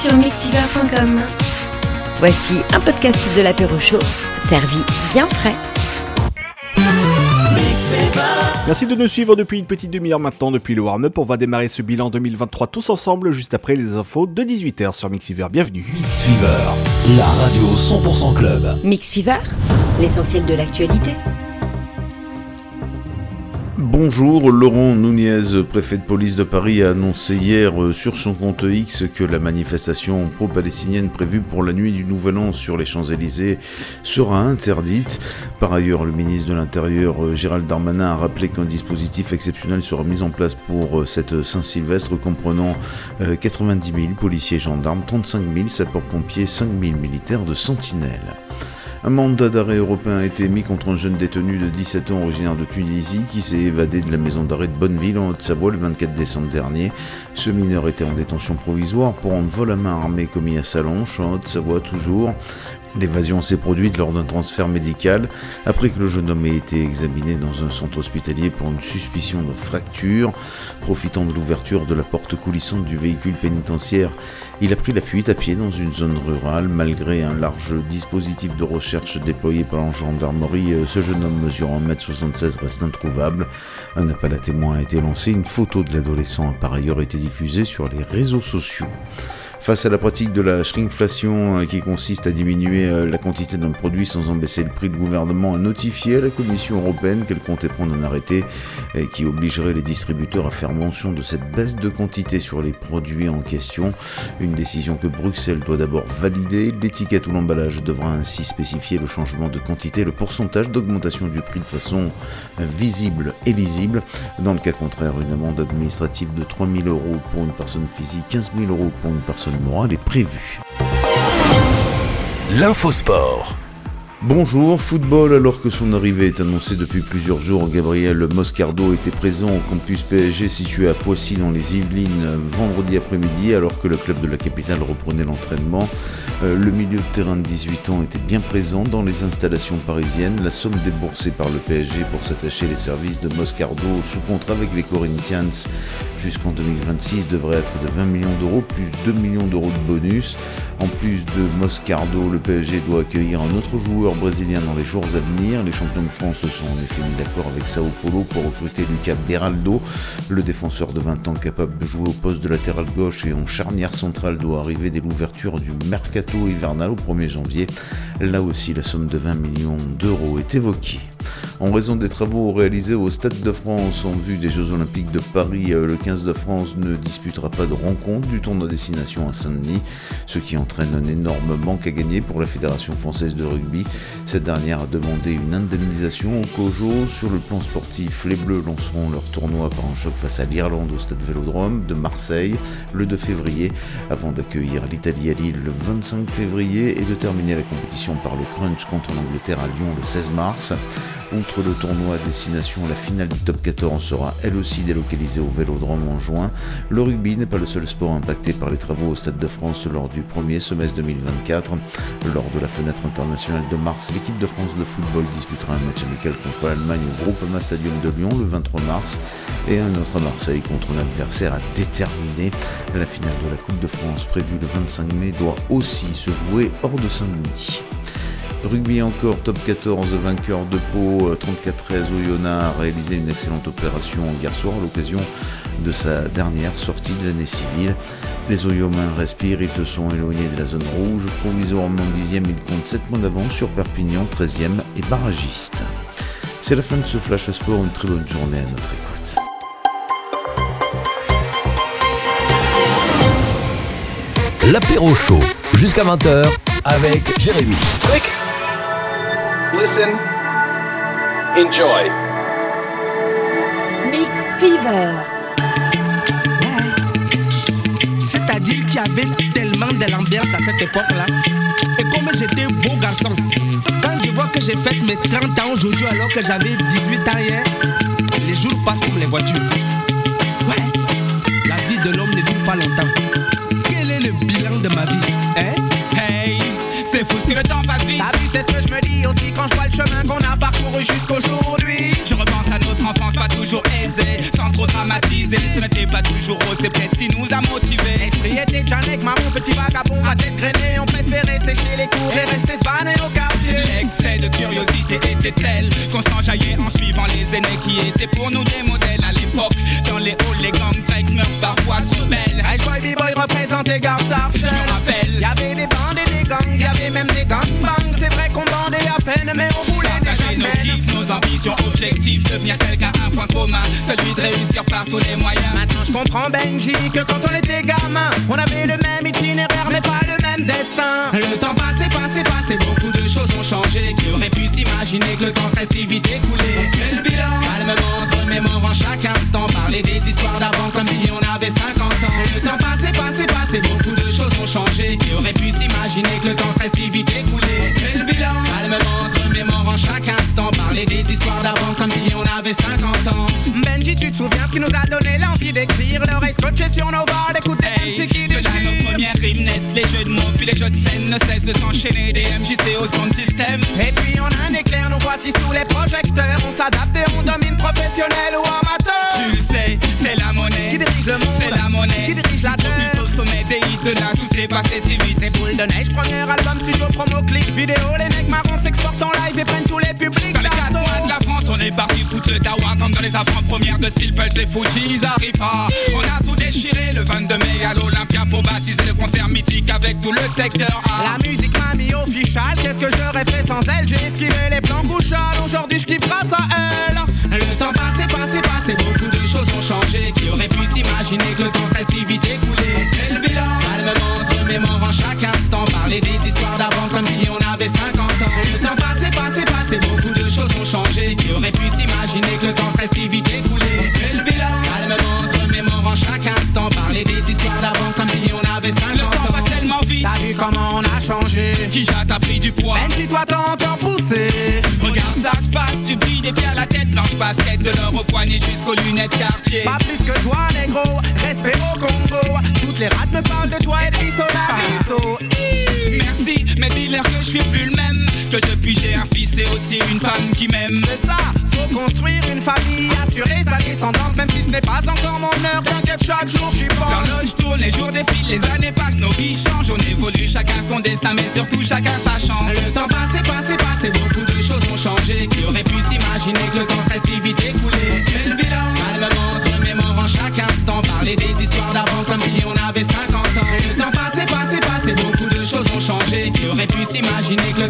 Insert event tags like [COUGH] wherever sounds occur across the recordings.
sur mixfever.com. Voici un podcast de l'apéro chaud, servi bien frais. Merci de nous suivre depuis une petite demi-heure maintenant, depuis le warm-up. On va démarrer ce bilan 2023 tous ensemble, juste après les infos de 18h sur Mixiver. Bienvenue. Mixiver, la radio 100% club. Mix Fever, l'essentiel de l'actualité. Bonjour, Laurent Nunez, préfet de police de Paris, a annoncé hier euh, sur son compte X que la manifestation pro-palestinienne prévue pour la nuit du Nouvel An sur les Champs-Élysées sera interdite. Par ailleurs, le ministre de l'Intérieur, euh, Gérald Darmanin, a rappelé qu'un dispositif exceptionnel sera mis en place pour euh, cette Saint-Sylvestre comprenant 90 000 policiers et gendarmes, 35 000 sapeurs-pompiers, 5 000 militaires de sentinelle. Un mandat d'arrêt européen a été mis contre un jeune détenu de 17 ans originaire de Tunisie qui s'est évadé de la maison d'arrêt de Bonneville en Haute-Savoie le 24 décembre dernier. Ce mineur était en détention provisoire pour un vol à main armée commis à Salonche, en Haute-Savoie toujours. L'évasion s'est produite lors d'un transfert médical après que le jeune homme ait été examiné dans un centre hospitalier pour une suspicion de fracture. Profitant de l'ouverture de la porte coulissante du véhicule pénitentiaire, il a pris la fuite à pied dans une zone rurale. Malgré un large dispositif de recherche déployé par la gendarmerie, ce jeune homme mesurant 1m76 reste introuvable. Un appel à témoins a été lancé. Une photo de l'adolescent a par ailleurs été diffusée sur les réseaux sociaux. Face à la pratique de la shrinkflation euh, qui consiste à diminuer euh, la quantité d'un produit sans en baisser le prix, le gouvernement a notifié à la Commission européenne qu'elle comptait prendre un arrêté euh, qui obligerait les distributeurs à faire mention de cette baisse de quantité sur les produits en question. Une décision que Bruxelles doit d'abord valider. L'étiquette ou l'emballage devra ainsi spécifier le changement de quantité, le pourcentage d'augmentation du prix de façon visible et lisible. Dans le cas contraire, une amende administrative de 3 000 euros pour une personne physique, 15 000 euros pour une personne morale est prévue. L'infosport. Bonjour, football alors que son arrivée est annoncée depuis plusieurs jours. Gabriel Moscardo était présent au campus PSG situé à Poissy dans les Yvelines vendredi après-midi alors que le club de la capitale reprenait l'entraînement. Euh, le milieu de terrain de 18 ans était bien présent dans les installations parisiennes. La somme déboursée par le PSG pour s'attacher les services de Moscardo sous contrat avec les Corinthians jusqu'en 2026 devrait être de 20 millions d'euros plus 2 millions d'euros de bonus. En plus de Moscardo, le PSG doit accueillir un autre joueur brésilien dans les jours à venir. Les champions de France se sont en effet mis d'accord avec Sao Paulo pour recruter Lucas Beraldo. Le défenseur de 20 ans capable de jouer au poste de latéral gauche et en charnière centrale doit arriver dès l'ouverture du mercato hivernal au 1er janvier. Là aussi, la somme de 20 millions d'euros est évoquée. En raison des travaux réalisés au Stade de France en vue des Jeux Olympiques de Paris, euh, le 15 de France ne disputera pas de rencontre du tournoi destination à Saint-Denis, ce qui entraîne un énorme manque à gagner pour la Fédération française de rugby. Cette dernière a demandé une indemnisation au COJO. Sur le plan sportif, les Bleus lanceront leur tournoi par un choc face à l'Irlande au Stade Vélodrome de Marseille le 2 février, avant d'accueillir l'Italie à Lille le 25 février et de terminer la compétition par le crunch contre l'Angleterre à Lyon le 16 mars. Outre le tournoi à destination, la finale du top 14 sera elle aussi délocalisée au Vélodrome en juin. Le rugby n'est pas le seul sport impacté par les travaux au Stade de France lors du premier semestre 2024. Lors de la fenêtre internationale de mars, l'équipe de France de football disputera un match amical contre l'Allemagne au Groupama Stadium de Lyon le 23 mars et un autre à Marseille contre un adversaire à déterminer. La finale de la Coupe de France prévue le 25 mai doit aussi se jouer hors de Saint-Denis. Rugby encore, top 14, vainqueur de Pau, 34-13 Oyonnax a réalisé une excellente opération hier soir à l'occasion de sa dernière sortie de l'année civile. Les Oyomins respirent, ils se sont éloignés de la zone rouge. Provisoirement 10e, ils comptent 7 points d'avance sur Perpignan, 13e et barragiste. C'est la fin de ce Flash Sport, une très bonne journée à notre écoute. L'apéro chaud, jusqu'à 20h avec Jérémy. Listen. Enjoy. Mix Fever. C'est-à-dire qu'il y avait tellement de l'ambiance à cette époque-là. Et comme j'étais beau garçon, quand je vois que j'ai fait mes 30 ans aujourd'hui alors que j'avais 18 ans hier, les jours passent comme les voitures. Ouais, la vie de l'homme ne dure pas longtemps. Quel est le bilan de ma vie Hein? Hey, c'est fou ce que le temps passe vite. T'as vu, c'est ce que je me dis je vois le chemin qu'on a parcouru jusqu'aujourd'hui. Je repense à notre enfance pas toujours aisée, sans trop dramatiser. Ce n'était pas toujours rose, c'est peut-être ce qui nous a motivés. L'esprit était Janek, marron, petit vagabond, à tête grainée, on préférait sécher les cours et rester svané au quartier. L'excès de curiosité était tel qu'on s'enjaillait en suivant les aînés qui étaient pour nous des modèles à l'époque. Dans les halls, les gangs meurent parfois se rebellent. Hey, boy, b-boy représentait Gare Je me rappelle. Y avait des nos ambitions, objectifs, devenir quelqu'un, un point commun, celui de réussir par tous les moyens. Maintenant je comprends Benji que quand on était gamin, on avait le même itinéraire mais pas le même destin. Le temps passé, passé, passé, beaucoup de choses ont changé. Qui aurait pu s'imaginer que le temps serait si vite écoulé? On fait le bilan, calmement, en se remémorant chaque instant. Parler des histoires d'avant comme si on avait 50 ans. Le temps passé, passé, passé, beaucoup de choses ont changé. Qui aurait pu s'imaginer que le temps serait si vite l'envie d'écrire L'oreille scotchée sur nos barres, d'écouter Hey, MC qui que dans nos déchire. premières rimes naissent les jeux de mots, puis les jeux de scène ne cessent de s'enchaîner. Des MJC au son de système. Et puis on a un éclair, nous voici sous les projecteurs. On s'adapte et on domine professionnel ou amateur. Tu sais, c'est la monnaie. Qui dirige le monde C'est la monnaie. Qui dirige la terre Plus au sommet des hits de là, tout s'est passé si vite. C'est boule de neige, premier album, studio, promo, clip, vidéo. Les necks marrons s'exportent en live et prennent tous les publics Dans les quatre coins de la France, on est parti foutre le dawa les avant-premières de style Pulse, les Fujis arrivent pas. On a tout déchiré le 22 mai à l'Olympia pour baptiser le concert mythique avec tout le secteur A. La musique m'a mis official, qu'est-ce que j'aurais fait sans elle? J'ai esquivé les plans couchales, aujourd'hui je grâce à elle Le temps passé, passé, passé, beaucoup de choses ont changé. Qui aurait pu s'imaginer que le temps serait si vite poids Benji, toi t'as encore poussé Regarde ça se passe, tu brilles des pieds à la tête Blanche basket de l'or au poignet jusqu'aux lunettes quartier. Pas plus que toi, négro, respect au Congo. Toutes les rats me parlent de toi et de la Merci, mais dis-leur que je suis plus le même. Que depuis j'ai un fils et aussi une femme qui m'aime. C'est ça, faut construire une famille, assurer sa descendance Même si ce n'est pas encore mon heure, t'inquiète chaque jour j'y pense les jours défilent, les années passent, nos vies changent On évolue, chacun son destin, mais surtout chacun sa chance. Le temps passé, passé, passé, beaucoup de choses ont changé Qui aurait pu s'imaginer que le temps serait si vite écoulé. On fait le bilan, calmement, en se remémorant chaque instant Parler des histoires d'avant comme si on avait 50 ans. Le temps passé, passé, passé, beaucoup de choses ont changé Qui aurait pu s'imaginer que le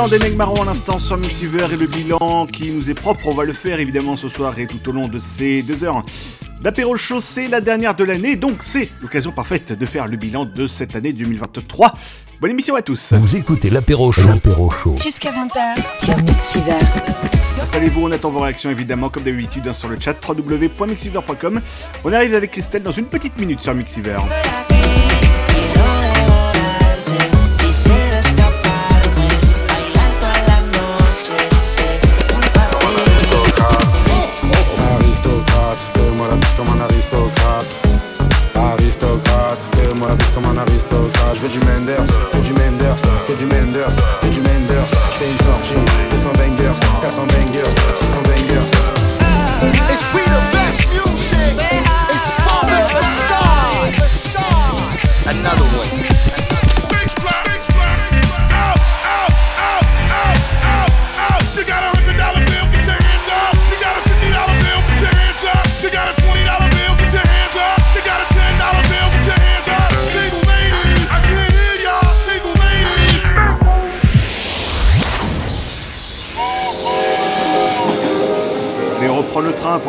bilan des Neg Marron à l'instant sur Mixiver et le bilan qui nous est propre, on va le faire évidemment ce soir et tout au long de ces deux heures. L'apéro show, c'est la dernière de l'année, donc c'est l'occasion parfaite de faire le bilan de cette année 2023. Bonne émission à tous. Vous écoutez l'apéro chaud. Jusqu'à 20h sur Mixfever. Installez-vous, on attend vos réactions évidemment comme d'habitude hein, sur le chat www.mixiver.com. On arrive avec Christelle dans une petite minute sur Mixiver.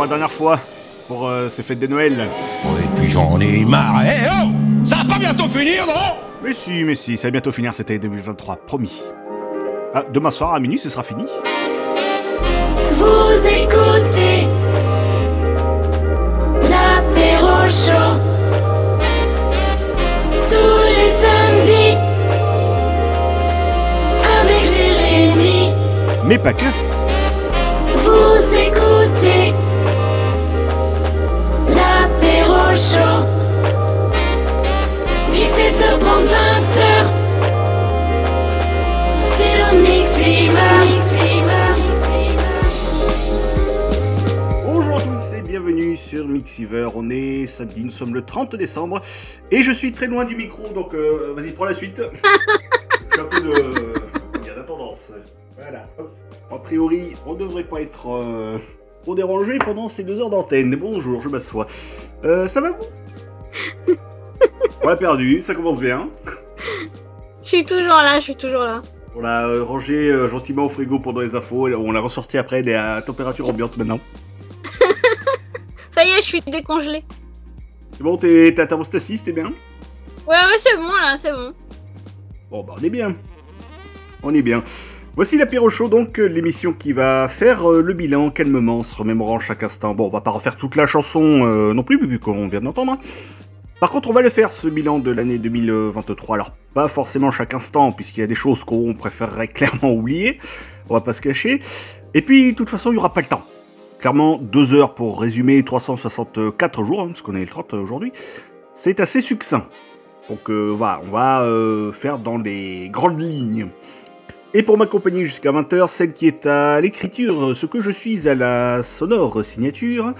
Pour la dernière fois pour euh, ces fêtes de Noël. Et puis j'en ai marre. Eh oh Ça va pas bientôt finir, non? Mais si, mais si, ça va bientôt finir cette année 2023, promis. Ah, demain soir à minuit, ce sera fini. Vous écoutez l'apéro chaud tous les samedis avec Jérémy. Mais pas que. Vous écoutez l'apéro chaud 17h30 20h sur Mix. Mix. Bonjour à tous et bienvenue sur Mixiver. On est samedi, nous sommes le 30 décembre et je suis très loin du micro donc euh, vas-y, prends la suite. [LAUGHS] Je suis un peu de. Il y a la tendance. Voilà. hop. A priori, on devrait pas être euh, trop dérangé pendant ces deux heures d'antenne. Bonjour, je m'assois. Euh, ça va vous [LAUGHS] On l'a perdu, ça commence bien. Je suis toujours là, je suis toujours là. On l'a euh, rangé euh, gentiment au frigo pendant les infos, et on l'a ressorti après, elle est à température ambiante maintenant. [LAUGHS] Ça y est, je suis décongelée. C'est bon, t'es à thermostat 6, t'es bien? Ouais, ouais, c'est bon là, c'est bon. Bon, bah on est bien. On est bien. Voici l'apéro show, donc euh, l'émission qui va faire euh, le bilan calmement, se remémorant chaque instant. Bon, on va pas refaire toute la chanson euh, non plus, vu qu'on vient d'entendre. hein. Par contre, on va le faire, ce bilan de l'année 2023. Alors, pas forcément chaque instant, puisqu'il y a des choses qu'on préférerait [LAUGHS] clairement oublier. On va pas se cacher. Et puis, de toute façon, il y aura pas le temps. Clairement, deux heures pour résumer 364 jours, hein, parce qu'on est le 30 aujourd'hui. C'est assez succinct. Donc voilà, on va faire dans les grandes lignes. Et pour m'accompagner jusqu'à 20h, celle qui est à l'écriture, ce que je suis à la sonore signature,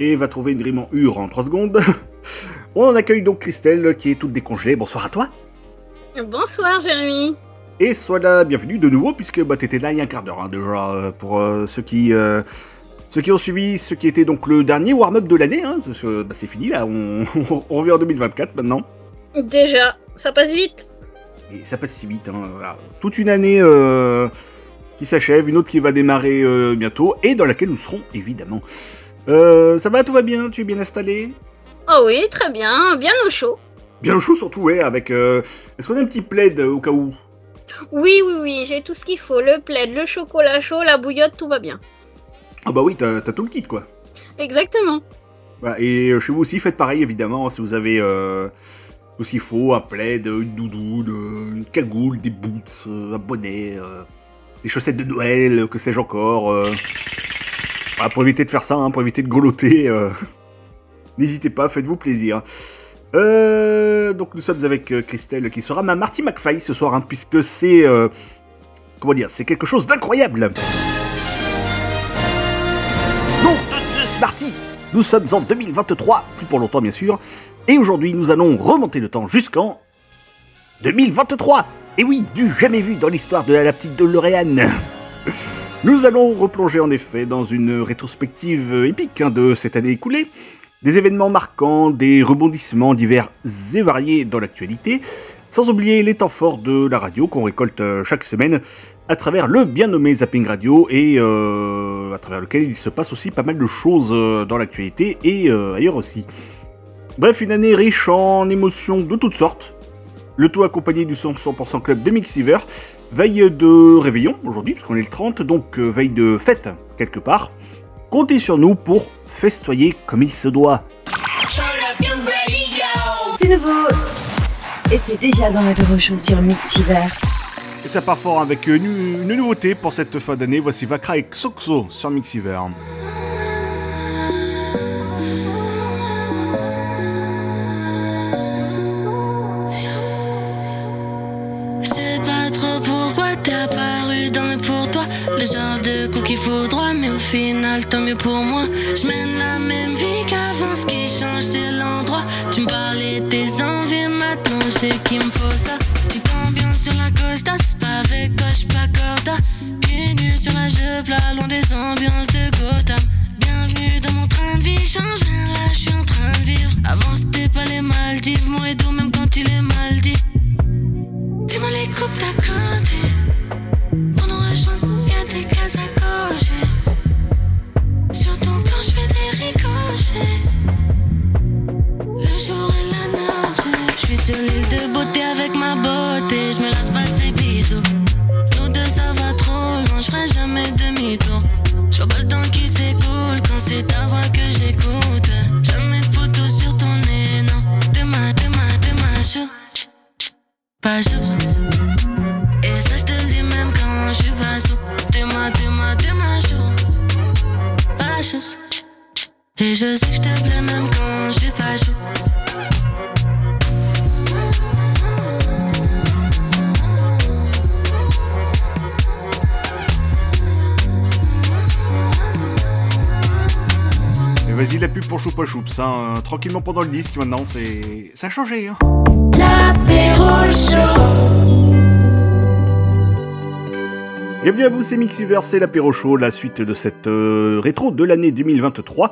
et va trouver une rime en ur en 3 secondes. [LAUGHS] On accueille donc Christelle qui est toute décongelée. Bonsoir à toi. Bonsoir, Jérémy. Et sois la bienvenue de nouveau, puisque bah, t'étais là il y a un quart d'heure hein, déjà, euh, pour euh, ceux qui... euh, ceux qui ont suivi ce qui était donc le dernier warm-up de l'année, hein, bah, c'est fini là, on, [LAUGHS] on revient en 2024 maintenant. Déjà, ça passe vite. Et ça passe si vite. hein, voilà. Toute une année euh, qui s'achève, une autre qui va démarrer euh, bientôt, et dans laquelle nous serons évidemment. Euh, ça va, tout va bien? Tu es bien installé? Oh oui, très bien, bien au chaud. Bien au chaud surtout, ouais, avec... Est-ce qu'on a un petit plaid au cas où? Oui, oui, oui, j'ai tout ce qu'il faut. Le plaid, le chocolat chaud, la bouillotte, tout va bien. Ah bah oui, t'as tout le kit quoi. Exactement. Voilà, et chez vous aussi, faites pareil évidemment, si vous avez tout faut, un plaid, une doudoune, une cagoule, des boots, euh, un bonnet, euh, des chaussettes de Noël, euh, que sais-je encore. pour éviter de faire ça, hein, pour éviter de grelotter, euh, [LAUGHS] n'hésitez pas, faites-vous plaisir. Donc nous sommes avec Christelle qui sera ma Marty McFly ce soir, hein, puisque c'est... comment dire C'est quelque chose d'incroyable Non Marty Nous sommes en 2023, plus pour longtemps bien sûr, et aujourd'hui nous allons remonter le temps jusqu'en 2023 Et oui, du jamais vu dans l'histoire de la petite DeLorean [LAUGHS] Nous allons replonger en effet dans une rétrospective épique hein, de cette année écoulée, des événements marquants, des rebondissements divers et variés dans l'actualité, sans oublier les temps forts de la radio qu'on récolte euh, chaque semaine à travers le bien nommé Zapping Radio et euh, à travers lequel il se passe aussi pas mal de choses euh, dans l'actualité et ailleurs aussi. Bref, une année riche en émotions de toutes sortes, le tout accompagné du 100% Club de Mixiver, veille de réveillon aujourd'hui, puisqu'on est le 30, donc euh, veille de fête quelque part. Comptez sur nous pour festoyer comme il se doit. C'est nouveau. Et c'est déjà dans l'apéro show sur Mix Fever. Et ça part fort avec une, une nouveauté pour cette fin d'année. Voici Vakra et Xoxo sur Mixiver. T'es apparu dans le pour toi. Le genre de coup qu'il faut droit, mais au final, tant mieux pour moi. Je mène la même vie qu'avant, ce qui change, c'est l'endroit. Tu me parlais des envies, maintenant je sais qu'il me faut ça. Tu t'ambiances sur la costa, c'est pas avec toi, j'suis pas corda. Pieds nus sur la jupe, là, loin des ambiances de Gotham. Bienvenue dans mon train hein, euh, tranquillement pendant le disque maintenant, c'est. Ça a changé, hein. Bienvenue à vous, c'est Mixiver, c'est l'apéro show, la suite de cette euh, rétro de l'année 2023.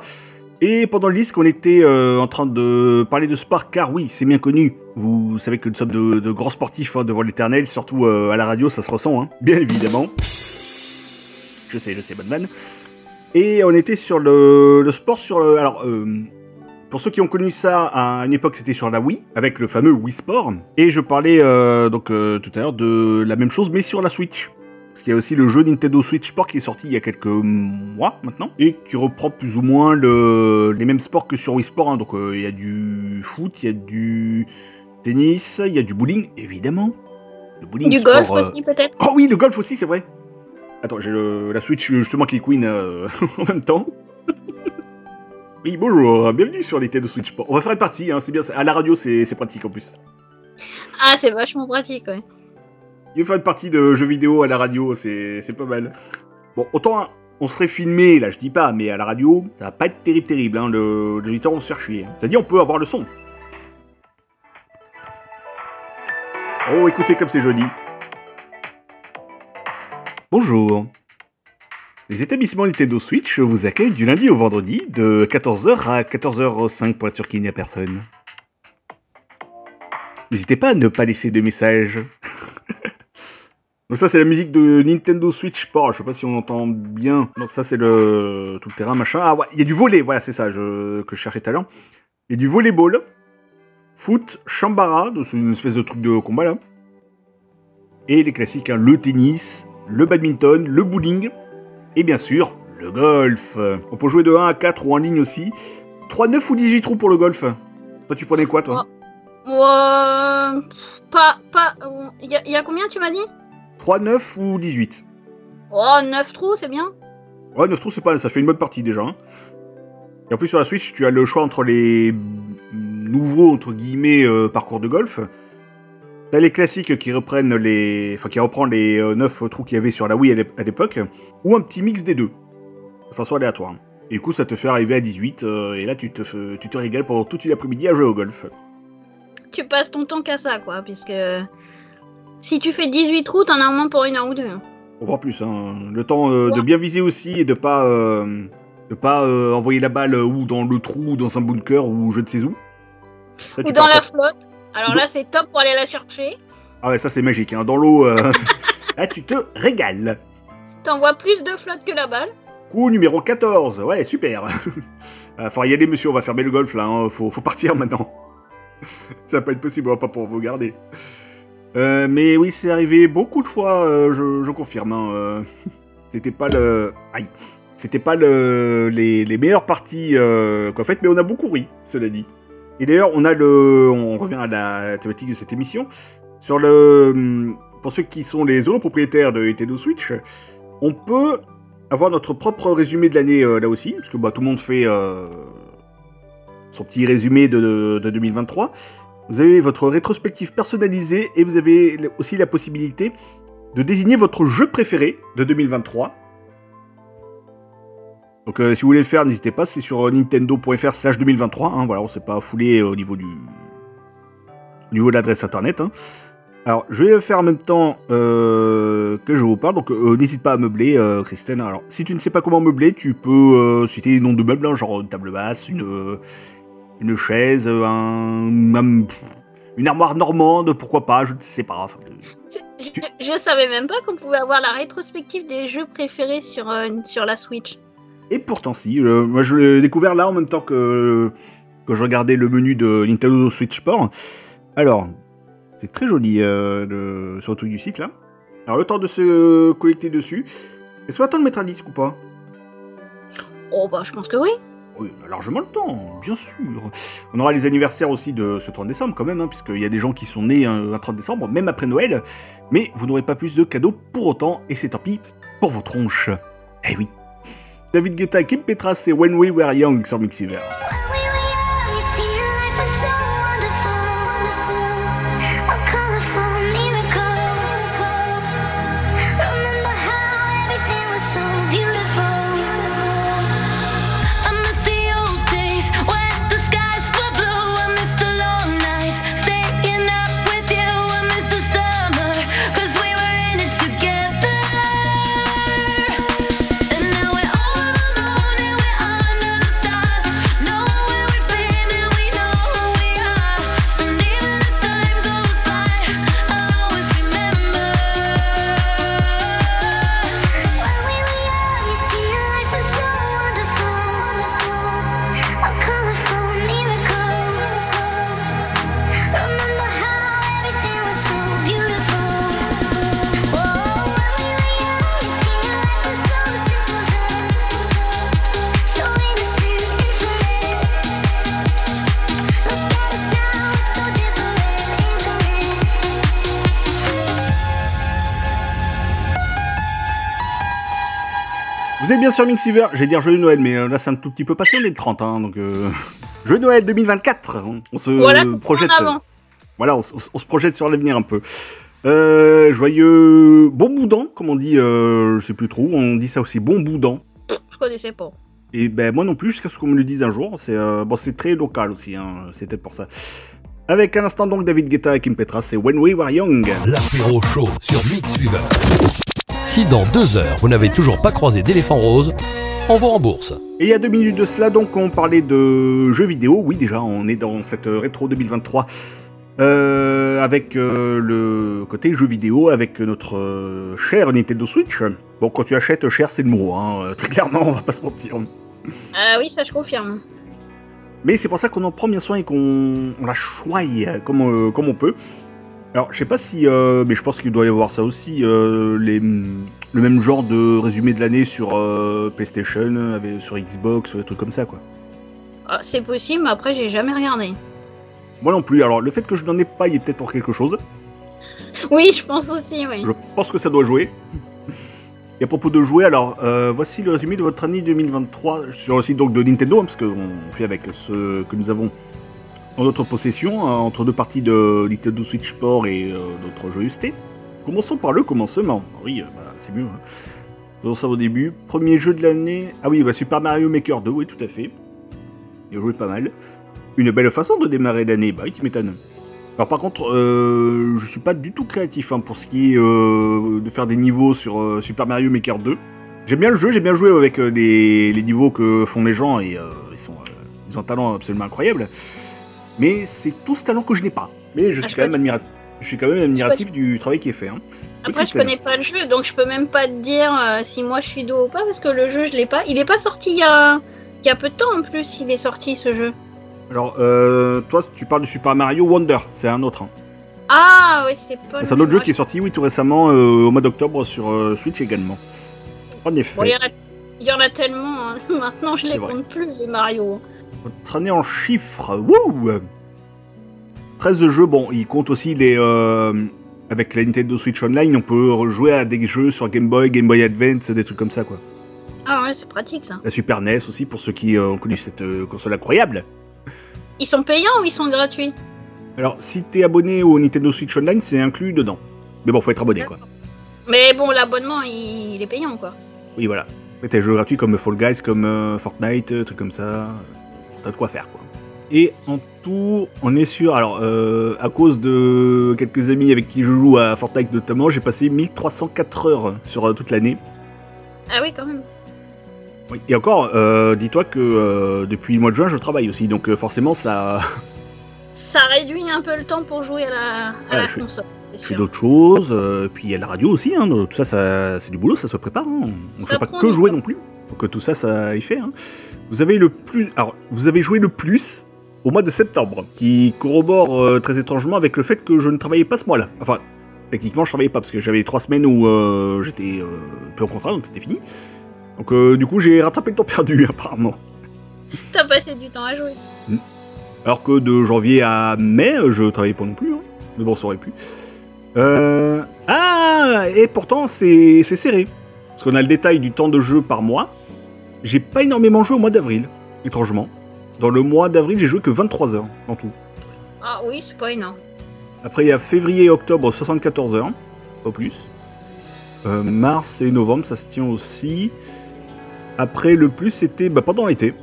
Et pendant le disque, on était euh, en train de parler de sport, car oui, c'est bien connu. Vous savez que nous sommes de, de grands sportifs hein, devant l'éternel, surtout euh, à la radio, ça se ressent, hein, bien évidemment. Je sais, je sais, Batman. Et on était sur le, le sport, sur le... Alors, euh, pour ceux qui ont connu ça à une époque, c'était sur la Wii, avec le fameux Wii Sport. Et je parlais euh, donc euh, tout à l'heure de la même chose, mais sur la Switch. Parce qu'il y a aussi le jeu Nintendo Switch Sport qui est sorti il y a quelques mois maintenant, et qui reprend plus ou moins le- les mêmes sports que sur Wii Sport. hein. Donc euh, il y a du foot, il y a du tennis, il y a du bowling, évidemment. Le bowling, Du sport, golf aussi, peut-être Oh oui, le golf aussi, c'est vrai. Attends, j'ai le- la Switch justement qui queen [LAUGHS] en même temps. Oui, bonjour, bienvenue sur Nintendo Switch Sport. On va faire une partie, hein, c'est bien. À la radio, c'est pratique en plus. Ah, c'est vachement pratique, ouais. Il faut faire une partie de jeux vidéo à la radio, c'est pas mal. Bon, autant hein, on serait filmé, là je dis pas, mais à la radio, ça va pas être terrible terrible, hein, le, vont se faire chier. hein. C'est-à-dire on peut avoir le son. Oh, écoutez comme c'est joli. Bonjour. Les établissements Nintendo Switch vous accueillent du lundi au vendredi de 14h à 14h05 pour être sûr qu'il n'y a personne. N'hésitez pas à ne pas laisser de messages. [LAUGHS] Donc ça c'est la musique de Nintendo Switch Sport, je sais pas si on entend bien. Non, ça c'est le tout le terrain machin. Ah ouais, il y a du volet, voilà c'est ça que je cherchais tout à l'heure. Il y a du volleyball, foot, chambara, c'est une espèce de truc de combat là. Et les classiques, hein, le tennis, le badminton, le bowling, et bien sûr le golf. On peut jouer de 1 à 4 ou en ligne aussi. 3, 9 ou 18 trous pour le golf. Toi tu prenais quoi toi Ouais, pas, pas. Il y, a- y a combien, tu m'as dit? 3, 9 ou 18 Oh, 9 trous, c'est bien. Ouais, 9 trous, c'est pas, ça fait une bonne partie déjà. hein. Et en plus, sur la Switch, tu as le choix entre les nouveaux, entre guillemets, euh, parcours de golf. T'as les classiques qui reprennent les. Enfin, qui reprend les 9 trous qu'il y avait sur la Wii à l'ép- à l'époque. Ou un petit mix des deux. De façon aléatoire. Et du coup, ça te fait arriver à 18. euh, et là, tu te, fais- tu te régales pendant toute l'après-midi à jouer au golf. Tu passes ton temps qu'à ça, quoi, puisque. Si tu fais 18 trous, t'en as au moins pour une heure ou deux. hein. Voire plus, hein. Le temps euh, de bien viser aussi et de pas, euh, de pas euh, envoyer la balle ou dans le trou, ou dans un bunker, ou je ne sais où. Là, Ou dans la pas- flotte. Alors là, c'est top pour aller la chercher. Ah ouais, ça c'est magique, hein. dans l'eau, euh, [LAUGHS] là tu te régales. T'envoies plus de flotte que la balle. Coup numéro 14, ouais, super. [LAUGHS] Ah, Faudra y aller, monsieur, on va fermer le golf là, hein. faut, faut partir maintenant. [LAUGHS] ça va pas être possible, on va pas pouvoir vous garder. Euh, mais oui, c'est arrivé beaucoup de fois, euh, je, je confirme. hein, euh. C'était pas le. Aïe. C'était pas le, les, les meilleures parties euh, qu'on a faites, mais on a beaucoup ri, cela dit. Et d'ailleurs, on a le. On revient à la thématique de cette émission. Sur le. hum, Pour ceux qui sont les propriétaires de Nintendo Switch, on peut avoir notre propre résumé de l'année euh, là aussi, parce que bah, tout le monde fait euh, son petit résumé de, de 2023. Vous avez votre rétrospective personnalisée et vous avez aussi la possibilité de désigner votre jeu préféré de 2023. Donc euh, si vous voulez le faire, n'hésitez pas, c'est sur euh, nintendo.fr slash 2023. Hein, voilà, on s'est pas foulé euh, au niveau du au niveau de l'adresse internet. hein. Alors, je vais le faire en même temps euh, que je vous parle, donc euh, n'hésite pas à meubler, euh, Christelle. Alors, si tu ne sais pas comment meubler, tu peux citer des noms de meubles, hein, genre une table basse, une, une chaise, un, un- une armoire normande, pourquoi pas, je ne sais pas. enfin, euh, Je, je- je savais même pas qu'on pouvait avoir la rétrospective des jeux préférés sur, sur la Switch. Et pourtant, si. euh, moi, je l'ai découvert là en même temps que, que je regardais le menu de Nintendo Switch Sport. Alors, c'est très joli euh, le, sur le truc du site là. Alors, le temps de se connecter dessus. Est-ce qu'on attend de mettre un disque ou pas? Oh bah je pense que oui. Oui, on a largement le temps, bien sûr. On aura les anniversaires aussi de ce 30 décembre quand même, hein, puisqu'il y a des gens qui sont nés un, un 30 décembre, même après Noël. Mais vous n'aurez pas plus de cadeaux pour autant, et c'est tant pis pour vos tronches. Eh oui. David Guetta, Kim Petras et When We Were Young sur Mixiver. Vous êtes bien sur Mixiver, j'allais dire joyeux Noël, mais euh, là c'est un tout petit peu passé, on est le 30, hein, donc euh... joyeux Noël 2024 On se Voilà, projette. Voilà, on, se projette sur l'avenir un peu. Euh, joyeux bon boudin, comme on dit, euh, je sais plus trop, on dit ça aussi, bon boudin. Je connaissais pas. Et ben moi non plus, jusqu'à ce qu'on me le dise un jour. C'est euh, bon, c'est très local aussi, hein, c'est peut-être pour ça. Avec à l'instant donc David Guetta et Kim Petras, c'est When We Were Young. L'apéro chaud sur Mixweaver. Si dans deux heures vous n'avez toujours pas croisé d'éléphant rose, on vous rembourse. Et il y a deux minutes de cela, donc, on parlait de jeux vidéo. Oui, déjà, on est dans cette euh, rétro 2023. euh, avec euh, le côté jeux vidéo, avec notre euh, cher Nintendo Switch. Bon, quand tu achètes cher, c'est le mot, hein, très clairement, on va pas se mentir. Ah oui, ça je confirme. Mais c'est pour ça qu'on en prend bien soin et qu'on on la choigne comme, euh, comme on peut. Alors, je sais pas si, euh, mais je pense qu'il doit y avoir ça aussi, euh, les, le même genre de résumé de l'année sur euh, PlayStation, avec- sur Xbox, des trucs comme ça, quoi. Ah, c'est possible, mais après j'ai jamais regardé. Moi non plus. Alors, le fait que je n'en ai pas, il est peut-être pour quelque chose. [LAUGHS] Oui, je pense aussi, oui. Je pense que ça doit jouer. Et à propos de jouer, alors euh, voici le résumé de votre année 2023 sur le site donc de Nintendo, hein, parce qu'on fait avec ce que nous avons en notre possession, hein, entre deux parties de Nintendo Switch Sport et euh, d'autres joyeusetés. Commençons par le commencement. Oui, euh, bah, c'est mieux. Hein. Faisons ça au début. Premier jeu de l'année. Ah oui, bah, Super Mario Maker 2, oui, tout à fait. Il a joué pas mal. Une belle façon de démarrer l'année, bah oui, tu m'étonnes. Alors par contre, euh, je suis pas du tout créatif hein, pour ce qui est euh, de faire des niveaux sur euh, Super Mario Maker 2. J'aime bien le jeu, j'aime bien jouer avec euh, les, les niveaux que font les gens et euh, ils, sont, euh, ils ont un talent absolument incroyable. Mais c'est tout ce talent que je n'ai pas. Mais je Ah, suis je quand même admiratif. Je suis quand même admiratif du travail qui est fait. hein. Après, je Christelle. connais pas le jeu, donc je peux même pas te dire euh, si moi je suis dos ou pas, parce que le jeu, je l'ai pas. Il est pas sorti il y a... il y a peu de temps en plus, il est sorti ce jeu. Alors, euh, toi, tu parles de Super Mario Wonder, c'est un autre. hein. Ah, oui, c'est pas. C'est un autre jeu qui est sorti, oui, tout récemment, euh, au mois d'octobre sur Switch également. En effet. Bon, il y en a- il y en a tellement, hein. [LAUGHS] maintenant je les vrai. compte plus, les Mario. Votre année en chiffres, wouh 13 jeux, bon, il compte aussi les... euh, avec la Nintendo Switch Online, on peut rejouer à des jeux sur Game Boy, Game Boy Advance, des trucs comme ça, quoi. Ah ouais, c'est pratique ça. La Super NES aussi, pour ceux qui euh, ont connu cette euh, console incroyable. Ils sont payants ou ils sont gratuits? Alors, si t'es abonné au Nintendo Switch Online, c'est inclus dedans. Mais bon, faut être abonné, quoi. Mais bon, l'abonnement, il... il est payant quoi. Oui, voilà. Mais t'as des jeux gratuits comme Fall Guys, comme euh, Fortnite, trucs comme ça. T'as de quoi faire, quoi. Et en tout, on est sûr. Alors, euh, à cause de quelques amis avec qui je joue à Fortnite notamment, j'ai passé 1304 heures sur euh, toute l'année. Ah oui, quand même. Oui. Et encore, euh, dis-toi que depuis le mois de juin, je travaille aussi. Donc, forcément, ça. [LAUGHS] Ça réduit un peu le temps pour jouer à la, à la je fais- console. Je fais d'autres choses. puis il y a la radio aussi. Hein, tout ça, ça c'est du boulot, ça se prépare. hein. On ne fait pas que jouer temps. non plus. Donc euh, tout ça, ça y fait. hein. Vous avez le plus. Alors, vous avez joué le plus au mois de septembre, qui corrobore euh, très étrangement avec le fait que je ne travaillais pas ce mois-là. Enfin, techniquement, je travaillais pas parce que j'avais trois semaines où euh, j'étais peu au contrat, donc c'était fini. Donc euh, du coup, j'ai rattrapé le temps perdu [LAUGHS] apparemment. T'as passé du temps à jouer. Alors que de janvier à mai, je travaillais pas non plus. hein. Mais bon, ça aurait pu. Euh... Ah Et pourtant, c'est serré. Parce qu'on a le détail du temps de jeu par mois. J'ai pas énormément joué au mois d'avril, étrangement. Dans le mois d'avril, j'ai joué que 23 heures en tout. Ah oui, c'est pas énorme. Après, il y a février et octobre, 74 heures, pas plus. Euh, mars et novembre, ça se tient aussi. Après, le plus, c'était bah, pendant l'été.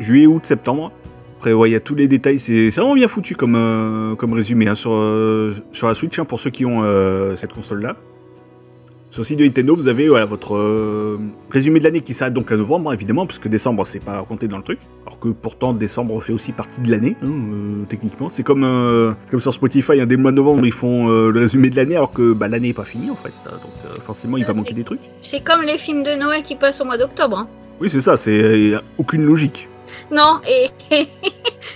Juillet, août, septembre. Après, ouais, il y a tous les détails. C'est vraiment bien foutu comme, euh, comme résumé hein, sur, euh, sur la Switch, hein, pour ceux qui ont cette console-là. Sur le site de Nintendo, vous avez voilà, votre euh, résumé de l'année qui s'arrête donc à novembre, hein, évidemment, puisque décembre, c'est pas compté dans le truc. Alors que pourtant, décembre fait aussi partie de l'année, hein, euh, techniquement. C'est comme, euh, comme sur Spotify, hein, dès le mois de novembre, ils font euh, le résumé de l'année, alors que bah, l'année n'est pas finie, en fait. hein, donc forcément, il va manquer des trucs. C'est comme les films de Noël qui passent au mois d'octobre. Oui, c'est ça, c'est aucune logique. Non, et [LAUGHS]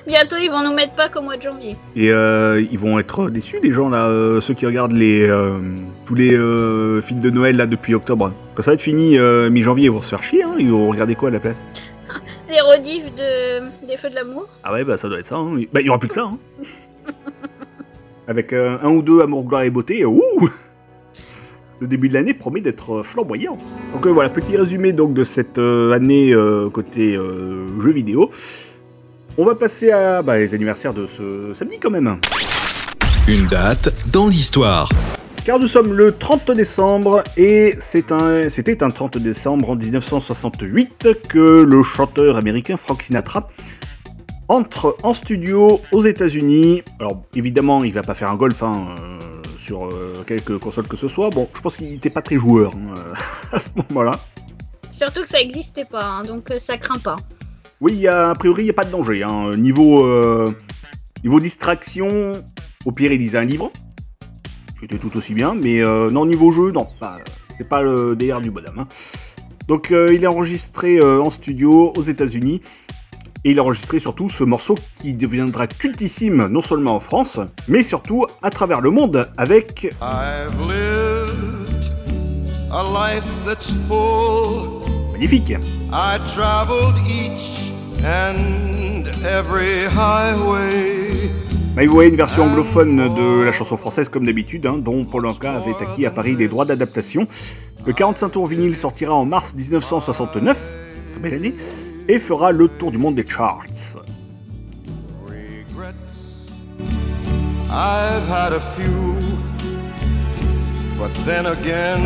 bientôt ils vont nous mettre pas qu'au mois de janvier. Et euh, ils vont être déçus, les gens, là, euh, ceux qui regardent les, euh, tous les films de Noël, là, depuis octobre. Quand ça va être fini, mi-janvier, ils vont se faire chier, hein, ils vont regarder quoi à la place? [LAUGHS] Les rediffs de... des Feux de l'amour. Ah ouais, bah ça doit être ça. Hein. Bah il y aura plus que ça. Hein. [LAUGHS] Avec un ou deux Amour, gloire et beauté, ouh [LAUGHS] Le début de l'année promet d'être flamboyant. Donc euh, voilà, petit résumé donc de cette euh, année euh, côté jeux vidéo. On va passer à bah, les anniversaires de ce samedi quand même. Une date dans l'histoire. Car nous sommes le 30 décembre et un, c'était un 30 décembre en 1968 que le chanteur américain Frank Sinatra entre en studio aux États-Unis. Alors évidemment, il va pas faire un golf hein, euh, sur euh, quelque console que ce soit. Bon, je pense qu'il était pas très joueur hein, [LAUGHS] à ce moment-là. Surtout que ça existait pas, hein, donc euh, ça craint pas. Oui, a, priori, il n'y a pas de danger. hein. Niveau, euh, niveau distraction, au pire, il lisait un livre. C'était tout aussi bien, mais euh, non, niveau jeu, non. pas- C'était pas le délire du bonhomme. hein. Donc, euh, il est enregistré en studio aux États-Unis. Et il a enregistré surtout ce morceau qui deviendra cultissime non seulement en France, mais surtout à travers le monde avec. Magnifique. I traveled each and every highway. Mais vous voyez une version anglophone de la chanson française comme d'habitude, hein, dont Paul Anka avait acquis à Paris les droits d'adaptation. Le 45 tours vinyle sortira en mars 1969, très belle année, et fera le tour du monde des charts. Un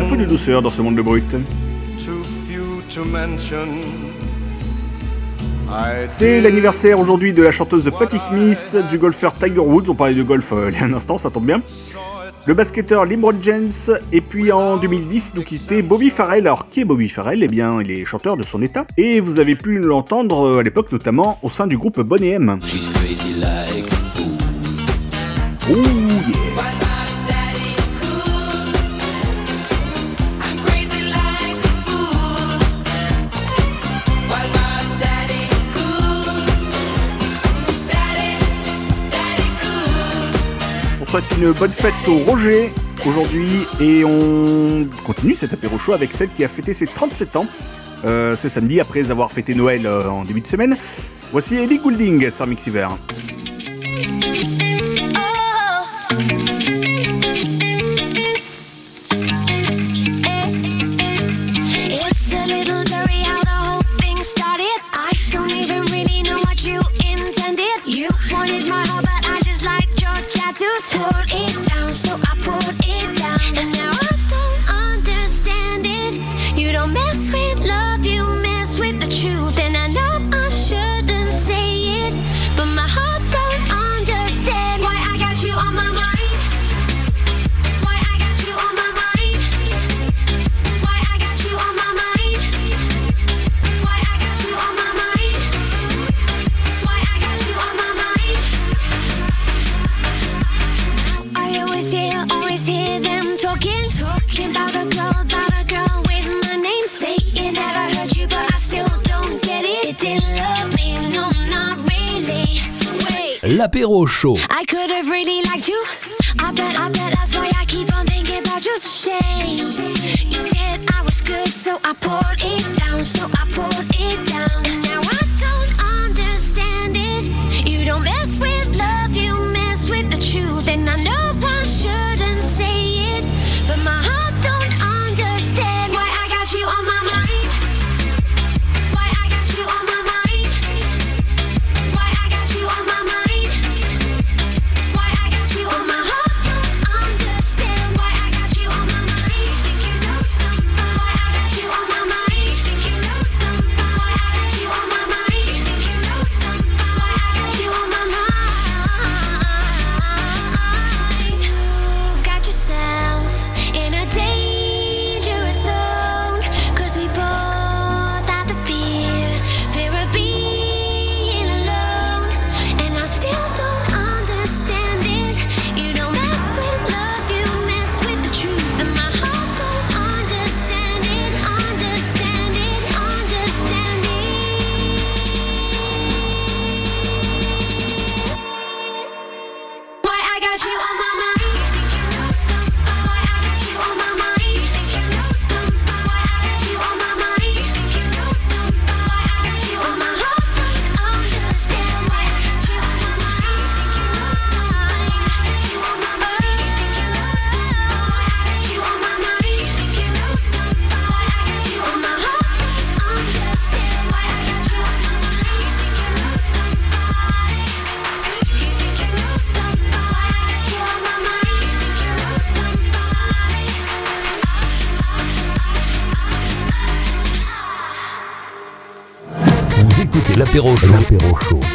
peu de douceur dans ce monde de brut. C'est l'anniversaire aujourd'hui de la chanteuse Patti Smith, du golfeur Tiger Woods, on parlait de golf euh, il y a un instant, ça tombe bien. Le basketteur LeBron James, et puis en 2010 nous quittait Bobby Farrell. Alors qui est Bobby Farrell? Eh bien il est chanteur de son état, et vous avez pu l'entendre euh, à l'époque notamment au sein du groupe Bonnet M. Oh yeah souhaite une bonne fête au Roger aujourd'hui et on continue cet apéro chaud avec celle qui a fêté ses 37 ans euh, ce samedi après avoir fêté Noël euh, en début de semaine. Voici Ellie Goulding sur Mixiver. It's a little L'apéro chaud. I could have really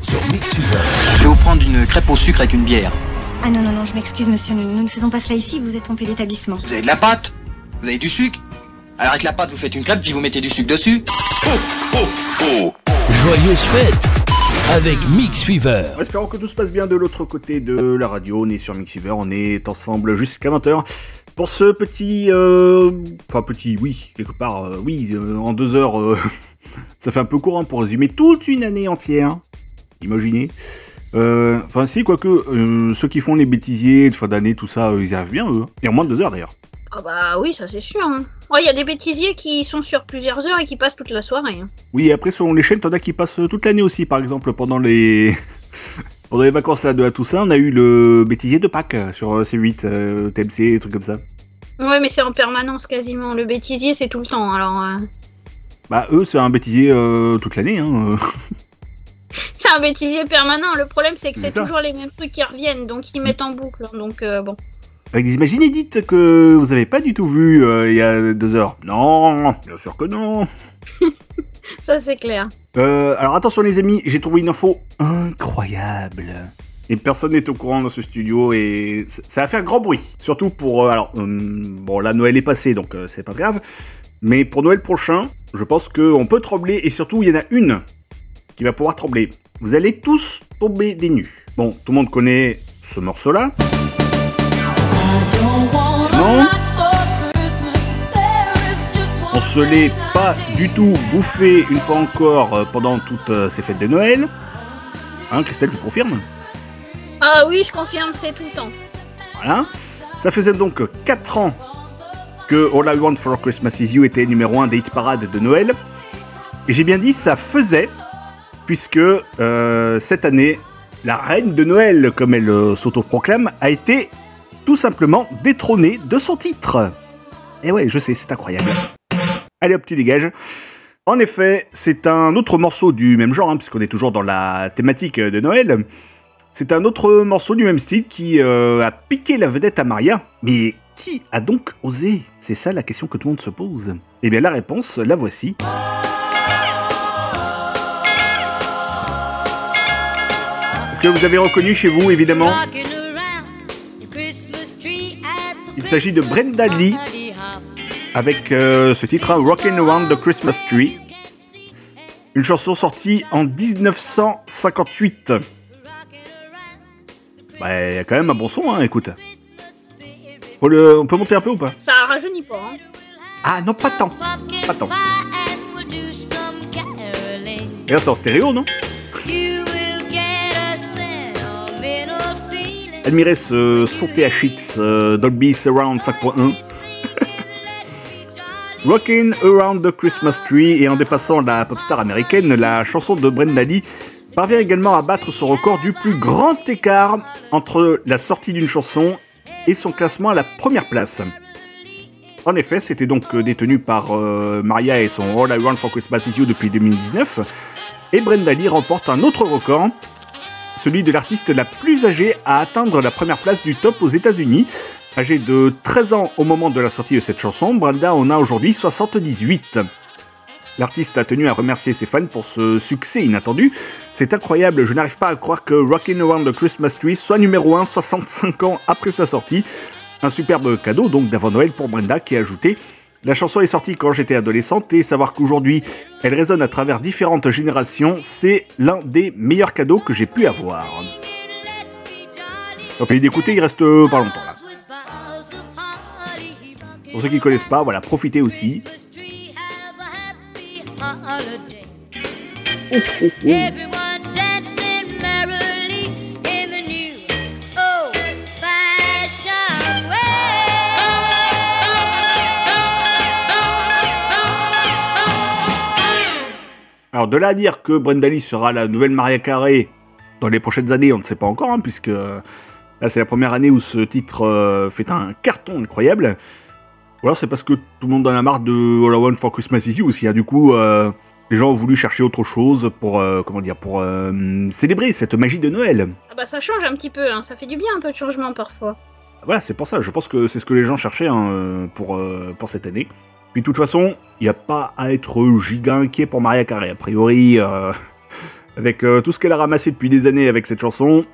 sur Mix Fever. Je vais vous prendre une crêpe au sucre avec une bière. Ah non, non, non, je m'excuse, monsieur, nous, nous ne faisons pas cela ici, vous êtes trompé d'établissement. Vous avez de la pâte Vous avez du sucre Alors avec la pâte, vous faites une crêpe puis vous mettez du sucre dessus. Joyeuse fête avec Mix Fever. Espérons que tout se passe bien de l'autre côté de la radio. On est sur Mixiver, on est ensemble jusqu'à 20h. Pour ce petit... euh, Enfin petit, oui, quelque part, euh, oui, euh, en deux heures, euh, ça fait un peu hein, pour résumer toute une année entière. Imaginez. Euh, Enfin si, quoique, euh, ceux qui font les bêtisiers de fin d'année, tout ça, euh, ils y arrivent bien, eux. Et en moins de deux heures, d'ailleurs. Ah bah oui, ça c'est sûr. hein. Ouais, il y a des bêtisiers qui sont sur plusieurs heures et qui passent toute la soirée. hein. Oui, et après, selon les chaînes, t'en as qui passent toute l'année aussi. Par exemple, pendant les... [LAUGHS] pendant les vacances là, de la Toussaint, on a eu le bêtisier de Pâques sur euh, C8, euh, TMC, trucs comme ça. Ouais, mais c'est en permanence quasiment. Le bêtisier, c'est tout le temps. Alors, Bah, eux, c'est un bêtisier euh, toute l'année. Hein. [LAUGHS] c'est un bêtisier permanent. Le problème, c'est que C'est toujours les mêmes trucs qui reviennent, donc ils mettent en boucle. hein. Donc euh, bon. Avec des images inédites que vous avez pas du tout vues euh, il y a deux heures. Non, bien sûr que non. [LAUGHS] Ça, c'est clair. Alors attention les amis, j'ai trouvé une info incroyable. Et personne n'est au courant dans ce studio et ça va faire grand bruit. Surtout pour... alors, bon là Noël est passé donc c'est pas grave. Mais pour Noël prochain, je pense qu'on peut trembler et surtout il y en a une qui va pouvoir trembler. Vous allez tous tomber des nues. Bon, tout le monde connaît ce morceau-là. Non On se l'est pas du tout bouffé une fois encore euh, pendant toutes euh, ces fêtes de Noël. Hein, Christelle, tu confirmes? Ah oui, je confirme, c'est tout le temps. Voilà. Ça faisait donc 4 ans que All I Want for Christmas Is You était numéro 1 des hit parades de Noël. Et j'ai bien dit ça faisait, puisque euh, cette année, la reine de Noël, comme elle euh, s'autoproclame, a été tout simplement détrônée de son titre. Et ouais, je sais, c'est incroyable. Allez hop, tu dégages. En effet, c'est un autre morceau du même genre, hein, puisqu'on est toujours dans la thématique de Noël. C'est un autre morceau du même style qui euh, a piqué la vedette à Maria. Mais qui a donc osé? C'est ça la question que tout le monde se pose. Eh bien la réponse, la voici. Est-ce que vous avez reconnu chez vous, évidemment? Il s'agit de Brenda Lee avec euh, ce titre, hein, Rockin' Around the Christmas Tree. Une chanson sortie en 1958. Bah, y a quand même un bon son, hein, écoute. Le- On peut monter un peu ou pas? Ça rajeunit pas. Hein. Ah non, pas tant. Pas tant. D'ailleurs, c'est en stéréo, non? Admirez ce son THX euh, Dolby Surround 5.1. [LAUGHS] Rockin' Around the Christmas Tree et en dépassant la pop star américaine, la chanson de Brenda Lee parvient également à battre son record du plus grand écart entre la sortie d'une chanson et son classement à la première place. En effet, c'était donc euh, détenu par euh, Maria et son All I Want for Christmas Is depuis 2019. Et Brenda Lee remporte un autre record, celui de l'artiste la plus âgée à atteindre la première place du top aux États-Unis. Âgée de 13 ans au moment de la sortie de cette chanson, Brenda en a aujourd'hui 78. L'artiste a tenu à remercier ses fans pour ce succès inattendu. C'est incroyable, je n'arrive pas à croire que Rockin' Around the Christmas Tree soit numéro 1 65 ans après sa sortie. Un superbe cadeau donc d'avant Noël pour Brenda qui a ajouté La chanson est sortie quand j'étais adolescente et savoir qu'aujourd'hui elle résonne à travers différentes générations, c'est l'un des meilleurs cadeaux que j'ai pu avoir. D'écouter, il reste pas longtemps là. Pour ceux qui connaissent pas, voilà, profitez aussi. Alors de là à dire que Brenda Lee sera la nouvelle Maria Carey dans les prochaines années, on ne sait pas encore, hein, puisque euh, là c'est la première année où ce titre euh, fait un carton incroyable. Ou alors c'est parce que tout le monde en a marre de All I Want for Christmas Is You aussi. hein. Du coup, euh, les gens ont voulu chercher autre chose pour euh, comment dire pour euh, célébrer cette magie de Noël. Ah bah ça change un petit peu, hein. ça fait du bien un peu de changement parfois. Voilà, c'est pour ça. Je pense que c'est ce que les gens cherchaient hein, pour, pour cette année. Puis de toute façon, il n'y a pas à être giga inquiet pour Maria Carey. A priori, [LAUGHS] Avec tout ce qu'elle a ramassé depuis des années avec cette chanson,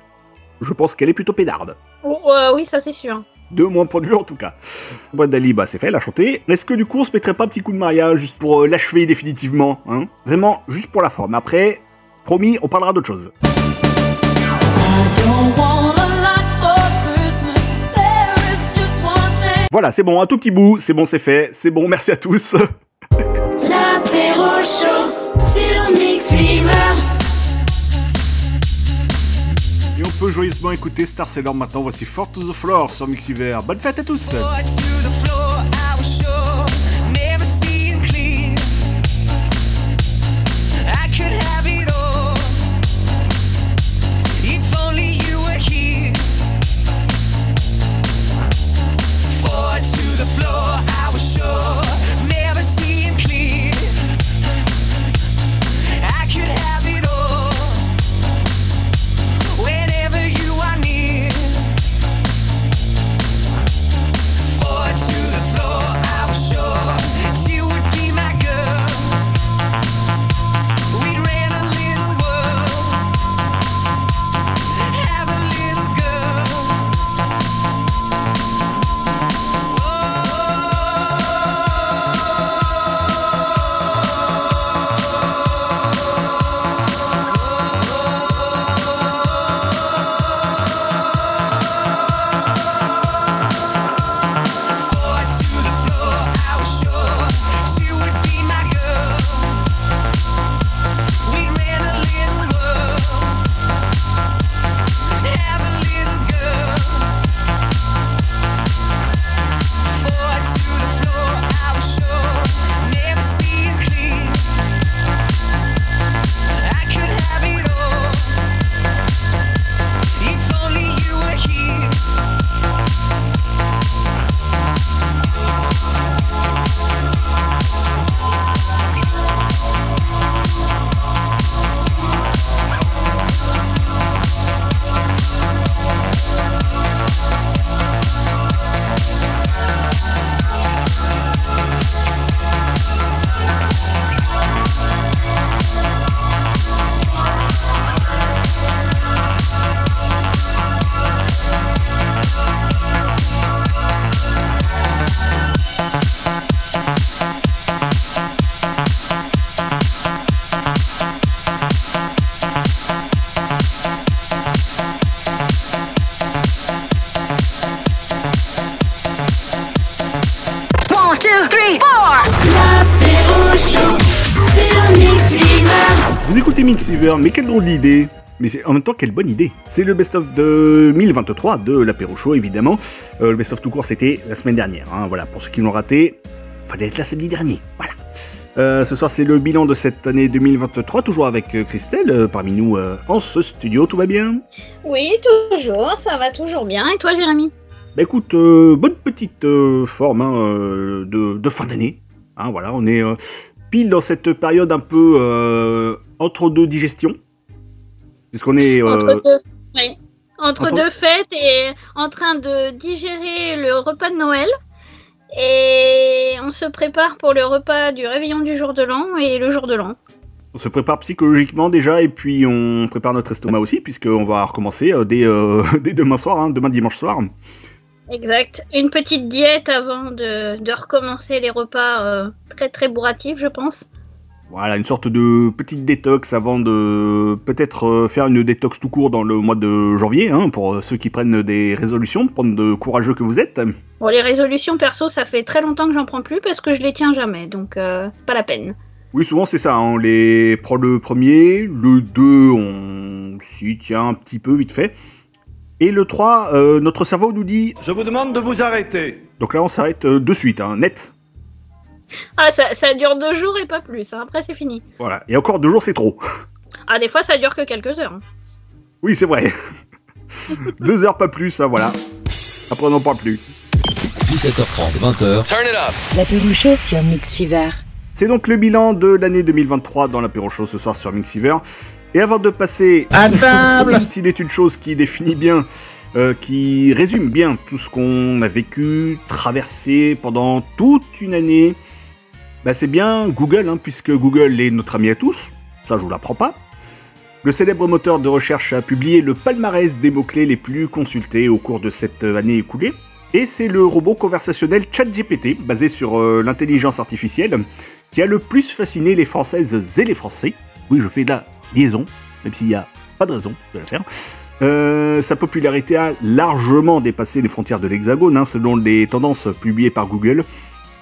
je pense qu'elle est plutôt pédarde. Oh, oui, ça c'est sûr. De mon point de vue en tout cas. Boîte d'Ali, bah c'est fait, elle a chanté. Est-ce que du coup on se mettrait pas un petit coup de mariage juste pour euh, l'achever définitivement hein? Vraiment, juste pour la forme. Après, promis, on parlera d'autre chose. Voilà, c'est bon, un tout petit bout, c'est bon, c'est fait, c'est bon, merci à tous. [LAUGHS] joyeusement écouter Star Sailor maintenant. Voici Fort to the Floor sur Mixiver. Bonne fête à tous! Mais quelle drôle d'idée mais c'est en même temps, quelle bonne idée C'est le best-of de 2023 de l'apéro show, évidemment. Euh, le best-of tout court, c'était la semaine dernière. hein, voilà, pour ceux qui l'ont raté, fallait être là samedi dernier. Voilà. Euh, ce soir, c'est le bilan de cette année 2023, toujours avec euh, Christelle, euh, parmi nous en ce studio. Tout va bien? Oui, toujours, ça va toujours bien. Et toi, Jérémy? Bah écoute, bonne petite forme hein, de, de fin d'année. Hein, voilà, on est pile dans cette période un peu entre deux digestions. Puisqu'on est. euh, Entre, deux... oui. Entre entre- deux fêtes et en train de digérer le repas de Noël. Et on se prépare pour le repas du réveillon du jour de l'an et le jour de l'an. On se prépare psychologiquement déjà et puis on prépare notre estomac aussi puisqu'on va recommencer euh, dès, euh, [LAUGHS] dès demain soir, hein, demain dimanche soir. Exact. Une petite diète avant de, de recommencer les repas euh, très très bourratifs, je pense. Voilà, une sorte de petite détox avant de peut-être euh, faire une détox tout court dans le mois de janvier, hein, pour euh, ceux qui prennent des résolutions, prendre de courageux que vous êtes. Bon, les résolutions perso, ça fait très longtemps que j'en prends plus parce que je les tiens jamais, donc euh, c'est pas la peine. Oui, souvent c'est ça, on les prend le premier, le 2 on s'y tient un petit peu vite fait, et le 3, euh, notre cerveau nous dit... Je vous demande de vous arrêter. Donc là on s'arrête de suite, hein, net. Ah, ça, ça dure deux jours et pas plus, hein. après c'est fini. Voilà, et encore deux jours c'est trop. Ah, des fois ça dure que quelques heures. hein. Oui, c'est vrai. [LAUGHS] Deux heures, pas plus, hein, voilà. Après, on n'en parle plus. 17h30, 20h. Turn it up. L'apéro chaud sur Mix Fever. C'est donc le bilan de l'année 2023 dans l'apéro show ce soir sur Mixiver. Et avant de passer À table [LAUGHS] s'il est une chose qui définit bien, euh, qui résume bien tout ce qu'on a vécu, traversé pendant toute une année, bah c'est bien Google, hein, puisque Google est notre ami à tous. Ça, je vous l'apprends pas. Le célèbre moteur de recherche a publié le palmarès des mots-clés les plus consultés au cours de cette année écoulée. Et c'est le robot conversationnel ChatGPT, basé sur euh, l'intelligence artificielle, qui a le plus fasciné les Françaises et les Français. Oui, je fais de la liaison, même s'il n'y a pas de raison de la faire. Euh, sa popularité a largement dépassé les frontières de l'Hexagone, hein, selon les tendances publiées par Google.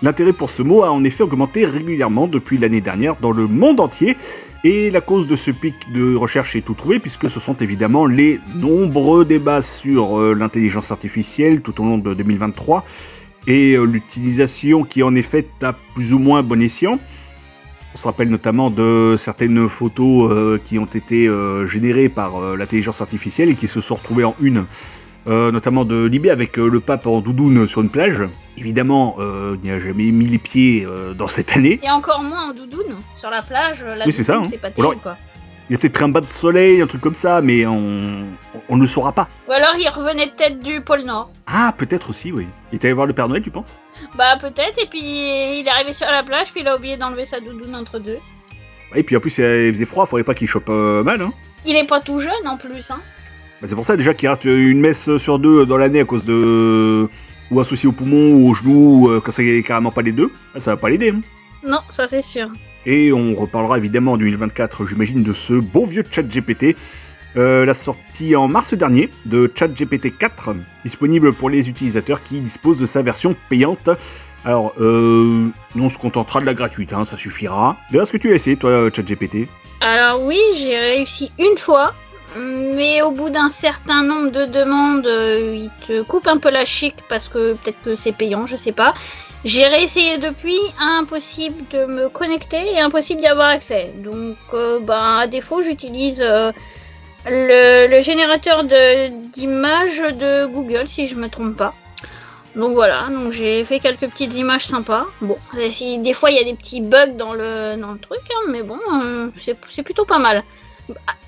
L'intérêt pour ce mot a en effet augmenté régulièrement depuis l'année dernière dans le monde entier, et la cause de ce pic de recherche est tout trouvé, puisque ce sont évidemment les nombreux débats sur euh, l'intelligence artificielle tout au long de 2023, et euh, l'utilisation qui en est faite à plus ou moins bon escient. On se rappelle notamment de certaines photos euh, qui ont été générées par l'intelligence artificielle et qui se sont retrouvées en une, euh, notamment de Libé avec euh, le pape en doudoune sur une plage. Évidemment, euh, il n'y a jamais mis les pieds dans cette année. Et encore moins en doudoune sur la plage. La Oui, c'est ça, hein. C'est pas Ou alors- terrible quoi. Il a peut-être pris un bas de soleil, un truc comme ça, mais on, on ne le saura pas. Ou alors il revenait peut-être du pôle Nord. Ah, peut-être aussi, oui. Il est allé voir le Père Noël, tu penses? Bah peut-être, et puis il est arrivé sur la plage, puis il a oublié d'enlever sa doudoune entre deux. Et puis en plus, il faisait froid, faudrait pas qu'il chope mal. Hein. Il est pas tout jeune en plus, hein. Bah, c'est pour ça déjà qu'il rate une messe sur deux dans l'année à cause de. ou un souci au poumon ou au genou, ou, euh, quand c'est carrément pas les deux. Ah, ça va pas l'aider. hein. Non, ça c'est sûr. Et on reparlera évidemment en 2024, j'imagine, de ce bon vieux ChatGPT. Euh, la sortie en mars dernier de ChatGPT 4, disponible pour les utilisateurs qui disposent de sa version payante. Alors, euh, nous on se contentera de la gratuite, hein, ça suffira. D'ailleurs, est-ce que tu as essayé, toi, ChatGPT Alors oui, j'ai réussi une fois, mais au bout d'un certain nombre de demandes, euh, il te coupe un peu la chic parce que peut-être que c'est payant, je sais pas. J'ai réessayé depuis, impossible de me connecter et impossible d'y avoir accès. Donc, euh, ben, à défaut, j'utilise euh, le, générateur d'images de Google, si je me trompe pas. Donc voilà, donc j'ai fait quelques petites images sympas. Bon, des fois il y a des petits bugs dans le, dans truc, hein, mais bon, euh, c'est plutôt pas mal.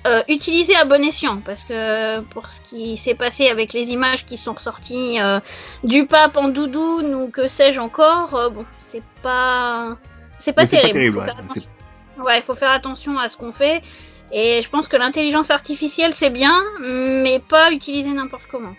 Euh, utilisé à bon escient, parce que pour ce qui s'est passé avec les images qui sont ressorties euh, du pape en doudoune ou que sais-je encore, euh, bon, c'est pas, c'est pas pas terrible. Faut ouais. Ouais, il faut faire attention à ce qu'on fait. Et je pense que l'intelligence artificielle c'est bien, mais pas utilisé n'importe comment.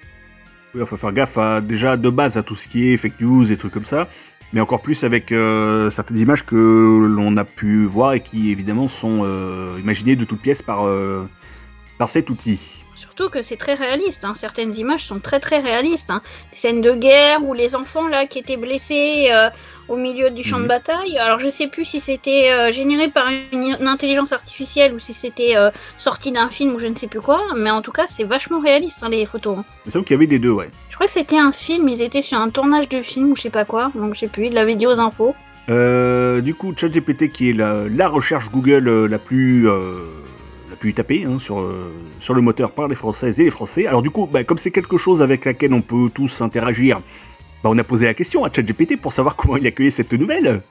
Oui, il faut faire gaffe à- déjà de base à tout ce qui est fake news et trucs comme ça, mais encore plus avec euh, certaines images que l'on a pu voir et qui évidemment sont euh, imaginées de toutes pièces par, euh, par cet outil. Surtout que c'est très réaliste, hein. certaines images sont très très réalistes. Hein. Des scènes de guerre ou les enfants là qui étaient blessés au milieu du champ de Mhm. bataille. Alors je sais plus si c'était généré par une, une intelligence artificielle ou si c'était sorti d'un film ou je ne sais plus quoi, mais en tout cas c'est vachement réaliste hein, les photos. Il me semble qu'il y avait des deux, ouais. Je crois que c'était un film, ils étaient sur un tournage de film ou je sais pas quoi, donc je sais plus, il l'avait dit aux infos. Euh, du coup, ChatGPT qui est la, la recherche Google euh, la plus euh, la plus tapée hein, sur, sur le moteur par les Françaises et les Français. Alors du coup, bah, comme c'est quelque chose avec laquelle on peut tous interagir, bah, on a posé la question à ChatGPT pour savoir [LAUGHS] comment il accueillait cette nouvelle.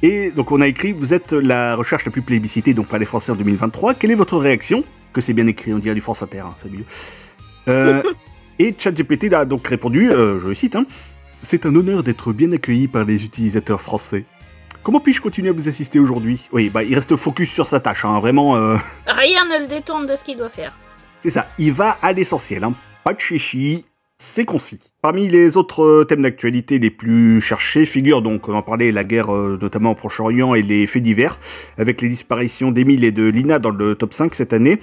Et donc on a écrit, vous êtes la recherche la plus plébiscitée donc par les Français en 2023. Quelle est votre réaction? Que c'est bien écrit, on dirait du France Inter, hein, fabuleux. [LAUGHS] Et ChatGPT a donc répondu, euh, je le cite, hein, c'est un honneur d'être bien accueilli par les utilisateurs français. Comment puis-je continuer à vous assister aujourd'hui? Oui, bah il reste focus sur sa tâche, hein, vraiment. euh, Rien ne le détourne de ce qu'il doit faire. c'est ça, il va à l'essentiel, hein. pas de chichi, c'est concis. Parmi les autres euh, thèmes d'actualité les plus cherchés figurent donc, on en parlait, la guerre notamment au Proche-Orient et les faits divers, avec les disparitions d'Emile et de Lina dans le top 5 cette année.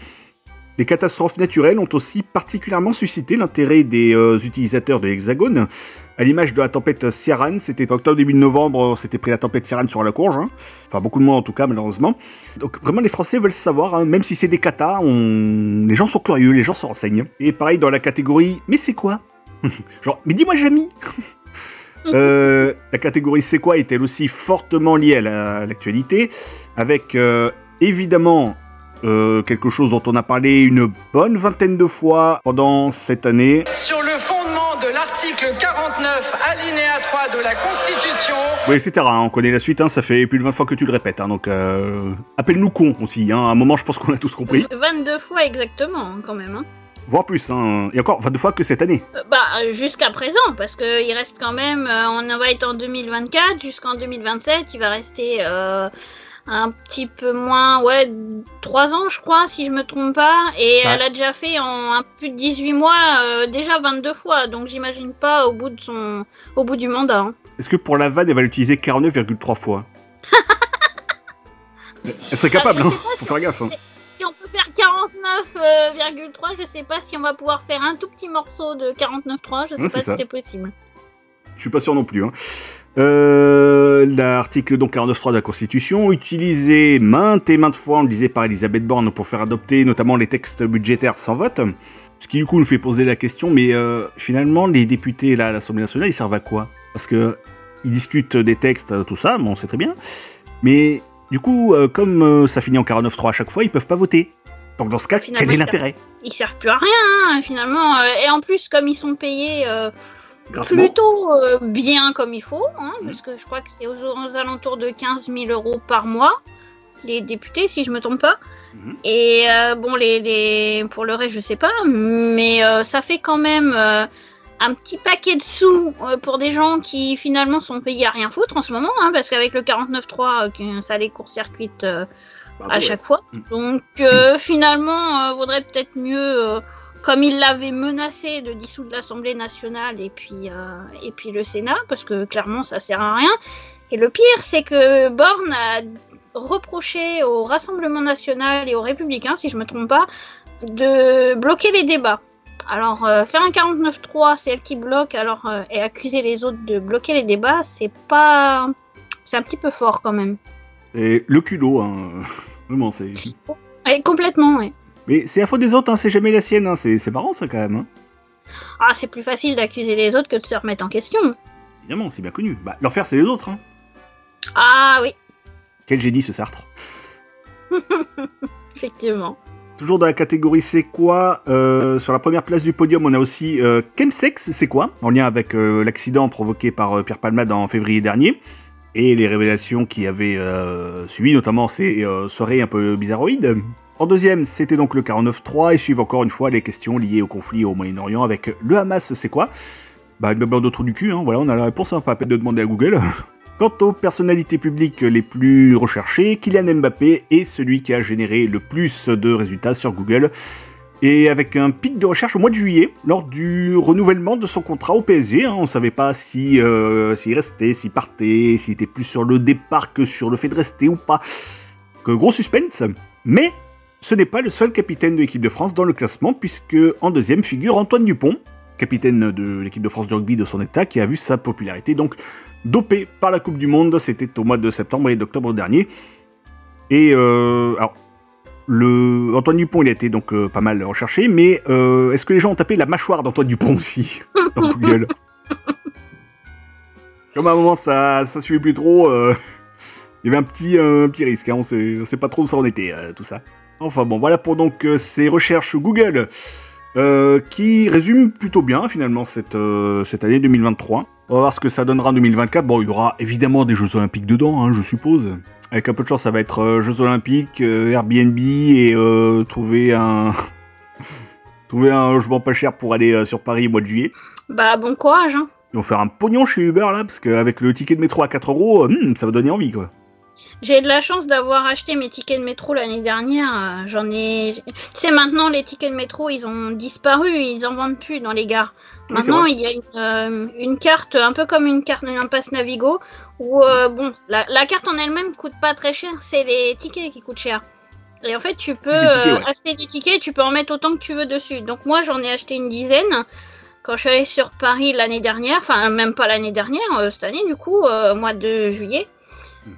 Les catastrophes naturelles ont aussi particulièrement suscité l'intérêt des euh, utilisateurs de l'Hexagone. À l'image de la tempête Ciaran, c'était octobre début de novembre, on s'était pris la tempête Ciaran sur la courge. hein. Enfin, beaucoup de monde en tout cas, malheureusement. Donc vraiment, les Français veulent savoir, hein, même si c'est des katas, on... les gens sont curieux, les gens se renseignent. Et pareil dans la catégorie, mais c'est quoi? [LAUGHS] Genre, mais dis-moi Jamy [LAUGHS] Euh, La catégorie c'est quoi est elle aussi fortement liée à l'actualité, avec euh, évidemment euh, quelque chose dont on a parlé une bonne vingtaine de fois pendant cette année. Sur le fondement de l'article 49, alinéa 3 de la Constitution, Oui, etc. hein, on connaît la suite, hein, ça fait plus de 20 fois que tu le répètes, hein, donc euh, appelle-nous con aussi. Hein, à un moment, je pense qu'on a tous compris. 22 fois exactement, hein, quand même. hein. Voire plus, hein, et encore 22 fois que cette année. Euh, Bah, jusqu'à présent, parce qu'il reste quand même. euh, on va être en 2024, jusqu'en 2027, il va rester euh, un petit peu moins, ouais, 3 ans je crois, si je me trompe pas. Et Ouais. elle a déjà fait en un plus de 18 mois, euh, déjà 22 fois. Donc j'imagine pas au bout, de son, au bout du mandat. hein. Est-ce que pour la vanne, elle va l'utiliser 49,3 fois? [LAUGHS] Elle serait capable, Ah, je hein Faut si faire gaffe. hein. Si on peut faire 49,3, je sais pas si on va pouvoir faire un tout petit morceau de 49,3, je sais Ouais, pas si c'est possible. Je suis pas sûr non plus. Hein. Euh, L'article donc 49.3 de la Constitution, utilisé maintes et maintes fois, on le disait par Elisabeth Borne, pour faire adopter notamment les textes budgétaires sans vote. Ce qui du coup nous fait poser la question, mais euh, finalement les députés là, à l'Assemblée nationale, ils servent à quoi? Parce que ils discutent des textes, tout ça, bon c'est très bien, mais du coup, euh, comme euh, ça finit en 49.3 à chaque fois, ils peuvent pas voter. Donc dans ce cas, Finalement, quel est l'intérêt? Ils servent plus à rien, hein, finalement. euh, Et en plus, comme ils sont payés euh. Plutôt euh, bien comme il faut, hein, parce que je crois que c'est aux, aux alentours de 15 000 euros par mois, les députés, si je me trompe pas. Et euh, bon, les, les, pour le reste, je sais pas, mais euh, ça fait quand même un petit paquet de sous pour des gens qui finalement sont payés à rien foutre en ce moment, hein, parce qu'avec le 49.3, euh, que ça les court-circuite euh, à ouais. chaque fois. Donc euh, finalement, vaudrait peut-être mieux, comme il l'avait menacé, de dissoudre l'Assemblée nationale et puis, euh, et puis le Sénat, parce que clairement ça sert à rien. Et le pire, c'est que Borne a reproché au Rassemblement national et aux Républicains, si je me trompe pas, de bloquer les débats. Alors, euh, faire un 49-3, c'est elle qui bloque, alors, euh, et accuser les autres de bloquer les débats, c'est pas. C'est un petit peu fort quand même. Et le culot, hein. [LAUGHS] Vraiment, c'est. Et complètement, oui. Mais c'est la faute des autres, hein, c'est jamais la sienne, hein. c'est marrant ça quand même. Hein. Ah, c'est plus facile d'accuser les autres que de se remettre en question. Évidemment, c'est bien connu. Bah, l'enfer, c'est les autres. Hein. Ah oui, Quel génie ce Sartre. [LAUGHS] effectivement. Toujours dans la catégorie c'est quoi euh, Sur la première place du podium, on a aussi euh, Chemsex, c'est quoi En lien avec euh, l'accident provoqué par euh, Pierre Palmade en février dernier. Et les révélations qui avaient suivi, notamment ces soirées un peu bizarroïdes. En deuxième, c'était donc le 49-3, et suivent encore une fois les questions liées au conflit au Moyen-Orient avec le Hamas, c'est quoi? Bah, une bande de trou du cul, hein, on a la réponse, hein, pas peine de demander à Google. [LAUGHS] Quant aux personnalités publiques les plus recherchées, Kylian Mbappé est celui qui a généré le plus de résultats sur Google. Et avec un pic de recherche au mois de juillet, lors du renouvellement de son contrat au PSG, hein, on ne savait pas si, euh, s'il restait, s'il partait, s'il était plus sur le départ que sur le fait de rester ou pas. Que gros suspense. Mais ce n'est pas le seul capitaine de l'équipe de France dans le classement, puisque en deuxième figure Antoine Dupont, capitaine de l'équipe de France de rugby de son état, qui a vu sa popularité donc dopée par la Coupe du Monde. C'était au mois de septembre et d'octobre dernier. Et euh, alors, Antoine Dupont, il a été donc euh, pas mal recherché, mais euh, est-ce que les gens ont tapé la mâchoire d'Antoine Dupont aussi [LAUGHS] Comme à un moment ça, ça suivait plus trop, il y avait un petit, un petit risque, hein, on on sait pas trop où ça en était, tout ça. Enfin bon, voilà pour donc euh, ces recherches Google euh, qui résument plutôt bien finalement cette, euh, cette année 2023. On va voir ce que ça donnera en 2024. Bon, il y aura évidemment des Jeux Olympiques dedans, hein, je suppose. Avec un peu de chance, ça va être euh, Jeux Olympiques, Airbnb et trouver un [LAUGHS] trouver un logement pas cher pour aller sur Paris au mois de juillet. Bah, bon courage, hein. Ils vont faire un pognon chez Uber là, parce qu'avec le ticket de métro à 4 euros, hmm, ça va donner envie quoi. J'ai de la chance d'avoir acheté mes tickets de métro l'année dernière. euh, J'en ai. Tu sais, maintenant, les tickets de métro, ils ont disparu. Ils en vendent plus dans les gares. Oui, Maintenant, il y a une, euh, une carte, un peu comme une carte d'un pass Navigo, où, euh, bon, la, la carte en elle-même coûte pas très cher. C'est les tickets qui coûtent cher. Et en fait, tu peux Les tickets, ouais. acheter des tickets et tu peux en mettre autant que tu veux dessus. Donc, moi, j'en ai acheté une dizaine quand je suis allée sur Paris l'année dernière. Enfin, même pas l'année dernière, euh, cette année, du coup, euh, au mois de juillet.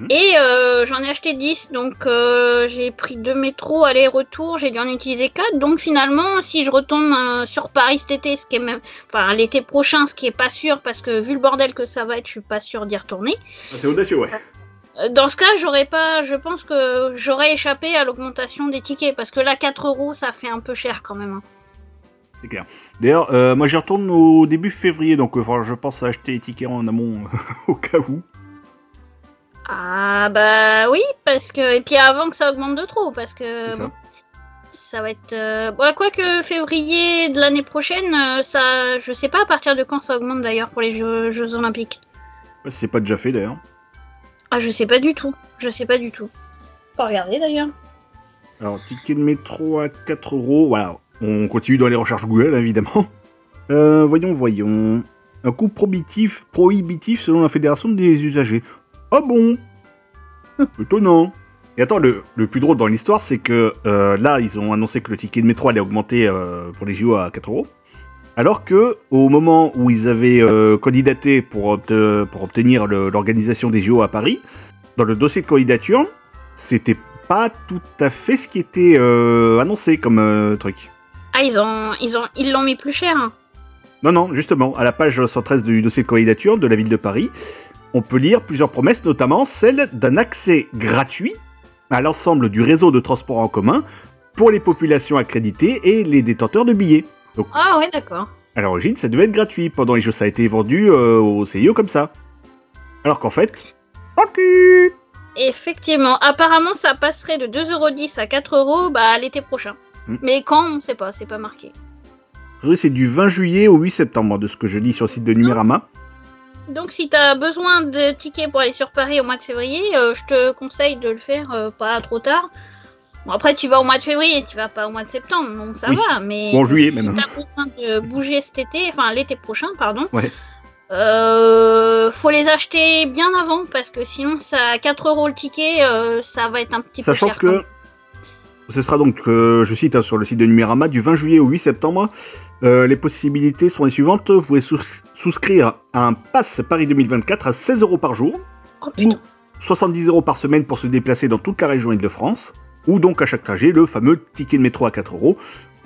Et euh, j'en ai acheté 10, donc euh, j'ai pris deux métros aller-retour, j'ai dû en utiliser 4. Donc finalement, si je retourne euh, sur Paris cet été, ce qui est même, enfin l'été prochain, ce qui est pas sûr, parce que vu le bordel que ça va être, je suis pas sûr d'y retourner. Ah, C'est audacieux, ouais. Dans ce cas, j'aurais pas, je pense que j'aurais échappé à l'augmentation des tickets, parce que là 4 euros, ça fait un peu cher quand même. hein. C'est clair. D'ailleurs, moi j'y retourne au début février, donc je pense à acheter les tickets en amont [LAUGHS] au cas où. Ah bah oui, parce que et puis avant que ça augmente de trop, parce que ça. bon, ça va être. Euh... Bon, quoique février de l'année prochaine, euh, ça, je sais pas à partir de quand ça augmente d'ailleurs pour les Jeux, Jeux Olympiques. C'est pas déjà fait d'ailleurs. Ah je sais pas du tout, je sais pas du tout. Pas regarder d'ailleurs. Alors, ticket de métro à 4 euros. Voilà, on continue dans les recherches Google, évidemment. Euh, voyons, voyons. Un coût prohibitif, prohibitif selon la Fédération des usagers. Ah bon? Étonnant. Et attends, le, le plus drôle dans l'histoire, c'est que euh, là, ils ont annoncé que le ticket de métro allait augmenter euh, pour les JO à 4 euros. Alors que, au moment où ils avaient euh, candidaté pour, obte- pour obtenir le- l'organisation des JO à Paris, dans le dossier de candidature, c'était pas tout à fait ce qui était annoncé comme truc. Ah, ils ont, ils ont, ils l'ont mis plus cher. hein. Non, non, justement, à la page 113 du dossier de candidature de la ville de Paris, on peut lire plusieurs promesses, notamment celle d'un accès gratuit à l'ensemble du réseau de transport en commun pour les populations accréditées et les détenteurs de billets. Donc, Ah ouais, d'accord. à l'origine, ça devait être gratuit. Pendant les jeux, ça a été vendu euh, au CIO comme ça. Alors qu'en fait, Effectivement, apparemment ça passerait de 2,10€ à 4€ bah, l'été prochain. Hmm. Mais quand, on sait pas, c'est pas marqué. c'est du 20 juillet au 8 septembre, de ce que je lis sur le site de Numérama. Donc si t'as besoin de tickets pour aller sur Paris au mois de février, euh, je te conseille de le faire euh, pas trop tard. Bon après tu vas au mois de février, tu vas pas au mois de septembre, donc ça Oui. va, mais en juillet, si même. t'as besoin de bouger cet été, enfin l'été prochain, pardon, Ouais. euh, faut les acheter bien avant parce que sinon ça à 4 euros le ticket, ça va être un petit Sachant peu cher. quand que ce sera donc, euh, je cite hein, sur le site de Numérama, du 20 juillet au 8 septembre. Euh, les possibilités sont les suivantes. Vous pouvez sous- souscrire à un pass Paris 2024 à 16 euros par jour. ou 70 euros par semaine pour se déplacer dans toute la région Île-de-France. Ou donc à chaque trajet, le fameux ticket de métro à 4 euros.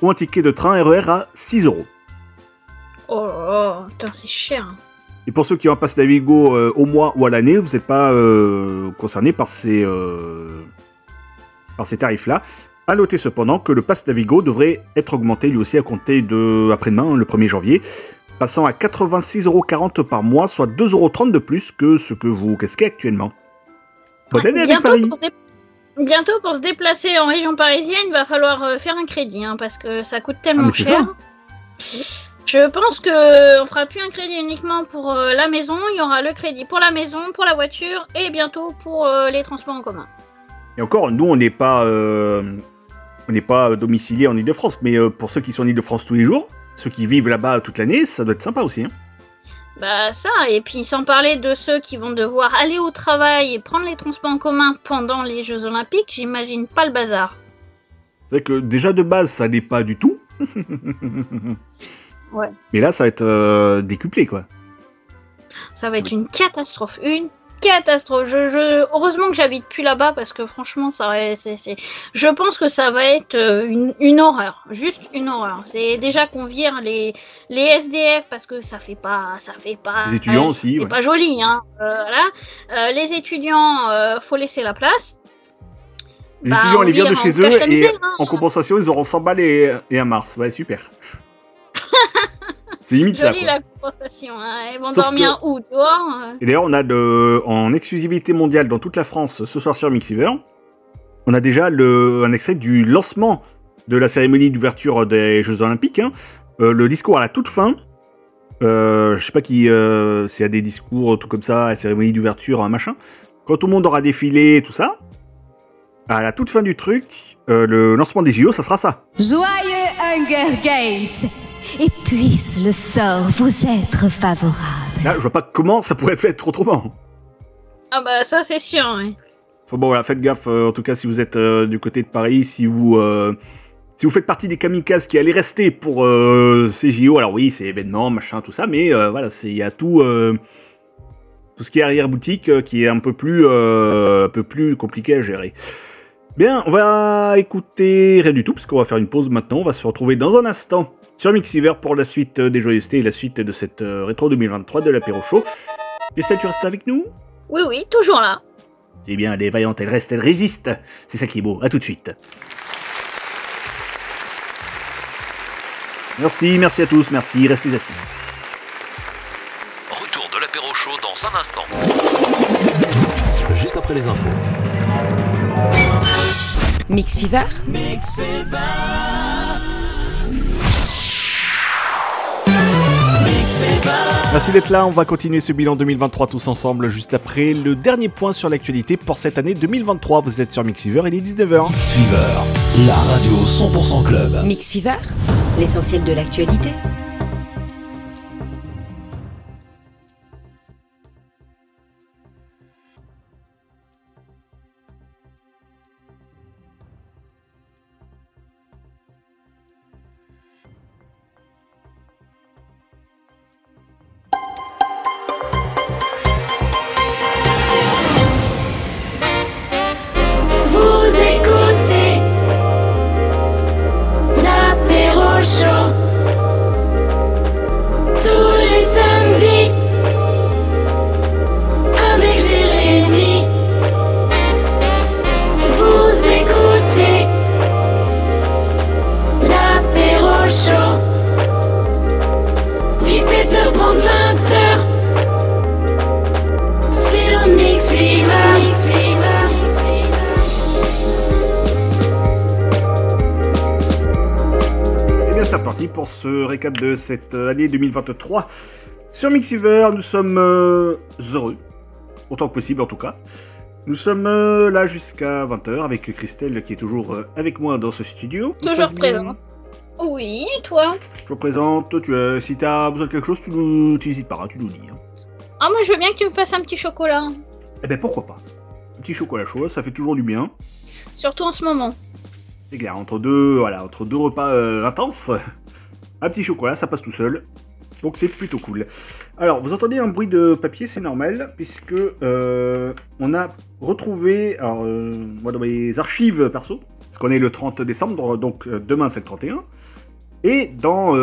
Ou un ticket de train RER à 6 euros. Oh putain c'est cher. Et pour ceux qui ont un pass Navigo euh, au mois ou à l'année, vous n'êtes pas concerné par ces, par ces tarifs-là. À noter cependant que le pass Navigo devrait être augmenté lui aussi à compter de après-demain, le 1er janvier, passant à 86,40€ par mois, soit 2,30€ de plus que ce que vous casquez actuellement. Bonne année avec Bientôt Paris pour, se dé- Bientôt pour se déplacer en région parisienne, il va falloir euh, faire un crédit hein, parce que ça coûte Ah, tellement cher. Je pense que on fera plus un crédit uniquement pour euh, la maison, il y aura le crédit pour la maison, pour la voiture et bientôt pour euh, les transports en commun. Et encore, nous, on n'est pas, euh, on n'est pas domicilié en Ile-de-France, mais euh, pour ceux qui sont en Ile-de-France tous les jours, ceux qui vivent là-bas toute l'année, ça doit être sympa aussi. hein. Bah ça, et puis sans parler de ceux qui vont devoir aller au travail et prendre les transports en commun pendant les Jeux Olympiques, j'imagine pas le bazar. C'est vrai que déjà de base, ça n'est pas du tout. [LAUGHS] Ouais. Mais là, ça va être euh, décuplé, quoi. Ça va être une catastrophe, une catastrophe. Je, je- Heureusement que j'habite plus là-bas parce que franchement, ça, c'est, c'est- je pense que ça va être euh, une, une horreur, juste une horreur. C'est déjà qu'on vire les, les SDF parce que ça fait pas, ça fait pas. Les étudiants euh, aussi, C'est ouais. pas joli, hein. euh, voilà. Euh, les étudiants, faut laisser la place. Les Bah, étudiants, on ils viennent de vire, on chez eux et hein. en compensation, ils auront 100 balles et, et un mars. Ouais, super. C'est limite ça, quoi. la compensation. Hein. Ils vont Sauf dormir où dehors euh Et d'ailleurs, on a de, en exclusivité mondiale dans toute la France ce soir sur Mixiver, on a déjà le, un extrait du lancement de la cérémonie d'ouverture des Jeux Olympiques. hein. Euh, le discours à la toute fin. Euh, je sais pas qui, euh, s'il y a des discours tout comme ça, la cérémonie d'ouverture, un machin. Quand tout le monde aura défilé, tout ça. À la toute fin du truc, euh, le lancement des JO, ça sera ça. Joyeux Hunger Games Et puisse le sort vous être favorable. Là, je vois pas comment ça pourrait être autrement. Ah bah ça c'est sûr. ouais. Enfin bon, voilà, faites gaffe, euh, en tout cas, si vous êtes euh, du côté de Paris, si vous, euh, si vous faites partie des kamikazes qui allaient rester pour euh, ces JO, alors oui, c'est événement, machin, tout ça, mais euh, voilà, c'est- il y a tout, euh, tout ce qui est arrière-boutique euh, qui est un peu, plus, euh, un peu plus compliqué à gérer. Bien, on va écouter rien du tout, parce qu'on va faire une pause maintenant, on va se retrouver dans un instant sur Mixiver pour la suite euh, des joyeusetés et la suite de cette euh, rétro 2023 de l'apéro show. Christelle, tu restes avec nous? Oui oui, toujours là. c'est bien, elle est vaillante, elle reste, elle résiste. C'est ça qui est beau. À tout de suite. Merci, merci à tous, merci, restez assis. Retour de l'apéro chaud dans un instant. Juste après les infos. Mix Fever. Merci d'être là, on va continuer ce bilan 2023 tous ensemble juste après le dernier point sur l'actualité pour cette année 2023. Vous êtes sur Mixiver, il est 19h. Mixiver, la radio 100% club. Mix Fever, l'essentiel de l'actualité. de cette année 2023. Sur Mixiver, nous sommes euh, heureux, autant que possible en tout cas. Nous sommes euh, là jusqu'à 20h avec Christelle qui est toujours euh, avec moi dans ce studio. Toujours présent. Oui, et toi Toujours présente. Tu, as si t'as besoin de quelque chose, tu n'hésites pas, hein, tu nous dis. hein. Ah, moi je veux bien que tu me fasses un petit chocolat. Eh ben pourquoi pas Un petit chocolat chaud, ça fait toujours du bien. Surtout en ce moment. C'est clair, entre deux, voilà, entre deux repas intenses un petit chocolat, ça passe tout seul. Donc c'est plutôt cool. Alors, vous entendez un bruit de papier, c'est normal, puisque euh, on a retrouvé, alors euh, moi dans mes archives perso, parce qu'on est le 30 décembre, donc euh, demain c'est le 31, et dans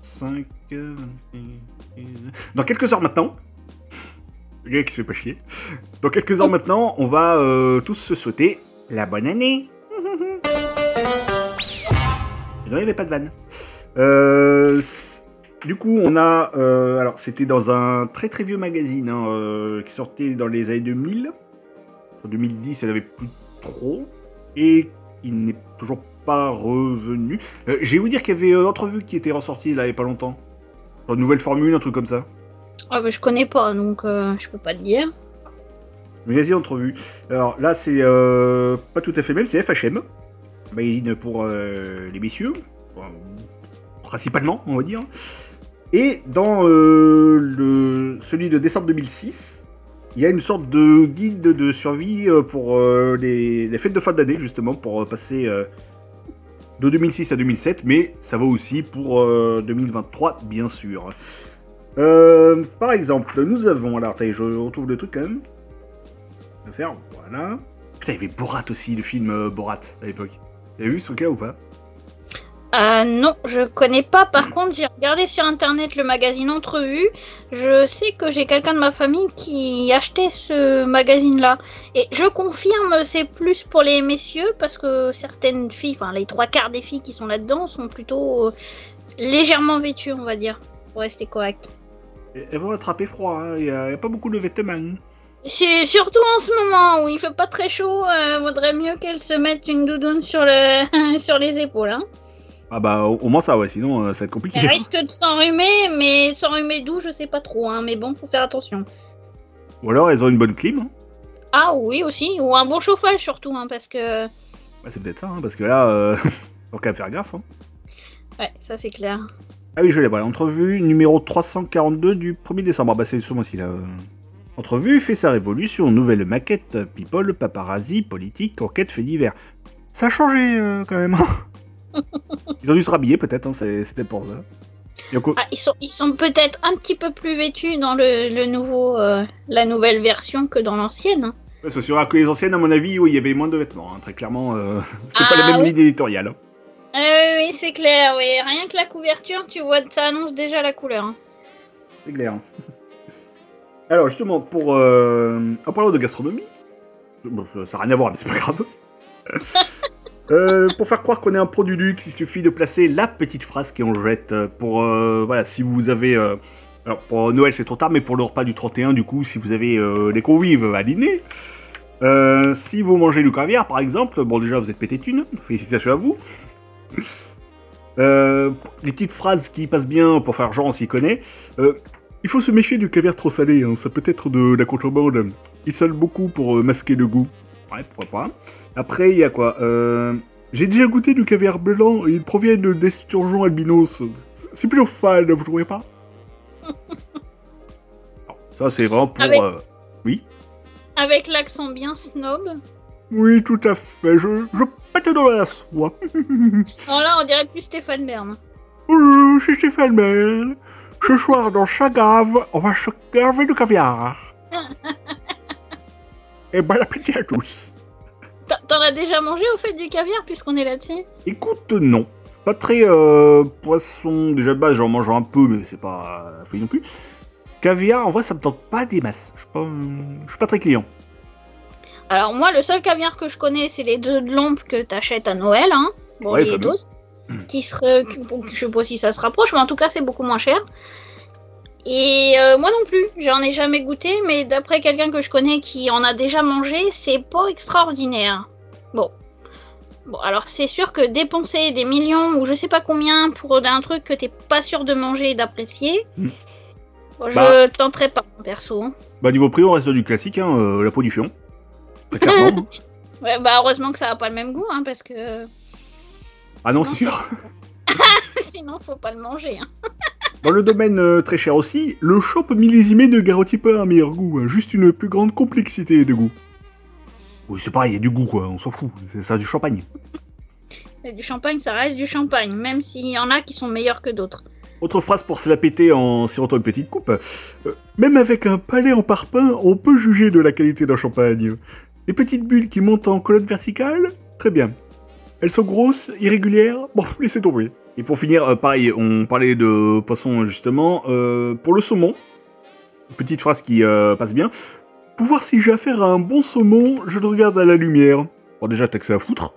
5, dans quelques heures maintenant, [LAUGHS] le gars qui se fait pas chier, dans quelques heures maintenant, on va tous se souhaiter la bonne année. [LAUGHS] Et non, il n'y avait pas de vanne. Euh, du coup, on a. euh, alors, c'était dans un très très vieux magazine hein, euh, qui sortait dans les années 2000. En 2010, il n'y en avait plus trop. Et il n'est toujours pas revenu. Euh, J'ai vous dire qu'il y avait euh, Entrevue qui était ressorti là il n'y a pas longtemps. Une nouvelle formule, un truc comme ça. Ah, bah je connais pas donc je peux pas te dire. Magazine Entrevue. Alors là, c'est pas tout à fait même, c'est FHM. Magazine pour euh, les messieurs. Principalement, on va dire. Et dans euh, le, celui de décembre 2006, il y a une sorte de guide de survie euh, pour les, fêtes de fin d'année, justement, pour passer de 2006 à 2007, mais ça vaut aussi pour euh, 2023, bien sûr. Par exemple, nous avons. Alors, je retrouve le truc quand même. Vais faire, voilà. Putain, il y avait Borat aussi, le film Borat à l'époque. Avez vu ce cas ou pas? Euh, non, je connais pas. Par contre, j'ai regardé sur internet le magazine Entrevue. Je sais que j'ai quelqu'un de ma famille qui achetait ce magazine-là. Et je confirme, c'est plus pour les messieurs parce que certaines filles, enfin les trois quarts des filles qui sont là-dedans, sont plutôt euh, légèrement vêtues, on va dire, pour rester correct. Et- Elles vont attraper froid, hein, il n'y a pas beaucoup de vêtements. C'est surtout en ce moment où il fait pas très chaud, euh, vaudrait mieux qu'elle se mette une doudoune sur, le... [LAUGHS] sur les épaules. Hein. Ah bah, au, au moins ça, ouais, sinon euh, ça va être compliqué. Elle [LAUGHS] risque de s'enrhumer, mais s'enrhumer d'où, je sais pas trop, hein, mais bon, faut faire attention. Ou alors elles ont une bonne clim. hein. Ah oui, aussi, ou un bon chauffage surtout, hein, parce que. Ouais, c'est peut-être ça, hein, parce que là, euh, [LAUGHS] faut quand même faire gaffe. hein. Ouais, ça c'est clair. Ah oui, je l'ai, voilà. Entrevue numéro 342 du 1er décembre. Ah bah, c'est ce mois-ci, là. Entrevue fait sa révolution. Nouvelle maquette. People, paparazzi, politique, enquête, fait divers. Ça a changé, euh, quand même. [LAUGHS] Ils ont dû se rhabiller, peut-être. hein, C'était pour ça. Ah, ils sont, ils sont peut-être un petit peu plus vêtus dans le, le nouveau, euh, la nouvelle version que dans l'ancienne. hein. Ouais, que les anciennes, à mon avis, oui, il y avait moins de vêtements. hein, Très clairement, euh, [LAUGHS] c'était pas la Ah, même oui. ligne éditoriale. hein. Euh, oui, c'est clair, oui. Rien que la couverture, tu vois, ça annonce déjà la couleur. hein. C'est clair. [LAUGHS] Alors, justement, pour. Euh, en parlant de gastronomie, bon, ça n'a rien à voir, mais c'est pas grave. [LAUGHS] Euh, pour faire croire qu'on est un produit luxe, il suffit de placer la petite phrase qui en jette. Pour. euh, voilà, si vous avez. euh, alors, pour Noël, c'est trop tard, mais pour le repas du 31, du coup, si vous avez les convives à dîner. si vous mangez du caviar, par exemple, bon, déjà, vous êtes pété thune. Félicitations à vous. Les petites phrases qui passent bien pour faire genre on s'y connaît. Il faut se méfier du caviar trop salé, hein, ça peut être de la contrebande. Il sale beaucoup pour euh, masquer le goût. Ouais, pourquoi pas. Après, il y a quoi euh, J'ai déjà goûté du caviar blanc et il provient de d'esturgeons albinos. C'est plutôt fan, vous trouvez pas? [LAUGHS] Ça, c'est vraiment pour. Avec- euh, Oui? Avec l'accent bien snob. Oui, tout à fait. Je, je pète dans la soie. [LAUGHS] Alors là, on dirait plus Stéphane Bern. Euh, c'est Stéphane Bern. Ce soir, dans sa gave, on va se gaver de caviar. [LAUGHS] Et bon appétit à tous. As déjà mangé au fait du caviar puisqu'on est là-dessus? Écoute, non. Pas très euh, poisson. Déjà de base, j'en mange un peu, mais c'est pas euh, la folie non plus. Caviar, en vrai, ça me tente pas des masses. Je suis pas, hum, je suis pas très client. Alors moi, le seul caviar que je connais, c'est les deux de l'ombre que t'achètes à Noël, hein. Bon, Ouais, les fameux. doses. Qui serait, je sais pas si ça se rapproche, mais en tout cas, c'est beaucoup moins cher. Et euh, moi non plus, j'en ai jamais goûté, mais d'après quelqu'un que je connais qui en a déjà mangé, c'est pas extraordinaire. Bon. Bon, alors c'est sûr que dépenser des millions ou je sais pas combien pour un truc que t'es pas sûr de manger et d'apprécier, Hmm. bon, je Bah. tenterai pas, perso. hein. Bah, niveau prix, on reste du classique, hein, euh, la peau du fion. Ouais, bah heureusement que ça a pas le même goût, hein, parce que ah non, c'est sûr. [LAUGHS] sinon faut pas le manger. Hein. Dans le domaine euh, très cher aussi, le shop millésimé ne garantit pas un meilleur goût, hein, juste une plus grande complexité de goût. Oui, c'est pareil, il y a du goût, quoi, on s'en fout. C'est ça, du champagne. Et du champagne, ça reste du champagne, même s'il y en a qui sont meilleurs que d'autres. Autre phrase pour se la péter en sirotant une petite coupe. Euh, même avec un palais en parpaing, on peut juger de la qualité d'un champagne. Les petites bulles qui montent en colonne verticale, très bien. Elles sont grosses, irrégulières, bon, [LAUGHS] laissez tomber. Et pour finir, euh, pareil, on parlait de poisson justement. euh, pour le saumon, petite phrase qui euh, passe bien. Pour voir si j'ai affaire à un bon saumon, je le regarde à la lumière. Bon, déjà, t'as que ça à foutre.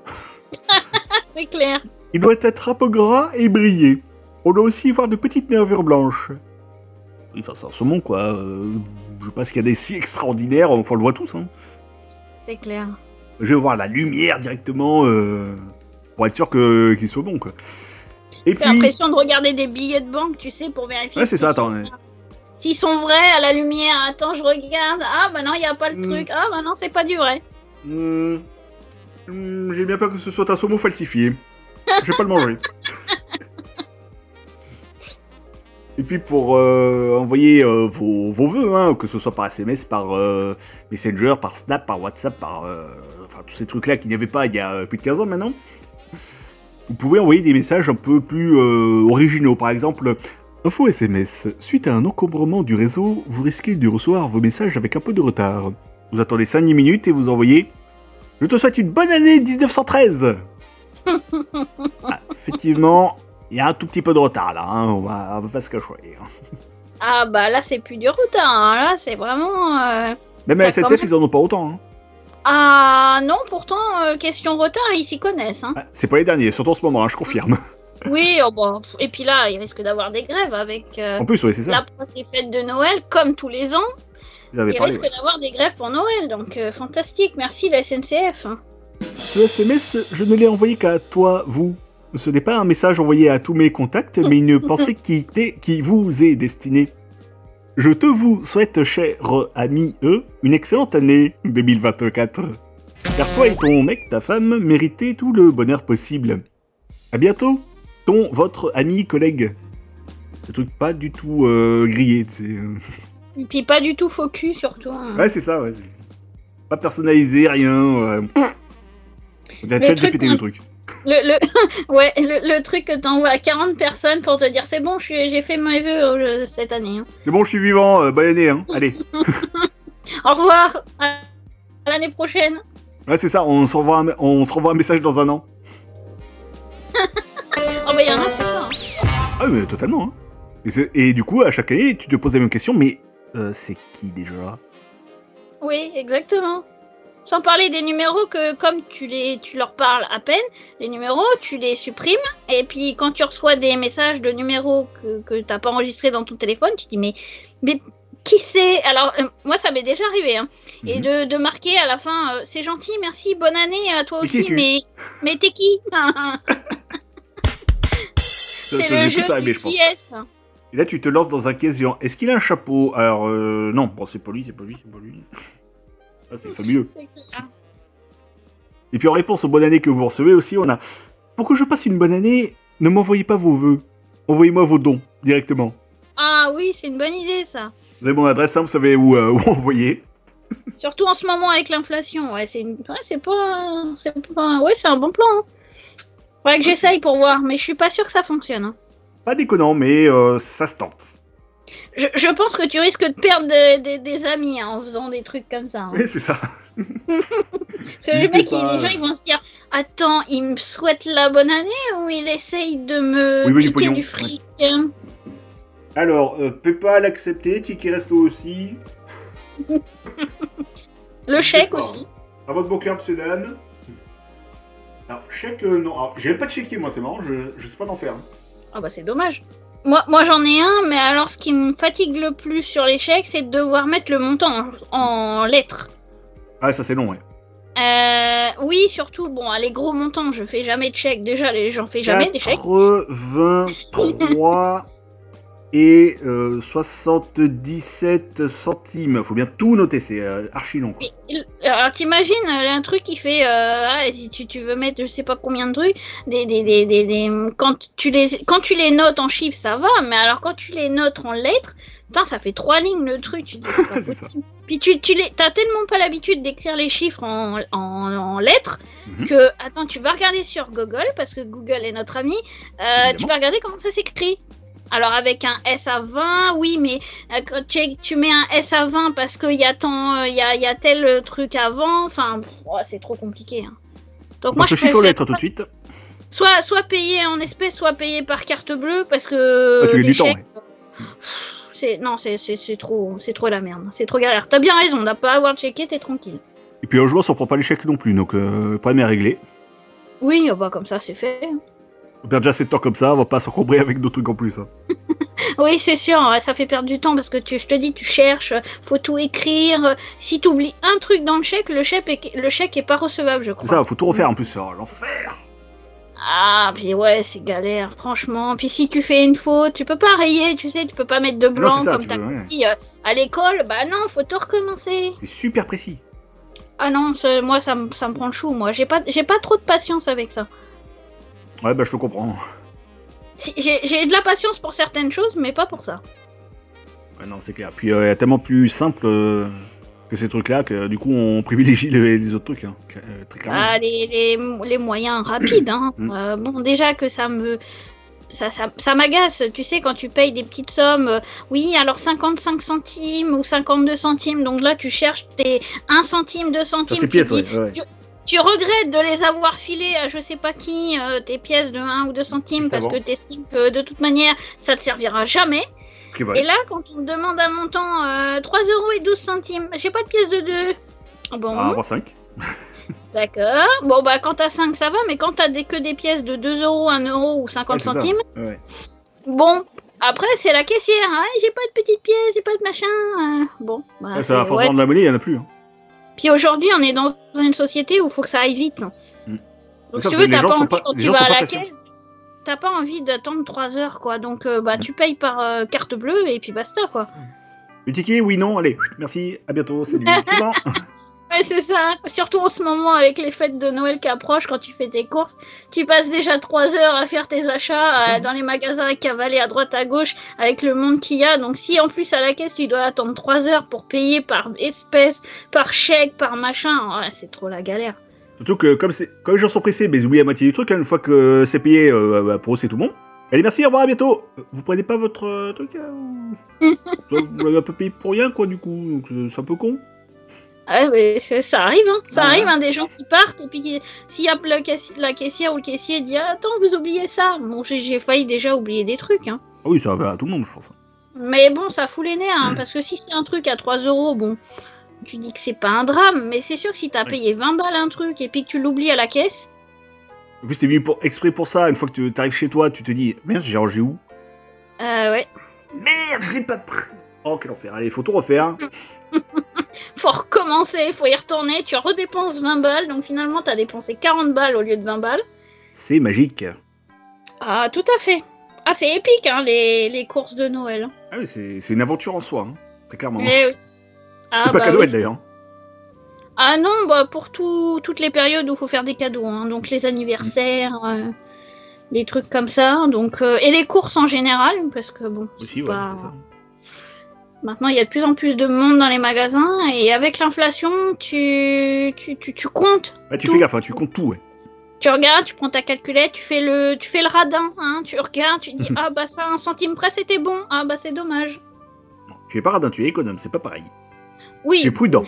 [LAUGHS] C'est clair. Il doit être un peu gras et briller. On doit aussi voir de petites nervures blanches. Oui, enfin, c'est un saumon, quoi. Je sais pas qu'il y a des si extraordinaires, enfin, on le voit tous. Hein. C'est clair. Je vais voir la lumière directement euh, pour être sûr que- qu'il soit bon, quoi. Et puis... l'impression de regarder des billets de banque, tu sais, pour vérifier Ouais, c'est ça, sont- attends. s'ils sont vrais à la lumière. Attends, je regarde. Ah bah non, il y a pas le Hmm. truc. Ah bah non, c'est pas du vrai. Hmm. Hmm, J'ai bien peur que ce soit un saumon falsifié. Je vais pas le manger. [LAUGHS] Et puis pour euh, envoyer euh, vos, vos vœux, hein, que ce soit par SMS, par euh, Messenger, par Snap, par WhatsApp, par enfin tous ces trucs-là qu'il n'y avait pas il y a euh, plus de 15 ans maintenant, vous pouvez envoyer des messages un peu plus euh, originaux. Par exemple, info SMS. Suite à un encombrement du réseau, vous risquez de recevoir vos messages avec un peu de retard. Vous attendez 5-10 minutes et vous envoyez Je te souhaite une bonne année 1913 [LAUGHS] Ah, Effectivement, il y a un tout petit peu de retard là, hein, on, va, on va pas se cacher. Ah bah là, c'est plus du retard. hein. Là, c'est vraiment. euh, Même à SNCF, ils en ont pas autant. hein. Ah non, pourtant, euh, question retard, ils s'y connaissent. Hein. C'est pas les derniers, surtout en ce moment, hein, je confirme. [LAUGHS] Oui, oh, bon. Et puis là, il risque d'avoir des grèves avec euh, En plus, c'est ça. l'approche des fêtes de Noël, comme tous les ans. Il parlé. risque ouais. d'avoir des grèves pour Noël, donc euh, fantastique. Merci la SNCF. hein. Ce SMS, je ne l'ai envoyé qu'à toi, vous. Ce n'est pas un message envoyé à tous mes contacts, mais une [LAUGHS] pensée qui, t'est- qui vous est destinée. Je te vous souhaite, cher ami E, une excellente année 2024. Car toi et ton mec, ta femme, méritez tout le bonheur possible. À bientôt, ton, votre ami, collègue. Ce truc pas du tout euh, grillé, tu sais. euh. Et puis pas du tout faux cul, surtout. hein. Ouais, c'est ça, ouais. Pas personnalisé, rien. Ouais. Le qu'on- le truc. Le, le, [LAUGHS] ouais, le, le truc que t'envoies à 40 personnes pour te dire c'est bon, je suis- j'ai fait mes vœux euh, cette année. hein. C'est bon, je suis vivant, euh, bonne année, hein. [LAUGHS] Allez. Au revoir, à, l'année prochaine. Ouais, c'est ça, on se, renvoie un, on se renvoie un message dans un an. [LAUGHS] Oh bah y'en a, c'est ça. hein. Ah mais totalement, hein. Et, et du coup, à chaque année, tu te poses la même question, mais euh, c'est qui déjà? Oui, exactement. Sans parler des numéros que, comme tu, les, tu leur parles à peine, les numéros, tu les supprimes. Et puis, quand tu reçois des messages de numéros que, que t'as pas enregistrés dans ton téléphone, tu te dis, mais, mais qui c'est? Alors, euh, moi, ça m'est déjà arrivé. Hein. Et Mhm. de, de marquer à la fin, euh, c'est gentil, merci, bonne année à toi aussi, mais, mais t'es qui? [LAUGHS] [LAUGHS] Ça, C'est ça, le jeu tous arrivé, je pense. yes. Et là, tu te lances dans un casier. Est-ce qu'il a un chapeau? Alors, euh, non, bon, c'est pas lui, c'est pas lui, c'est pas lui. C'est fabuleux. Et puis en réponse aux bonnes années que vous recevez aussi, on a Pour que je passe une bonne année, ne m'envoyez pas vos vœux. Envoyez-moi vos dons directement. Ah oui, c'est une bonne idée ça. Vous avez mon adresse, hein, vous savez où, euh, [LAUGHS] où envoyer. Surtout en ce moment avec l'inflation. Ouais, c'est une... ouais, c'est pas... c'est pas. Ouais, c'est un bon plan. Hein. Faudrait que j'essaye pour voir, mais je suis pas sûr que ça fonctionne. hein. Pas déconnant, mais euh, ça se tente. Je, je pense que tu risques de perdre de- de- des amis hein, en faisant des trucs comme ça. hein. Oui, c'est ça. Parce que les, mecs, pas. les gens ils vont se dire Attends, il me souhaite la bonne année ou il essaye de me Ou il veut du piquer pognon, du fric hein Alors, euh, PayPal accepté, Ticket Resto aussi. Le chèque aussi. À votre monsieur Dan. Alors, chèque, euh, non. Alors, j'ai même pas de chéquier, moi, c'est marrant, je, je sais pas d'en faire. Ah bah c'est dommage. Moi, moi j'en ai un, mais alors ce qui me fatigue le plus sur chèques, c'est de devoir mettre le montant en, en lettres. Ah, ça c'est long, ouais. Euh, oui, surtout, bon, les gros montants, je fais jamais de chèques. Déjà, j'en fais jamais des chèques. 83 et euh, 77 centimes. Faut bien tout noter, c'est euh, archi long. quoi. Alors t'imagines euh, un truc qui fait, euh, ah, si tu, tu veux mettre je sais pas combien de trucs, des, des, des, des, des- quand tu les quand tu les notes en chiffres ça va, mais alors quand tu les notes en lettres, putain ça fait trois lignes le truc, tu dis pas [LAUGHS] ça. Puis tu, tu les, t'as tellement pas l'habitude d'écrire les chiffres en, en, en lettres Mhm. que attends tu vas regarder sur Google parce que Google est notre ami, tu vas regarder comment ça s'écrit. Alors avec un S à 20, oui, mais euh, tu, tu mets un S à 20 parce qu'il y, a tant, euh, y, a, y a tel euh, truc avant, enfin, oh, c'est trop compliqué. hein. Donc On moi se je aux préfère lettres tout de suite. soit, soit payer en espèces, soit payer par carte bleue parce que Ah, tu du temps, pff, c'est non, c'est trop, c'est trop la merde, c'est trop galère. T'as bien raison, n'a pas à avoir checké, t'es tranquille. Et puis un jour, on prend pas les chèques non plus, donc euh, le problème est réglé. Oui, bah comme ça c'est fait. On perd déjà assez de temps comme ça, on va pas s'encombrer avec d'autres trucs en plus. hein. [LAUGHS] Oui, c'est sûr, ouais, ça fait perdre du temps parce que tu, je te dis, tu cherches, faut tout écrire. Si tu oublies un truc dans le chèque, le chèque est, le chèque est pas recevable, je crois. C'est ça, faut tout refaire en plus. oh, L'enfer Ah, puis ouais, c'est galère, franchement. Puis si tu fais une faute, tu peux pas rayer, tu sais, tu peux pas mettre de blanc c'est ça, comme t'as peux, ouais. dit euh, à l'école. Bah non, faut tout recommencer. C'est super précis. Ah non, moi ça, me- ça me prend le chou, moi. J'ai pas, j'ai pas trop de patience avec ça. Ouais, bah je te comprends. Si- J'ai de la patience pour certaines choses, mais pas pour ça. Ouais, non, c'est clair. Puis euh, il y a tellement plus simple euh, que ces trucs-là que du coup on [LAUGHS] privilégie les, les autres trucs. hein, euh, très. Ah, les, les, les moyens rapides, hein. Mm. Euh, bon, déjà que ça me. Ça, ça, ça m'agace, tu sais, quand tu payes des petites sommes. euh, oui, alors 55 centimes ou 52 centimes, donc là tu cherches tes 1 centime, 2 centimes. tes tu pièces, dis- ouais, ouais. Tu, tu regrettes de les avoir filées à je sais pas qui, euh, tes pièces de 1 ou 2 centimes, Juste parce avant. que t'estimes que de toute manière ça te servira jamais. Et là, quand on te demande un montant euh, 3 euros et 12 centimes, j'ai pas de pièce de 2. Bon. Ah, avoir 5. [LAUGHS] D'accord. Bon, bah, quand t'as 5, ça va, mais quand t'as des, que des pièces de 2 euros, 1 euro ou 50 centimes, Ouais. bon, après, c'est la caissière. Hein, j'ai pas de petites pièces, j'ai pas de machin. euh, bon, bah, Ouais, ça, force ouais. de la monnaie, il y en a plus. hein. Puis aujourd'hui, on est dans une société où il faut que ça aille vite. Mm. Donc, Ça, si tu veux, t'as pas envie, pas- quand tu vas à la patients. caisse, t'as pas envie d'attendre 3 heures, quoi. Donc, euh, bah, tu payes par euh, carte bleue et puis basta, quoi. Le ticket, oui, non, allez, merci, à bientôt, salut. [LAUGHS] C'est bon. Ouais, c'est ça. Surtout en ce moment avec les fêtes de Noël qui approchent, quand tu fais tes courses, tu passes déjà trois heures à faire tes achats euh, dans les magasins à cavaler à droite à gauche avec le monde qu'il y a. Donc si en plus à la caisse tu dois attendre trois heures pour payer par espèce, par chèque, par machin, ouais, c'est trop la galère. Surtout que comme, les gens sont pressés, mais ils oublient la moitié du truc, hein, une fois que c'est payé, euh, bah, pour eux c'est tout bon. Allez, merci, au revoir, à bientôt. Euh, Vous prenez pas votre euh, truc hein, ou- [LAUGHS] Vous l'avez un peu payé pour rien, quoi, du coup, donc c'est un peu con. Ouais, mais ça arrive, hein. Ça Ah arrive, hein, des gens qui partent et puis qui- s'il y a la caissière ou le caissier dit attends vous oubliez ça. Bon j'ai failli déjà oublier des trucs, hein. Ah oui, ça va à tout le monde, je pense. Mais bon, ça fout les nerfs, hein, parce que si c'est un truc à 3 euros, bon, tu dis que c'est pas un drame, mais c'est sûr que si t'as payé 20 balles un truc et puis que tu l'oublies à la caisse, En plus, t'es venu pour, exprès pour ça, une fois que tu arrives chez toi, tu te dis, merde, j'ai rangé où? Euh, ouais. Merde, j'ai pas pris. Oh, quel enfer. Allez, faut tout refaire. [LAUGHS] Faut recommencer, faut y retourner, tu redépenses 20 balles, donc finalement t'as dépensé 40 balles au lieu de 20 balles. C'est magique. Ah, tout à fait. Ah, c'est épique, hein, les, les courses de Noël. Ah oui, c'est une aventure en soi, hein, très clairement. Eh oui. [LAUGHS] Ah, Et pas bah qu'à Noël oui. d'ailleurs. Ah non, bah pour tout, toutes les périodes où il faut faire des cadeaux, hein. donc les anniversaires, euh, les trucs comme ça, donc euh, et les courses en général, parce que bon, c'est ouais, pas- c'est ça. Maintenant il y a de plus en plus de monde dans les magasins et avec l'inflation, tu, tu, tu, tu comptes, Bah, tu Tout. fais gaffe, hein, tu comptes tout, ouais. tu regardes, tu prends ta calculette, tu fais le, tu fais le radin, hein, tu regardes, tu dis [LAUGHS] ah bah ça un centime près c'était bon, ah bah c'est dommage. Tu es pas radin, tu es économe, c'est pas pareil. Oui. Tu es prudent.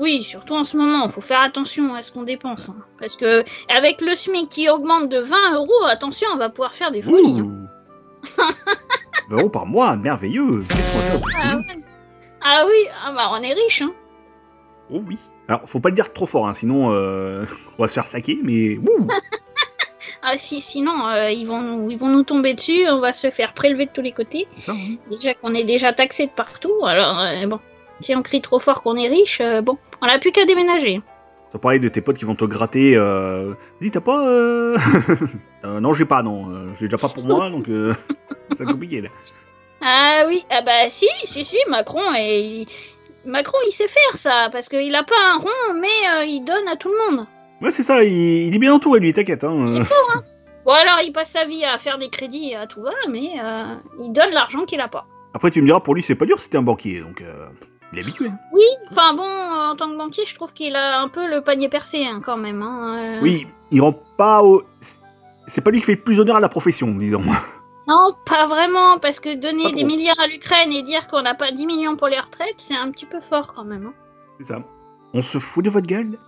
Oui, surtout en ce moment, faut faire attention à ce qu'on dépense. hein. Parce que avec le SMIC qui augmente de 20 euros, attention, on va pouvoir faire des folies. [LAUGHS] hein. 20 euros par mois, merveilleux. Qu'est-ce qu'on va faire de ce Ah, ouais. Ah oui, ah bah on est riche. Hein. Oh oui. Alors, faut pas le dire trop fort, hein, sinon euh, on va se faire saquer, mais [LAUGHS] Ah si, sinon euh, ils vont nous, ils vont nous tomber dessus, on va se faire prélever de tous les côtés. Ça, hein. Déjà qu'on est déjà taxé de partout, alors euh, bon, si on crie trop fort qu'on est riche, bon, on n'a plus qu'à déménager. Ça pareil de tes potes qui vont te gratter. Euh... Dis, t'as pas. Euh... [LAUGHS] euh, non, j'ai pas, non. euh, j'ai déjà pas pour moi, donc euh, [LAUGHS] c'est compliqué là. Ah oui, ah bah si, si, si, Macron, et Macron il sait faire ça, parce qu'il a pas un rond, mais il donne à tout le monde. Ouais, c'est ça, il, il est bien entouré, lui, t'inquiète. Hein. euh. Bon alors il passe sa vie à faire des crédits à tout va, mais il donne l'argent qu'il a pas. Après, tu me diras, pour lui, c'est pas dur, c'était un banquier, donc euh, il est habitué. hein. Oui, enfin bon, euh, en tant que banquier, je trouve qu'il a un peu le panier percé hein, quand même. hein, euh. Oui, il rend pas au. C'est pas lui qui fait le plus honneur à la profession, disons. Non, pas vraiment, parce que donner des milliards à l'Ukraine et dire qu'on n'a pas 10 millions pour les retraites, c'est un petit peu fort quand même. C'est ça. On se fout de votre gueule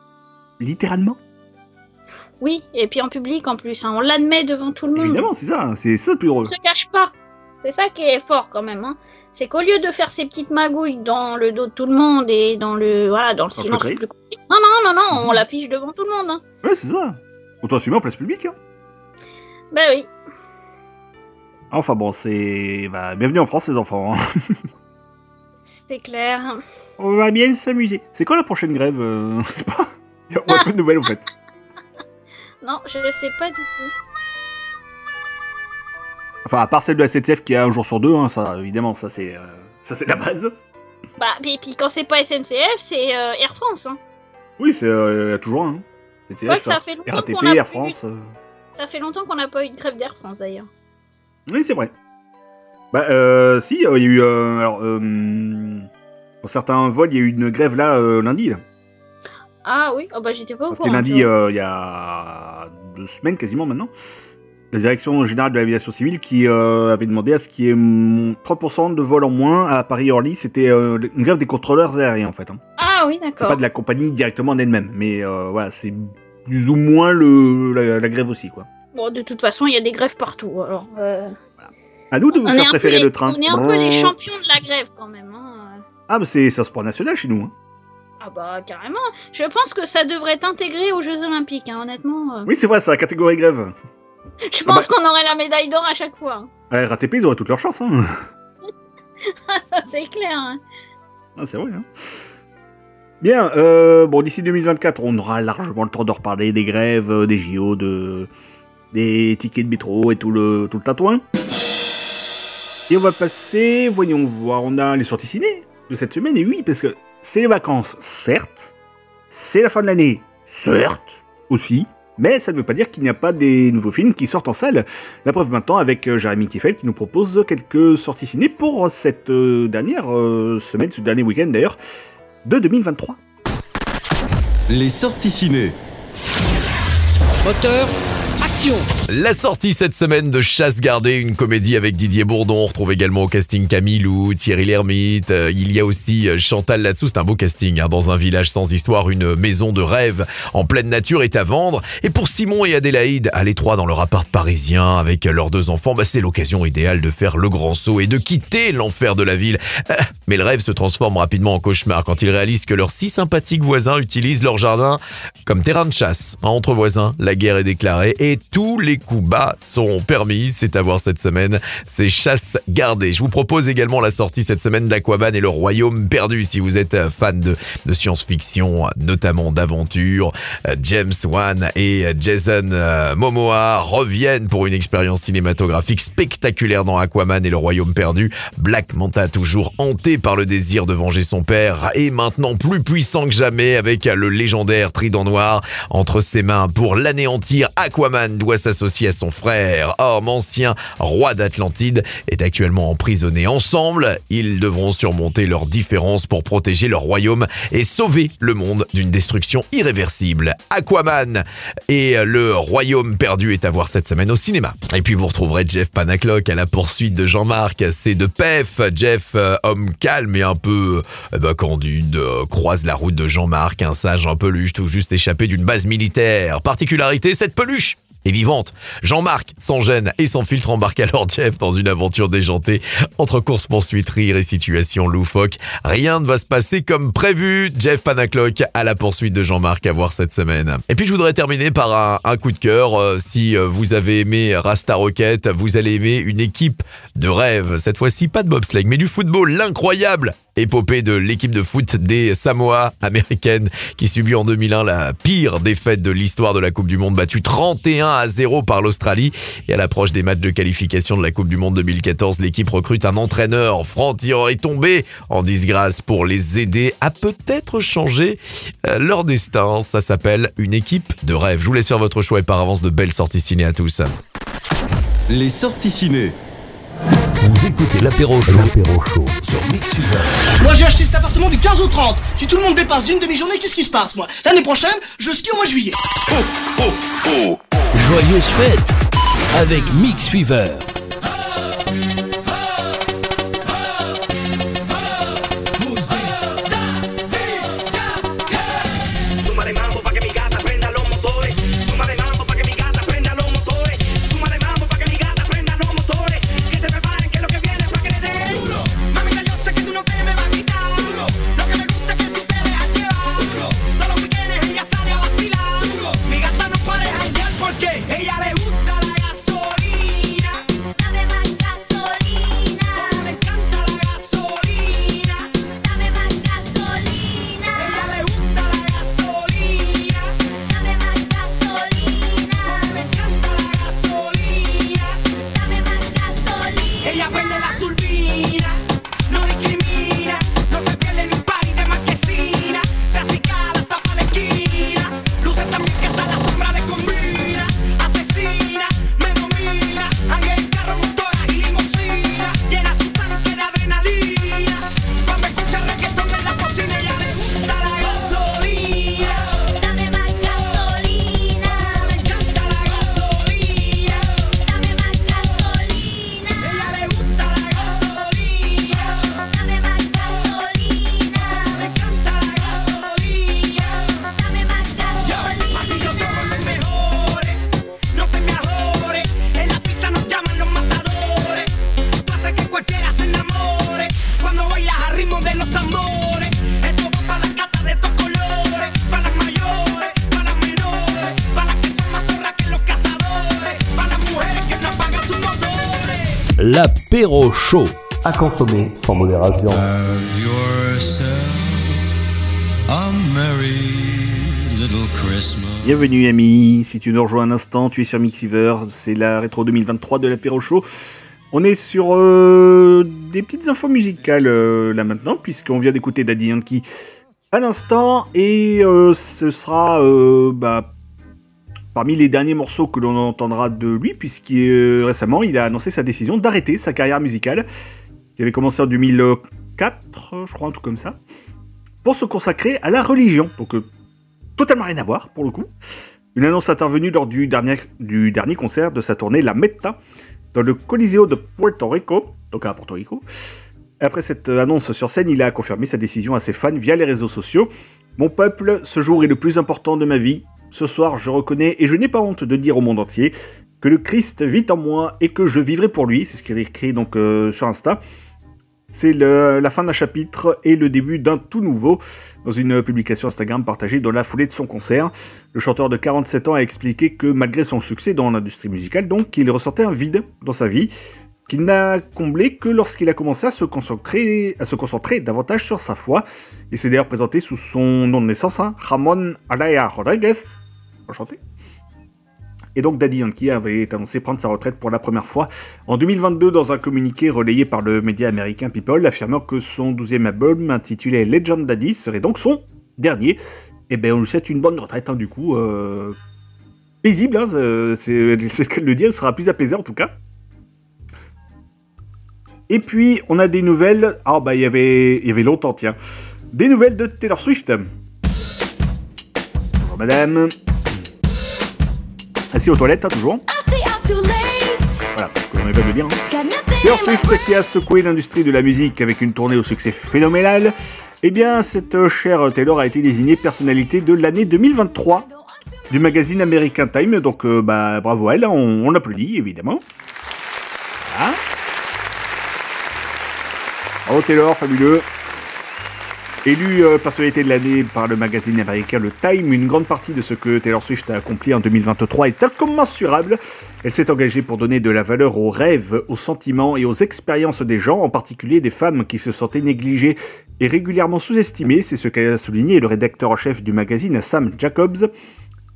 Littéralement Oui, et puis en public en plus, on l'admet devant tout le monde. Évidemment, c'est ça, c'est ça le plus On drôle. se cache pas. C'est ça qui est fort quand même. Hein. C'est qu'au lieu de faire ces petites magouilles dans le dos de tout le monde et dans le voilà dans le silence plus. Non non non non, on l'affiche devant tout le monde. Hein. Ouais, c'est ça. Autant assumer en place publique. Hein. Bah oui. Enfin bon, c'est. Bah, bienvenue en France, les enfants. hein. C'est clair. On va bien s'amuser. C'est quoi la prochaine grève euh, Je sais pas. Il y a pas de nouvelles, au fait. [LAUGHS] Non, je ne sais pas du tout. Enfin, à part celle de la SNCF qui est un jour sur deux, hein, ça, évidemment, ça c'est. euh, Ça, c'est la base. Bah, et puis quand c'est pas SNCF, c'est euh, Air France. Hein. Oui, c'est euh, il y a toujours un. hein. SNCF, Ouais, ça fait longtemps RATP, qu'on a Air France. euh. Ça fait longtemps qu'on n'a pas eu de grève d'Air France d'ailleurs. Oui, c'est vrai. Bah, euh, si, il y a eu. alors, pour certains vols, il y a eu une grève là, lundi. Là. Ah oui, oh, bah j'étais pas au C'était courant. lundi, vois. euh, il y a deux semaines quasiment maintenant. La direction générale de l'aviation civile qui euh, avait demandé à ce qu'il y ait hum, 30% de vols en moins à Paris-Orly. C'était euh, une grève des contrôleurs aériens en fait. hein. Ah oui, C'est d'accord. pas de la compagnie directement en elle-même, mais euh, voilà, c'est plus ou moins le, la, la grève aussi quoi. Bon, de toute façon, il y a des grèves partout. Alors, À nous de vous on, faire un préférer les, le train. on est un peu les champions de la grève quand même. Hein. Ah, bah c'est ça sport national chez nous. hein. Ah bah carrément. Je pense que ça devrait être intégré aux Jeux Olympiques, honnêtement. Oui, c'est vrai, c'est la catégorie grève. Je Ah pense bah- qu'on aurait la médaille d'or à chaque fois. hein. À la RATP, ils auraient toutes leurs chances. Hein. [LAUGHS] ça c'est clair. hein. Ah, c'est vrai. Hein. Bien, euh, bon, d'ici 2024, on aura largement le temps de reparler des grèves, euh, des JO, de, des tickets de métro et tout le, tout le tatouin. Et on va passer, voyons voir, on a les sorties ciné de cette semaine, et oui, parce que c'est les vacances, certes, c'est la fin de l'année, certes, aussi, mais ça ne veut pas dire qu'il n'y a pas des nouveaux films qui sortent en salle. La preuve maintenant avec euh, Jérémy Kiffel qui nous propose quelques sorties ciné pour cette euh, dernière euh, semaine, ce dernier week-end d'ailleurs, de 2023. Les sorties ciné. Moteur, La sortie cette semaine de Chasse gardée, une comédie avec Didier Bourdon. On retrouve également au casting Camille Lou, Thierry Lhermitte. Euh, Il y a aussi euh, Chantal là-dessous. C'est un beau casting. hein. Dans un village sans histoire, une maison de rêve en pleine nature est à vendre. Et pour Simon et Adélaïde, à l'étroit dans leur appart parisien avec leurs deux enfants, bah, c'est l'occasion idéale de faire le grand saut et de quitter l'enfer de la ville. Euh, Mais le rêve se transforme rapidement en cauchemar quand ils réalisent que leurs six sympathiques voisins utilisent leur jardin comme terrain de chasse. Entre voisins, la guerre est déclarée et tous les coups bas sont permis. C'est à voir cette semaine. C'est chasse gardée. Je vous propose également la sortie cette semaine d'Aquaman et le Royaume perdu. Si vous êtes euh, fan de, de science-fiction, notamment d'aventure, euh, James Wan et Jason euh, Momoa reviennent pour une expérience cinématographique spectaculaire dans Aquaman et le Royaume perdu. Black Manta, toujours hanté par le désir de venger son père, est maintenant plus puissant que jamais avec le légendaire trident noir entre ses mains pour l'anéantir. Aquaman doit s'associer à son frère, homme ancien, roi d'Atlantide, est actuellement emprisonné. Ensemble, ils devront surmonter leurs différences pour protéger leur royaume et sauver le monde d'une destruction irréversible. Aquaman et le royaume perdu est à voir cette semaine au cinéma. Et puis vous retrouverez Jeff Panaclock à la poursuite de Jean-Marc. C'est de PEF. Jeff, euh, homme calme et un peu euh, bah, candide, euh, croise la route de Jean-Marc, un sage en peluche tout juste échappé d'une base militaire. Particularité, cette peluche et vivante. Jean-Marc, sans gêne et sans filtre, embarque alors Jeff dans une aventure déjantée entre course-poursuite, rire et situation loufoque. Rien ne va se passer comme prévu. Jeff Panaclock à la poursuite de Jean-Marc à voir cette semaine. Et puis je voudrais terminer par un, coup de cœur. Euh, si euh, vous avez aimé Rasta Rocket, vous allez aimer une équipe de rêve. Cette fois-ci, pas de bobsleigh, mais du football, l'incroyable épopée de l'équipe de foot des Samoa américaines qui subit en 2001 la pire défaite de l'histoire de la Coupe du Monde battue 31 à 0 par l'Australie. Et à l'approche des matchs de qualification de la Coupe du Monde 2014 l'équipe recrute un entraîneur. Franck est tombé en disgrâce pour les aider à peut-être changer euh, leur destin. Ça s'appelle une équipe de rêve. Je vous laisse faire votre choix et par avance de belles sorties ciné à tous. Les sorties ciné. Vous écoutez l'apéro chaud, sur Mix Fever. Moi j'ai acheté cet appartement du 15 au 30. Si tout le monde dépasse d'une demi-journée, qu'est-ce qui se passe moi? L'année prochaine, je skie au mois de juillet. Joyeuse fête avec Mix Fever. L'apéro chaud. À consommer sans modération. A merry little Christmas. Bienvenue ami, si tu nous rejoins un instant, tu es sur Mixiver, c'est la rétro 2023 de l'apéro show. On est sur euh, des petites infos musicales euh, là maintenant, puisqu'on vient d'écouter Daddy Yankee à l'instant, et euh, ce sera euh, bah, parmi les derniers morceaux que l'on entendra de lui, puisque euh, récemment il a annoncé sa décision d'arrêter sa carrière musicale, qui avait commencé en 2004, je crois, un truc comme ça, pour se consacrer à la religion. Donc euh, totalement rien à voir pour le coup. Une annonce intervenue lors du dernier, du dernier concert de sa tournée La Meta dans le Coliseo de Puerto Rico, donc à Porto Rico. Après cette annonce sur scène, il a confirmé sa décision à ses fans via les réseaux sociaux. Mon peuple, ce jour est le plus important de ma vie. Ce soir, je reconnais et je n'ai pas honte de dire au monde entier que le Christ vit en moi et que je vivrai pour lui. C'est ce qu'il écrit donc euh, sur Insta. C'est la fin d'un chapitre et le début d'un tout nouveau. Dans une publication Instagram partagée dans la foulée de son concert, le chanteur de 47 ans a expliqué que malgré son succès dans l'industrie musicale, donc, il ressentait un vide dans sa vie qu'il n'a comblé que lorsqu'il a commencé à se concentrer, davantage sur sa foi. Il s'est d'ailleurs présenté sous son nom de naissance, hein, Ramon Alaya Rodriguez. Enchanté. Et donc Daddy Yankee avait annoncé prendre sa retraite pour la première fois en 2022 dans un communiqué relayé par le média américain People, affirmant que son 12e album intitulé Legend Daddy serait donc son dernier. Et ben on lui souhaite une bonne retraite hein, du coup. euh, paisible, hein, c'est c'est- [LAUGHS] c'est ce qu'elle le dit, elle sera plus apaisée en tout cas. Et puis on a des nouvelles. Ah bah il y avait, il y avait longtemps tiens. Des nouvelles de Taylor Swift. Bonjour madame. Assis aux toilettes, hein, toujours. Voilà, on n'est pas de dire. hein. Taylor Swift qui a secoué l'industrie de la musique avec une tournée au succès phénoménal. Eh bien, cette euh, chère Taylor a été désignée personnalité de l'année 2023 du magazine American Time. Donc, euh, bah, bravo à elle, hein, on, on applaudit évidemment. Voilà. Bravo Taylor, fabuleux. Élu euh, personnalité de l'année par le magazine américain Le Time, une grande partie de ce que Taylor Swift a accompli en 2023 est incommensurable. Elle s'est engagée pour donner de la valeur aux rêves, aux sentiments et aux expériences des gens, en particulier des femmes qui se sentaient négligées et régulièrement sous-estimées. C'est ce qu'a souligné le rédacteur en chef du magazine Sam Jacobs.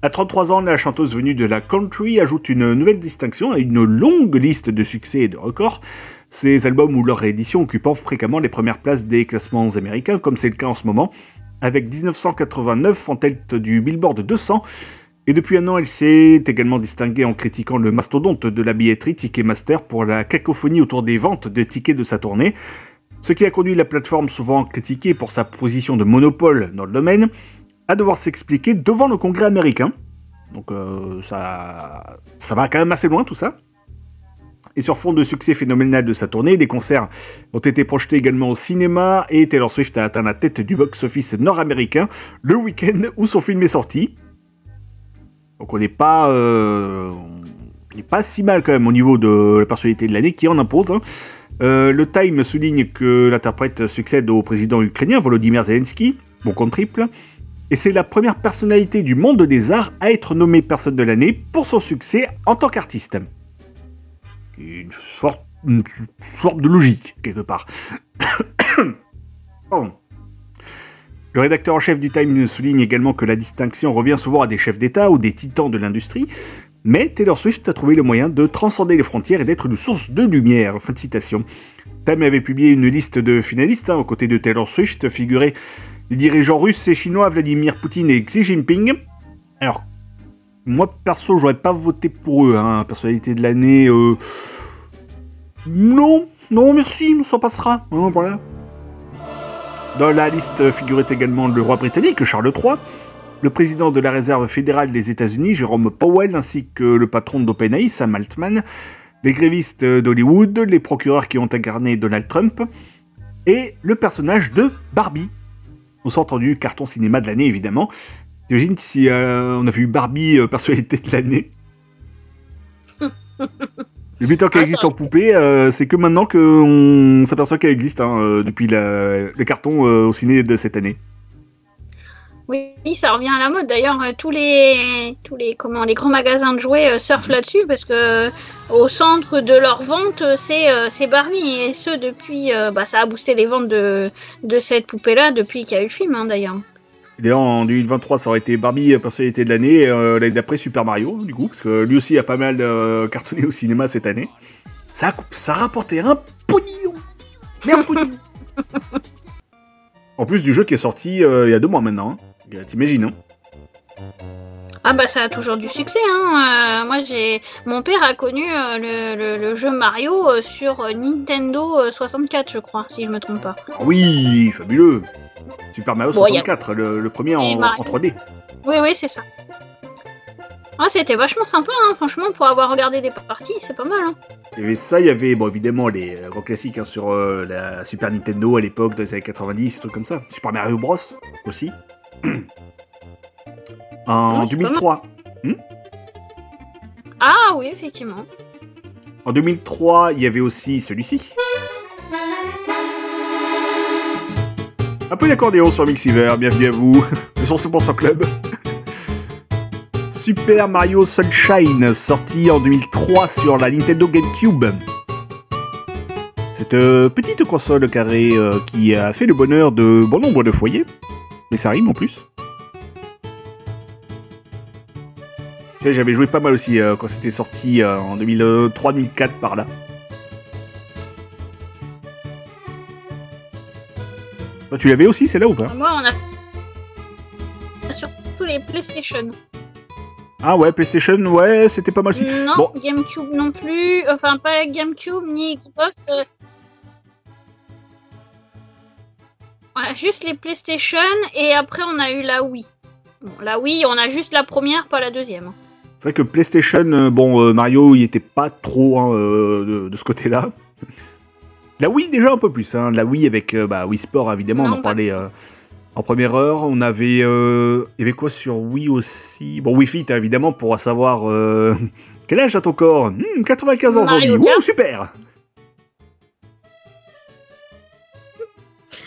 À 33 ans, la chanteuse venue de la country ajoute une nouvelle distinction à une longue liste de succès et de records. Ces albums ou leurs rééditions occupant fréquemment les premières places des classements américains, comme c'est le cas en ce moment, avec 1989 en tête du Billboard 200. Et depuis un an, elle s'est également distinguée en critiquant le mastodonte de la billetterie Ticketmaster pour la cacophonie autour des ventes de tickets de sa tournée. Ce qui a conduit la plateforme souvent critiquée pour sa position de monopole dans le domaine à devoir s'expliquer devant le Congrès américain. Donc euh, ça, ça va quand même assez loin tout ça. Et sur fond de succès phénoménal de sa tournée, des concerts ont été projetés également au cinéma et Taylor Swift a atteint la tête du box-office nord-américain le week-end où son film est sorti. Donc on n'est pas, euh, on pas si mal quand même au niveau de la personnalité de l'année qui en impose. hein. Euh, le Time souligne que l'interprète succède au président ukrainien Volodymyr Zelensky, bon compte triple, et c'est la première personnalité du monde des arts à être nommée personne de l'année pour son succès en tant qu'artiste. Une sorte, une sorte de logique, quelque part. [COUGHS] Le rédacteur en chef du Time souligne également que la distinction revient souvent à des chefs d'État ou des titans de l'industrie, mais Taylor Swift a trouvé le moyen de transcender les frontières et d'être une source de lumière. Fin de citation. Time avait publié une liste de finalistes, hein, aux côtés de Taylor Swift figuraient les dirigeants russes et chinois Vladimir Poutine et Xi Jinping. Alors, moi perso, j'aurais pas voté pour eux, hein, personnalité de l'année. euh, Non, non, merci, ça passera. hein, voilà. Dans la liste figurait également le roi britannique Charles III, le président de la réserve fédérale des États-Unis Jérôme Powell, ainsi que le patron d'OpenAI Sam Altman, les grévistes d'Hollywood, les procureurs qui ont incarné Donald Trump, et le personnage de Barbie. On s'est entendu carton cinéma de l'année évidemment. T'imagines si euh, on avait eu Barbie euh, personnalité de l'année? Depuis [LAUGHS] le temps qu'elle Ah, existe en poupée, euh, c'est que maintenant qu'on s'aperçoit qu'elle existe hein, euh, depuis la- le carton au ciné de cette année. Oui, ça revient à la mode. D'ailleurs, tous les, tous les, comment, les grands magasins de jouets surfent là-dessus parce que au centre de leur vente, c'est Barbie et ce depuis, bah, ça a boosté les ventes de, de cette poupée-là depuis qu'il y a eu le film, hein, d'ailleurs. D'ailleurs, en 2023, ça aurait été Barbie euh, personnalité de l'année, euh, l'année d'après Super Mario, du coup, parce que lui aussi a pas mal euh, cartonné au cinéma cette année. Ça a, ça a rapporté un pognon Mais un pognon [LAUGHS] En plus du jeu qui est sorti euh, il y a deux mois maintenant. hein. T'imagines, hein Ah bah ça a toujours du succès. Hein. Euh, moi j'ai, mon père a connu euh, le, le- le jeu Mario euh, sur Nintendo euh, 64, je crois, si je me trompe pas. Ah Oui, fabuleux Super Mario Bon, il y a- 64, le, le premier en, Et Mario. en 3D. Oui, oui, c'est ça. Ah, c'était vachement sympa, hein, franchement, pour avoir regardé des parties, c'est pas mal. Hein. Il y avait ça, il y avait bon, évidemment les grands classiques hein, sur euh, la Super Nintendo à l'époque, dans les années 90, des trucs comme ça. Super Mario Bros. aussi. [CLEARS THROAT] en Ouais, c'est pas 2003. Ah oui, effectivement. En 2003, il y avait aussi celui-ci. Un peu d'accordéon sur Mixiver, bienvenue à vous. Le 100% Club. Super Mario Sunshine, sorti en 2003 sur la Nintendo GameCube. Cette euh, petite console carrée euh, qui a fait le bonheur de bon nombre de foyers. Mais ça rime en plus. J'avais joué pas mal aussi euh, quand c'était sorti en 2003-2004 par là. Tu l'avais aussi, c'est là ou pas Moi, on a surtout les PlayStation. Ah ouais, PlayStation, ouais, c'était pas mal aussi. Non, Bon, GameCube non plus. Enfin, pas GameCube ni Xbox. euh. Voilà, juste les PlayStation et après on a eu la Wii. Bon, la Wii, on a juste la première, pas la deuxième. c'est vrai que PlayStation, euh, bon, euh, Mario, il était pas trop hein, euh, de, de ce côté-là. La Wii, déjà un peu plus. Hein. La Wii avec euh, bah, Wii Sport, évidemment, on en parlait euh, en première heure. On avait. euh, Il y avait quoi sur Wii aussi? Bon, Wii Fit, hein, évidemment, pour savoir. euh, [LAUGHS] Quel âge a ton corps? Hmm, 95 ans Mario aujourd'hui. Kart. Wouh, super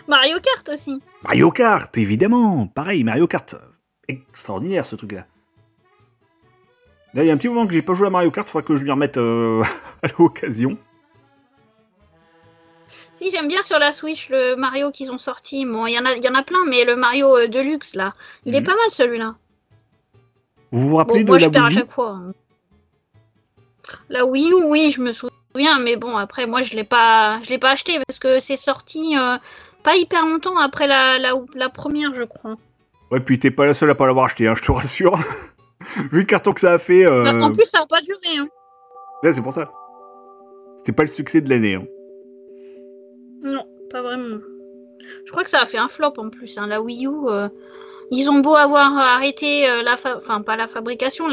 Mario Kart aussi. Mario Kart, évidemment. Pareil, Mario Kart. Extraordinaire ce truc-là. Là, il y a un petit moment que j'ai pas joué à Mario Kart, faudrait que je lui remette euh, [LAUGHS] à l'occasion. Si, j'aime bien sur la Switch le Mario qu'ils ont sorti. Bon, il y, en a- y en a plein, mais le Mario euh, Deluxe, là, il est Mhm. pas mal celui-là. Vous vous Bon, rappelez moi, de je la perds à Wii U chaque fois. hein. La Wii U, oui, je me souviens, mais bon, après, moi, je l'ai pas, je l'ai pas acheté parce que c'est sorti euh, pas hyper longtemps après la, la, la première, je crois. Ouais, puis t'es pas la seule à pas l'avoir acheté, hein, je te rassure. [LAUGHS] Vu le carton que ça a fait, euh, En plus, ça a pas duré. Hein. ouais, c'est pour ça. C'était pas le succès de l'année. hein. Je crois que ça a fait un flop en plus. Hein. La Wii U, euh, ils ont beau avoir arrêté euh, la, fa- enfin pas la fabrication,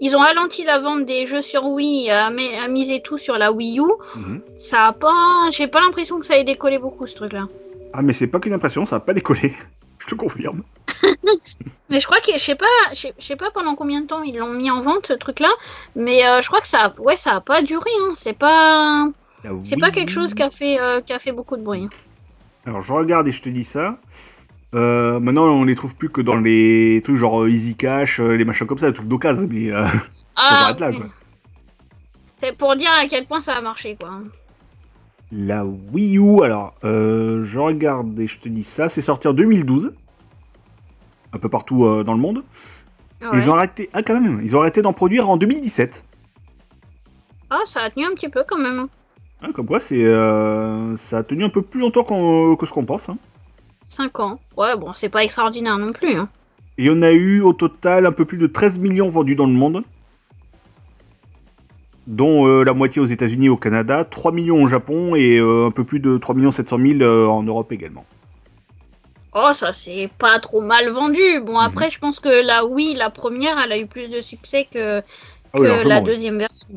ils ont ralenti la vente des jeux sur Wii, à, à miser tout sur la Wii U. Mhm. Ça a pas, j'ai pas l'impression que ça ait décollé beaucoup ce truc-là. Ah, mais c'est pas qu'une impression, ça a pas décollé. [LAUGHS] je te confirme. [LAUGHS] Mais je crois que je sais pas, je sais- pas pendant combien de temps ils l'ont mis en vente ce truc-là, mais euh, je crois que ça, a- ouais, ça a pas duré. Hein. C'est pas, c'est pas quelque chose qui a fait, euh, qui a fait beaucoup de bruit. Alors je regarde et je te dis ça. Euh, maintenant on les trouve plus que dans les trucs genre euh, Easy Cash, euh, les machins comme ça, les trucs d'occasion, mais euh, [LAUGHS] ça Ah, s'arrête là quoi. C'est pour dire à quel point ça a marché, quoi. La Wii U, alors euh, je regarde et je te dis ça, c'est sorti en 2012. Un peu partout euh, dans le monde. Ouais. Ils ont arrêté, ah quand même, ils ont arrêté d'en produire en 2017. Ah, ça a tenu un petit peu quand même. Hein, comme quoi, c'est, euh, ça a tenu un peu plus longtemps que ce qu'on pense. hein. 5 ans. Ouais, bon, c'est pas extraordinaire non plus. Hein. Et on a eu au total un peu plus de 13 millions vendus dans le monde. Dont euh, la moitié aux États-Unis et au Canada, 3 millions au Japon et euh, un peu plus de 3 700 000 euh, en Europe également. Oh, ça c'est pas trop mal vendu. Mhm. Bon, après, je pense que la Wii, la première, elle a eu plus de succès que, Ah oui, la oui. deuxième version.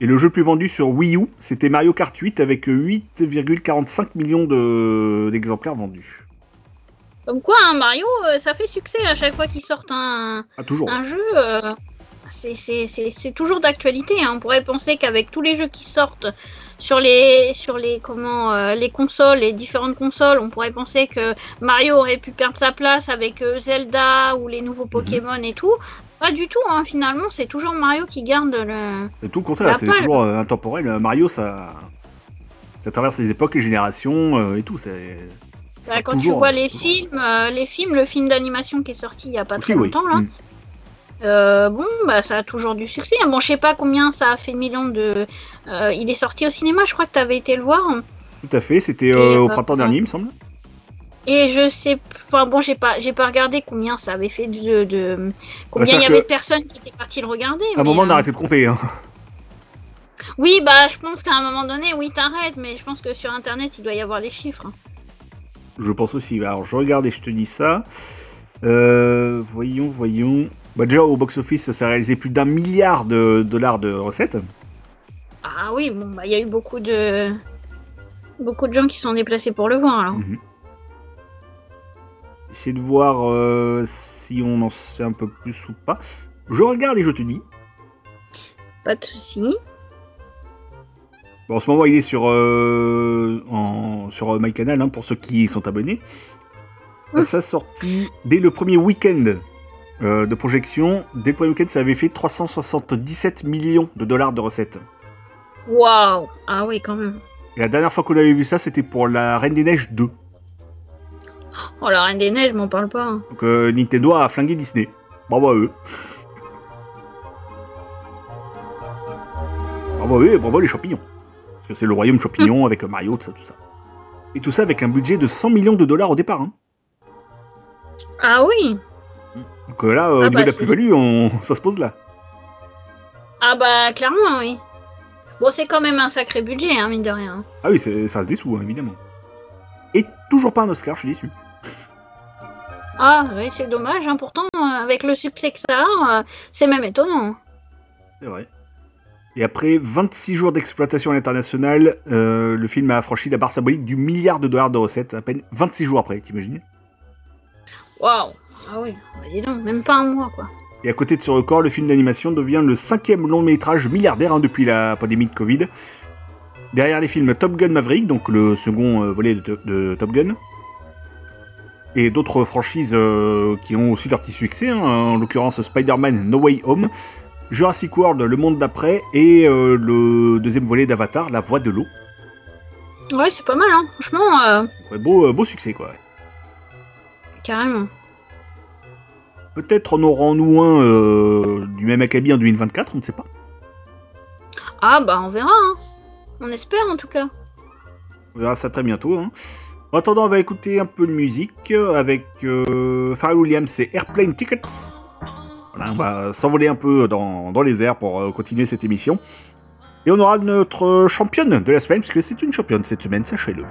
Et le jeu le plus vendu sur Wii U, c'était Mario Kart 8 avec 8,45 millions de- d'exemplaires vendus. Comme quoi, hein, Mario, euh, ça fait succès à chaque fois qu'ils sortent un, Ah, toujours. un jeu. euh, c'est- toujours d'actualité. hein. On pourrait penser qu'avec tous les jeux qui sortent sur les sur les comment euh, les consoles, les différentes consoles, on pourrait penser que Mario aurait pu perdre sa place avec Zelda ou les Mhm. nouveaux Pokémon et tout. Pas du tout. Hein. Finalement, c'est toujours Mario qui garde le. C'est tout le contraire, c'est toujours euh, intemporel. Mario, ça, ça traverse les époques, les générations euh, et tout. c'est- ça Bah, quand tu vois euh, les films, euh, les films, le film d'animation qui est sorti il y a pas Aussi, très oui. longtemps là. Mm. Euh, bon, bah ça a toujours du succès. Bon, je sais pas combien ça a fait de millions de. Euh, il est sorti au cinéma, je crois que tu avais été le voir. Tout à fait, c'était euh, au euh, printemps dernier, il me semble. Et je sais, enfin bon, j'ai pas, j'ai pas regardé combien ça avait fait de, de combien il y avait de personnes qui étaient parties le regarder. À un moment, on euh, a arrêté de compter. Hein. Oui, bah je pense qu'à un moment donné, oui, t'arrêtes, mais je pense que sur internet, il doit y avoir les chiffres. Je pense aussi. Alors, je regarde et je te dis ça. Euh, voyons, voyons. Bah, déjà, au box-office, ça a réalisé plus d'un milliard de dollars de recettes. Ah oui, bon, bah il y a eu beaucoup de beaucoup de gens qui sont déplacés pour le voir alors. Mhm. Essayer de voir euh, si on en sait un peu plus ou pas. Je regarde et je te dis. Pas de soucis. Bon, en ce moment, il est sur. euh, en sur euh, MyCanal, hein, pour ceux qui sont abonnés. À sa sortie, dès le premier week-end euh, de projection, dès le premier week-end, ça avait fait 377 millions de dollars de recettes. Waouh Ah oui, quand même. Et la dernière fois qu'on avait vu ça, c'était pour la Reine des Neiges 2. Oh, la Reine des Neiges, m'en parle pas. hein. Donc euh, Nintendo a flingué Disney. Bravo à eux. [LAUGHS] bravo à eux et bravo les champignons. Parce que c'est le royaume champignon avec Mario, tout ça, tout ça. Et tout ça avec un budget de 100 millions de dollars au départ. hein. Ah oui Donc euh, là, au Ah niveau bah, de la c'est- plus-value, on... [LAUGHS] ça se pose là. Ah bah, clairement, oui. Bon, c'est quand même un sacré budget, hein, mine de rien. Ah oui, ça se dessous, hein, évidemment. Et toujours pas un Oscar, je suis déçu. Ah, oui, c'est dommage, hein. pourtant, euh, avec le succès que ça a, euh, c'est même étonnant. C'est vrai. Et après 26 jours d'exploitation à l'international, euh, le film a franchi la barre symbolique du milliard de dollars de recettes, à peine 26 jours après, t'imagines? Waouh Ah oui, dis donc, même pas un mois, quoi. Et à côté de ce record, le film d'animation devient le cinquième long métrage milliardaire hein, depuis la pandémie de Covid. Derrière les films Top Gun Maverick, donc le second volet de, de Top Gun, et d'autres franchises euh, qui ont aussi leur petit succès, hein, en l'occurrence Spider-Man No Way Home, Jurassic World Le Monde d'après, et euh, le deuxième volet d'Avatar, La Voix de l'eau. Ouais, c'est pas mal, hein. franchement, euh, Ouais, beau, beau succès quoi. carrément. Peut-être en aurons-nous un du même acabit en 2024, on ne sait pas. Ah bah, on verra, hein. On espère, en tout cas. On verra ça très bientôt. hein. En attendant, on va écouter un peu de musique avec euh, Williams et Airplane Tickets. Voilà, on va s'envoler un peu dans, dans les airs pour euh, continuer cette émission. Et on aura notre championne de la semaine, puisque c'est une championne cette semaine, sachez-le.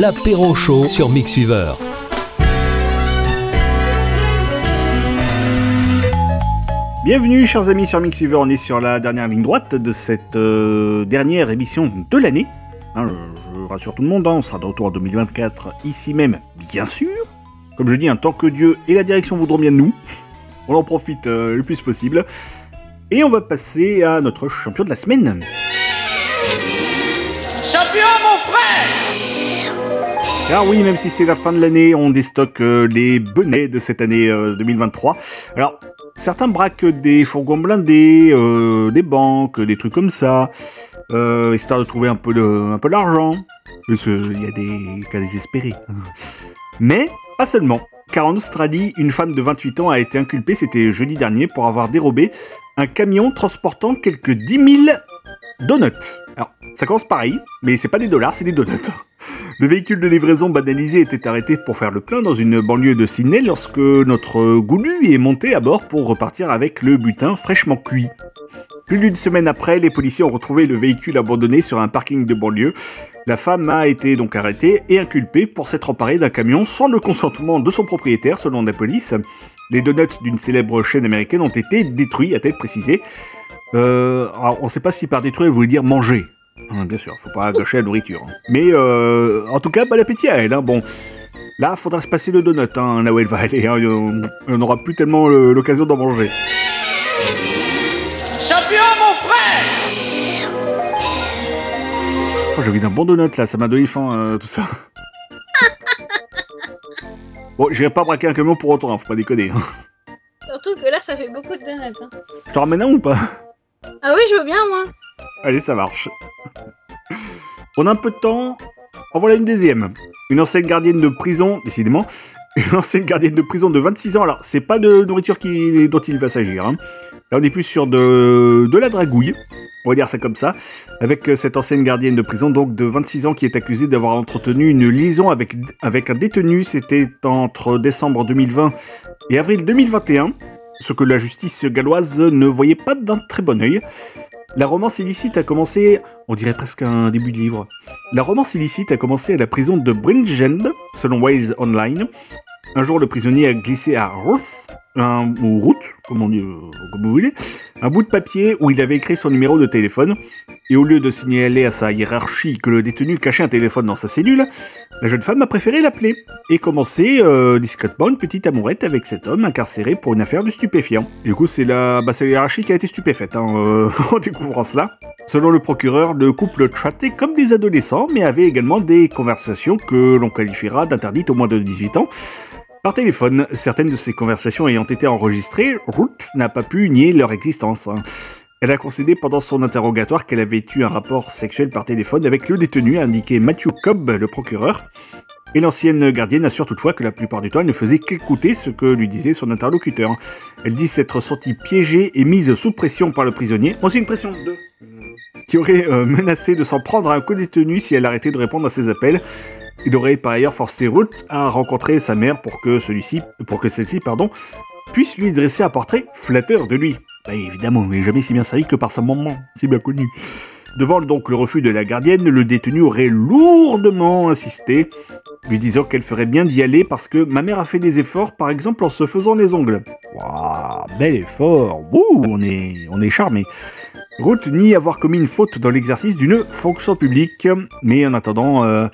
L'apéro chaud sur Mixweaver. Bienvenue, chers amis, sur Mixiver. On est sur la dernière ligne droite de cette euh, dernière émission de l'année. Hein, je, rassure tout le monde, hein, on sera de retour en 2024, ici même, bien sûr. Comme je dis, un tant que Dieu et la direction voudront bien de nous, on en profite euh, le plus possible. Et on va passer à notre champion de la semaine. Car oui, même si c'est la fin de l'année, on déstocke euh, les bonnets de cette année euh, 2023. Alors, certains braquent des fourgons blindés, euh, des banques, des trucs comme ça, euh, histoire de trouver un peu d'argent. Qu'il y a des cas désespérés. Mais, pas seulement. Car en Australie, une femme de 28 ans a été inculpée, c'était jeudi dernier, pour avoir dérobé un camion transportant quelques 10 000 donuts. Alors, ça commence pareil, mais c'est pas des dollars, c'est des donuts. Le véhicule de livraison banalisé était arrêté pour faire le plein dans une banlieue de Sydney lorsque notre goulu est monté à bord pour repartir avec le butin fraîchement cuit. Plus d'une semaine après, les policiers ont retrouvé le véhicule abandonné sur un parking de banlieue. La femme a été donc arrêtée et inculpée pour s'être emparée d'un camion sans le consentement de son propriétaire, selon la police. Les donuts d'une célèbre chaîne américaine ont été détruits, a-t-elle précisé. Euh, alors, on ne sait pas si par détruire elle voulait dire manger. Hein, bien sûr, faut pas gâcher la nourriture. hein. Mais euh, en tout cas, bon appétit à elle. hein. Bon, là, faudra se passer le donut, hein, là où elle va aller. hein. On n'aura plus tellement le- l'occasion d'en manger. Champion, mon frère Oh, j'ai envie d'un bon donut là, ça m'a donné faim, euh, tout ça. [LAUGHS] Bon, j'irai pas braquer un camion pour autant, hein, faut pas déconner. hein. Surtout que là, ça fait beaucoup de donuts. hein. Je t'en ramène un ou pas? Ah oui, je veux bien, moi. Allez, ça marche. On a un peu de temps. En voilà une deuxième. Une ancienne gardienne de prison, décidément. Une ancienne gardienne de prison de 26 ans. Alors, c'est pas de nourriture qui, dont il va s'agir. hein. Là, on est plus sur de, la dragouille. On va dire ça comme ça. Avec euh, cette ancienne gardienne de prison, donc de 26 ans, qui est accusée d'avoir entretenu une liaison avec un détenu. C'était entre décembre 2020 et avril 2021. Ce que la justice galloise ne voyait pas d'un très bon œil. La romance illicite a commencé, on dirait presque un début de livre. La romance illicite a commencé à la prison de Bridgend, selon Wales Online. Un jour, le prisonnier a glissé à Ruth, un, ou dit, euh, comme vous voulez, un bout de papier où il avait écrit son numéro de téléphone. Et au lieu de signaler à sa hiérarchie que le détenu cachait un téléphone dans sa cellule, la jeune femme a préféré l'appeler et commencer euh, discrètement une petite amourette avec cet homme incarcéré pour une affaire de stupéfiant. Du coup, c'est la, bah, hiérarchie qui a été stupéfaite hein, euh, [LAUGHS] en découvrant cela. Selon le procureur, le couple chattait comme des adolescents, mais avait également des conversations que l'on qualifiera d'interdites au moins de 18 ans. Par téléphone, certaines de ces conversations ayant été enregistrées, Ruth n'a pas pu nier leur existence. Elle a concédé pendant son interrogatoire qu'elle avait eu un rapport sexuel par téléphone avec le détenu, a indiqué Matthew Cobb, le procureur. Et l'ancienne gardienne assure toutefois que la plupart du temps, elle ne faisait qu'écouter ce que lui disait son interlocuteur. Elle dit s'être sentie piégée et mise sous pression par le prisonnier. Aussi une pression de. Qui aurait euh, menacé de s'en prendre à un co-détenu si elle arrêtait de répondre à ses appels. Il aurait par ailleurs forcé Ruth à rencontrer sa mère pour que celui-ci, pour que celle-ci, pardon, puisse lui dresser un portrait flatteur de lui. Bah, évidemment, mais jamais si bien servi que par sa maman, c'est bien connu. Devant donc le refus de la gardienne, le détenu aurait lourdement insisté, lui disant qu'elle ferait bien d'y aller parce que ma mère a fait des efforts, par exemple en se faisant les ongles. Waouh, bel effort, Ouh, on est, on est charmé. Ruth nie avoir commis une faute dans l'exercice d'une fonction publique, mais en attendant, euh,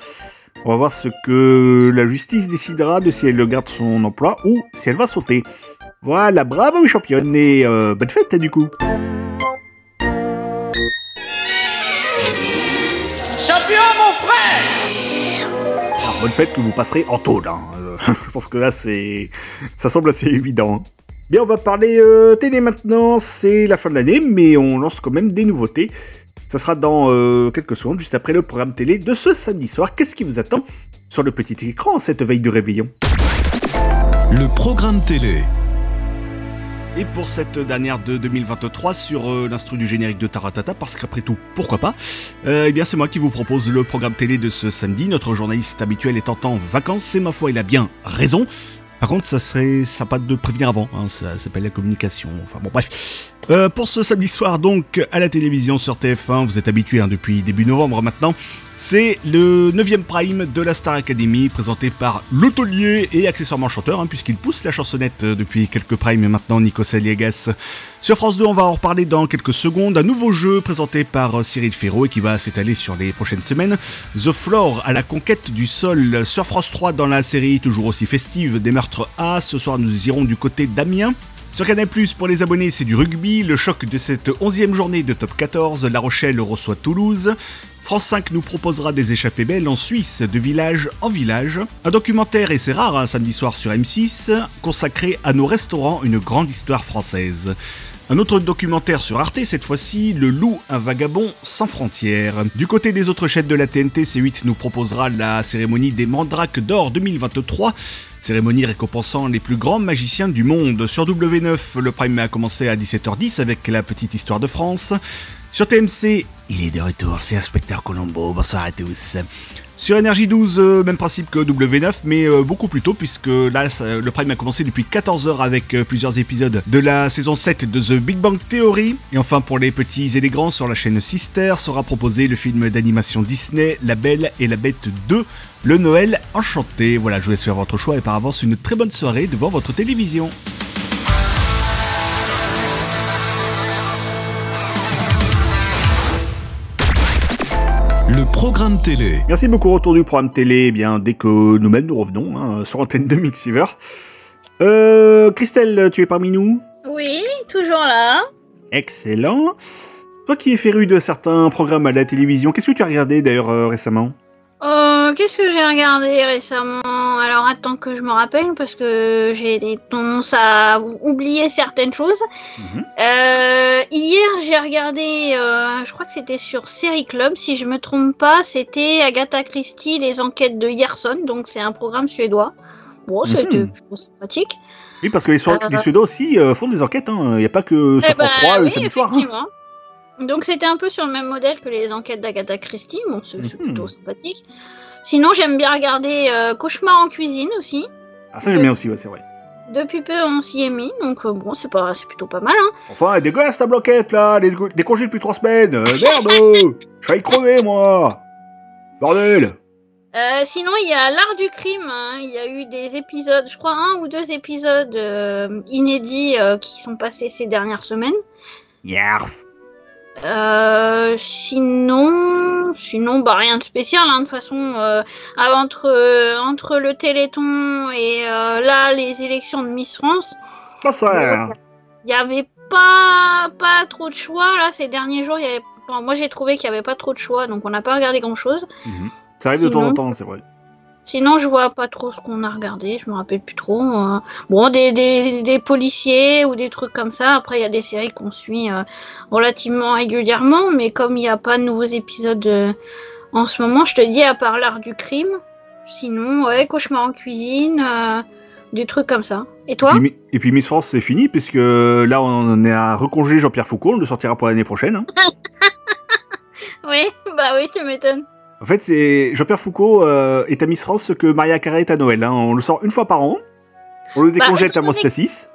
on va voir ce que la justice décidera de si elle garde son emploi ou si elle va sauter. Voilà, bravo championne et euh, bonne fête du coup. Champion, mon frère Alors, bonne fête que vous passerez en tôle. hein. Euh, [LAUGHS] je pense que là, c'est, ça semble assez évident. Bien, on va parler euh, télé maintenant. C'est la fin de l'année, mais on lance quand même des nouveautés. Ça sera dans euh, quelques secondes, juste après le programme télé de ce samedi soir. Qu'est-ce qui vous attend sur le petit écran cette veille de réveillon? Le programme télé. Et pour cette dernière de 2023 sur euh, l'instru du générique de Taratata, parce qu'après tout, pourquoi pas? Euh, Eh bien, c'est moi qui vous propose le programme télé de ce samedi. Notre journaliste habituel étant en vacances, c'est ma foi, il a bien raison. Par contre, ça serait sympa de prévenir avant, hein, ça s'appelle la communication. Enfin bon, bref. Euh, pour ce samedi soir, donc, à la télévision sur TF1, vous êtes habitués hein, depuis début novembre maintenant, c'est le 9ème prime de la Star Academy, présenté par l'hôtelier et accessoirement chanteur, hein, puisqu'il pousse la chansonnette euh, depuis quelques primes maintenant, Nico Saliegas. Sur France 2, on va en reparler dans quelques secondes. Un nouveau jeu présenté par euh, Cyril Ferraud et qui va s'étaler sur les prochaines semaines. The Floor à la conquête du sol. Sur France 3, dans la série toujours aussi festive des meurtres A, ce soir nous irons du côté d'Amiens. Sur Canal+, pour les abonnés, c'est du rugby, le choc de cette 11e journée de top 14, La Rochelle reçoit Toulouse. France 5 nous proposera des échappées belles en Suisse, de village en village. Un documentaire, et c'est rare, un samedi soir sur M6, consacré à nos restaurants, une grande histoire française. Un autre documentaire sur Arte, cette fois-ci, Le loup, un vagabond sans frontières. Du côté des autres chaînes de la TNT, C8 nous proposera la cérémonie des Mandrakes d'Or 2023, cérémonie récompensant les plus grands magiciens du monde. Sur W9, le prime a commencé à 17h10 avec la petite histoire de France. Sur TMC, il est de retour, c'est Inspecteur Colombo. Bonsoir à tous. Sur Énergie 12, euh, même principe que W9, mais euh, beaucoup plus tôt, puisque là, le Prime a commencé depuis 14h avec euh, plusieurs épisodes de la saison 7 de The Big Bang Theory. Et enfin, pour les petits et les grands, sur la chaîne Sister sera proposé le film d'animation Disney, La Belle et la Bête 2, Le Noël Enchanté. Voilà, je vous laisse faire votre choix et par avance une très bonne soirée devant votre télévision. Programme télé. Merci beaucoup, retour du programme télé. Eh bien, dès que nous-mêmes nous revenons hein, sur antenne de Mixiver. Euh, Christelle, tu es parmi nous? Oui, toujours là. Excellent. Toi qui es féru de certains programmes à la télévision, qu'est-ce que tu as regardé d'ailleurs euh, récemment? Euh, Qu'est-ce que j'ai regardé récemment? Alors attends que je me rappelle parce que j'ai tendance à ou- oublier certaines choses. Euh, hier j'ai regardé, euh, je crois que c'était sur Série Club, si je me trompe pas, c'était Agatha Christie, les enquêtes de Yerson, donc c'est un programme suédois. Bon, c'était Mhm. plutôt sympathique. Oui, parce que les, Sué- les Suédois aussi font des enquêtes. Il n'y a pas que sur Eh France ben, 3 le oui, samedi soir. hein. Donc c'était un peu sur le même modèle que les enquêtes d'Agatha Christie, bon c'est c'est Mhm. plutôt sympathique. Sinon j'aime bien regarder euh, Cauchemar en cuisine aussi. Ah, ça j'aime bien aussi, ouais, c'est vrai. Depuis peu on s'y est mis, donc euh, bon c'est pas c'est plutôt pas mal. Hein. Enfin, dégueulasse ta bloquette là, des, des congés depuis trois semaines. Euh, merde Je failli crever moi Bordel Euh, sinon il y a l'art du crime, hein. il y a eu des épisodes, je crois un ou deux épisodes inédits qui sont passés ces dernières semaines. Yarf Euh, sinon, sinon, bah rien de spécial. hein, de toute façon, euh, entre euh, entre le Téléthon et là les élections de Miss France, ça. il y avait pas pas trop de choix là ces derniers jours. il Y avait, bon, moi j'ai trouvé qu'il y avait pas trop de choix, donc on n'a pas regardé grand chose. Ça arrive de temps en temps, c'est vrai. Sinon, je vois pas trop ce qu'on a regardé, je me rappelle plus trop. euh. Bon, des, des, des policiers ou des trucs comme ça. Après, il y a des séries qu'on suit euh, relativement régulièrement, mais comme il n'y a pas de nouveaux épisodes euh, en ce moment, je te dis, à part l'art du crime, sinon, ouais, cauchemar en cuisine, des trucs comme ça. Et toi? Et puis, et puis Miss France, c'est fini, puisque là, on est à recongeler Jean-Pierre Foucault, on le sortira pour l'année prochaine. hein. [LAUGHS] Oui, bah oui, tu m'étonnes. En fait, c'est Jean-Pierre Foucault euh, est à Miss France ce que Maria Carré est à Noël. hein. On le sort une fois par an. On le Bah, décongèle étant à Mostasis.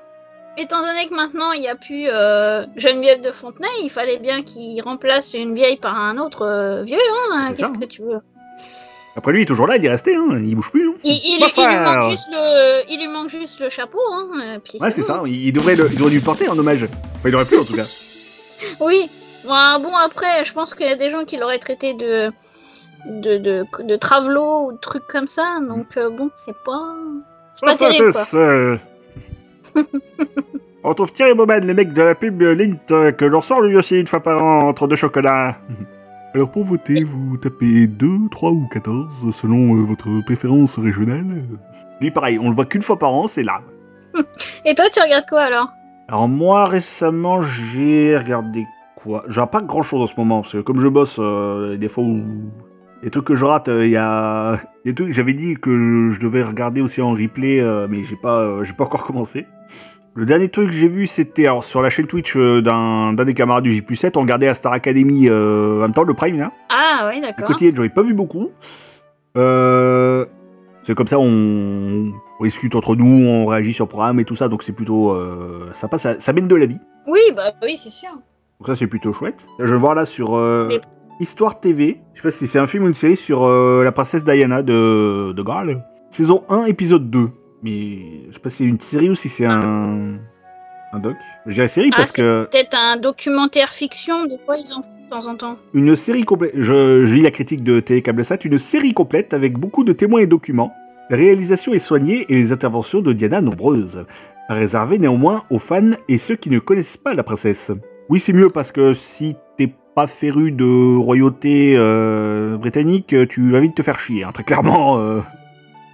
Étant donné que maintenant il n'y a plus euh, Geneviève de Fontenay, il fallait bien qu'il remplace une vieille par un autre euh, vieux. Hein, Qu'est-ce que tu veux? Après lui, il est toujours là, il est resté, hein. il bouge plus. hein. Il, il- Bah, il lui manque juste le, il lui manque juste le chapeau. Hein, euh, Ouais, c'est ça, il devrait, le, il devrait lui porter en hommage. Enfin, il aurait pu en tout cas. [LAUGHS] Oui. Bon, après, je pense qu'il y a des gens qui l'auraient traité de de, de, de travelo ou de trucs comme ça. Donc, euh, bon, c'est pas. C'est pas Ça, terrible, tous, quoi. euh, [LAUGHS] On trouve Thierry Bowman, le mec de la pub euh, Lint, euh, que l'on sort lui aussi une fois par an entre deux chocolats. [LAUGHS] Alors pour voter, vous tapez 2, 3 ou 14 selon euh, votre préférence régionale. Lui pareil, on le voit qu'une fois par an, c'est là. Et toi, tu regardes quoi alors? Alors moi récemment j'ai regardé quoi? J'ai pas grand chose en ce moment parce que comme je bosse euh, des fois où les trucs que je rate euh, il y a des trucs j'avais dit que je, devais regarder aussi en replay euh, mais j'ai pas euh, j'ai pas encore commencé. Le dernier truc que j'ai vu c'était alors sur la chaîne Twitch d'un des camarades du J+7 on regardait la Star Academy euh, en même temps le Prime là. Ah, ouais, d'accord. quotidien j'en ai pas vu beaucoup. Euh, c'est comme ça on, on discute entre nous, on réagit sur le programme et tout ça donc c'est plutôt euh, sympa, ça, ça mène de la vie. Oui, bah oui, c'est sûr. Donc ça c'est plutôt chouette. Je vais voir là sur Histoire TV. Je sais pas si c'est un film ou une série sur euh, la princesse Diana de, de Galles. Saison 1, épisode 2. Mais je sais pas si c'est une série ou si c'est un... un doc. Je dirais série Ah, parce que peut-être un documentaire fiction, des fois ils en font de temps en temps. une série complète. Je, je lis la critique de Télécable-Sat. Une série complète avec beaucoup de témoins et documents. La réalisation est soignée et les interventions de Diana nombreuses. Réservées néanmoins aux fans et ceux qui ne connaissent pas la princesse. Oui, c'est mieux parce que si t'es pas féru de royauté euh, britannique, tu vas vite te faire chier. hein. Très clairement, euh,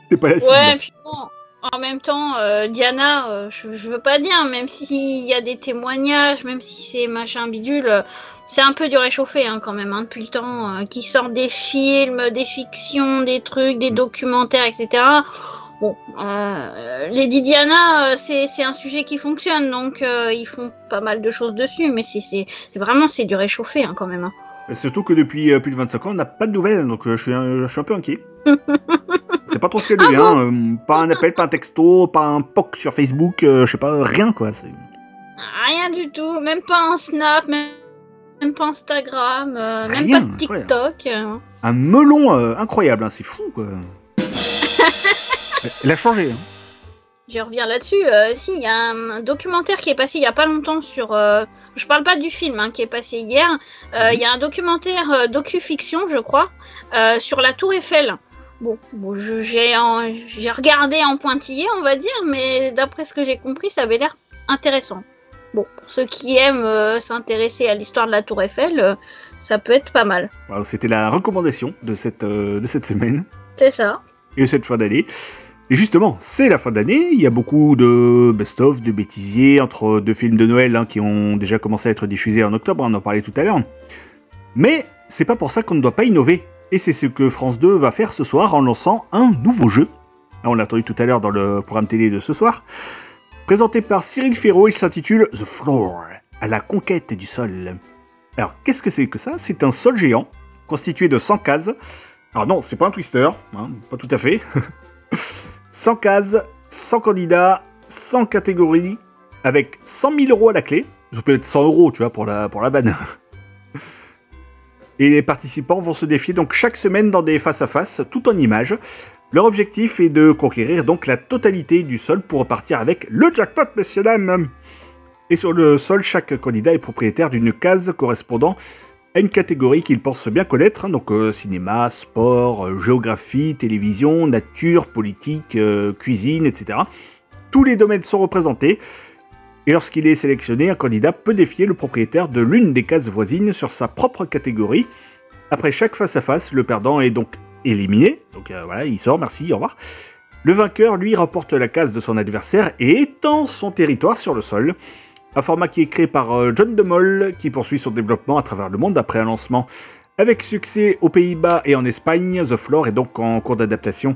t'es pas la cible. Ouais, puis bon, en même temps, euh, Diana, je, je veux pas dire, même s'il y a des témoignages, même si c'est machin bidule, c'est un peu du réchauffé hein, quand même, hein, depuis le temps, qui sortent des films, des fictions, des trucs, Mm. des documentaires, etc. Bon, euh, Lady Diana, euh, c'est un sujet qui fonctionne, donc euh, ils font pas mal de choses dessus, mais c'est vraiment c'est du réchauffé hein, quand même. hein. Surtout que depuis euh, plus de 25 ans, on n'a pas de nouvelles, donc je, suis un, je suis un peu inquiet. [LAUGHS] c'est pas trop ce qu'elle Ah devient. euh, pas un appel, pas un texto, pas un POC sur Facebook, je sais pas, rien quoi. Rien du tout, même pas un Snap, même, même pas Instagram, même pas de TikTok. Un melon incroyable, hein, c'est fou quoi. [LAUGHS] Elle a changé. hein. Je reviens là-dessus. euh, si, il y a un, documentaire qui est passé il y a pas longtemps sur. euh, je parle pas du film hein, qui est passé hier. euh, Il y a un documentaire euh, docu-fiction, je crois, euh, sur la Tour Eiffel. Bon, bon j'ai regardé en pointillé, on va dire, mais d'après ce que j'ai compris, ça avait l'air intéressant. Bon, pour ceux qui aiment euh, s'intéresser à l'histoire de la Tour Eiffel, euh, ça peut être pas mal. Voilà, C'était la recommandation de cette, euh, de cette semaine C'est ça. et de cette fin d'année. Et justement, c'est la fin d'année, il y a beaucoup de best-of, de bêtisiers entre deux films de Noël hein, qui ont déjà commencé à être diffusés en octobre, on en parlait tout à l'heure. Mais c'est pas pour ça qu'on ne doit pas innover. Et c'est ce que France 2 va faire ce soir en lançant un nouveau jeu. On l'a entendu tout à l'heure dans le programme télé de ce soir. Présenté par Cyril Ferraud, il s'intitule The Floor, à la conquête du sol. Alors, qu'est-ce que c'est que ça? C'est un sol géant, constitué de 100 cases. Alors non, c'est pas un twister, hein, pas tout à fait. [LAUGHS] 100 cases, 100 candidats, 100 catégories, avec 100 000 euros à la clé. Ça peut être 100 euros, tu vois, pour la, pour la banne. [LAUGHS] Et les participants vont se défier donc chaque semaine dans des face-à-face, tout en images. Leur objectif est de conquérir donc la totalité du sol pour repartir avec le jackpot, messieurs dames. Et sur le sol, chaque candidat est propriétaire d'une case correspondant une catégorie qu'il pense bien connaître, hein, donc euh, cinéma, sport, euh, géographie, télévision, nature, politique, euh, cuisine, etc. Tous les domaines sont représentés, et lorsqu'il est sélectionné, un candidat peut défier le propriétaire de l'une des cases voisines sur sa propre catégorie. Après chaque face-à-face, le perdant est donc éliminé, donc voilà, il sort, merci, au revoir. Le vainqueur, lui, remporte la case de son adversaire et étend son territoire sur le sol. Un format qui est créé par euh, John DeMol, qui poursuit son développement à travers le monde après un lancement avec succès aux Pays-Bas et en Espagne. The Floor est donc en cours d'adaptation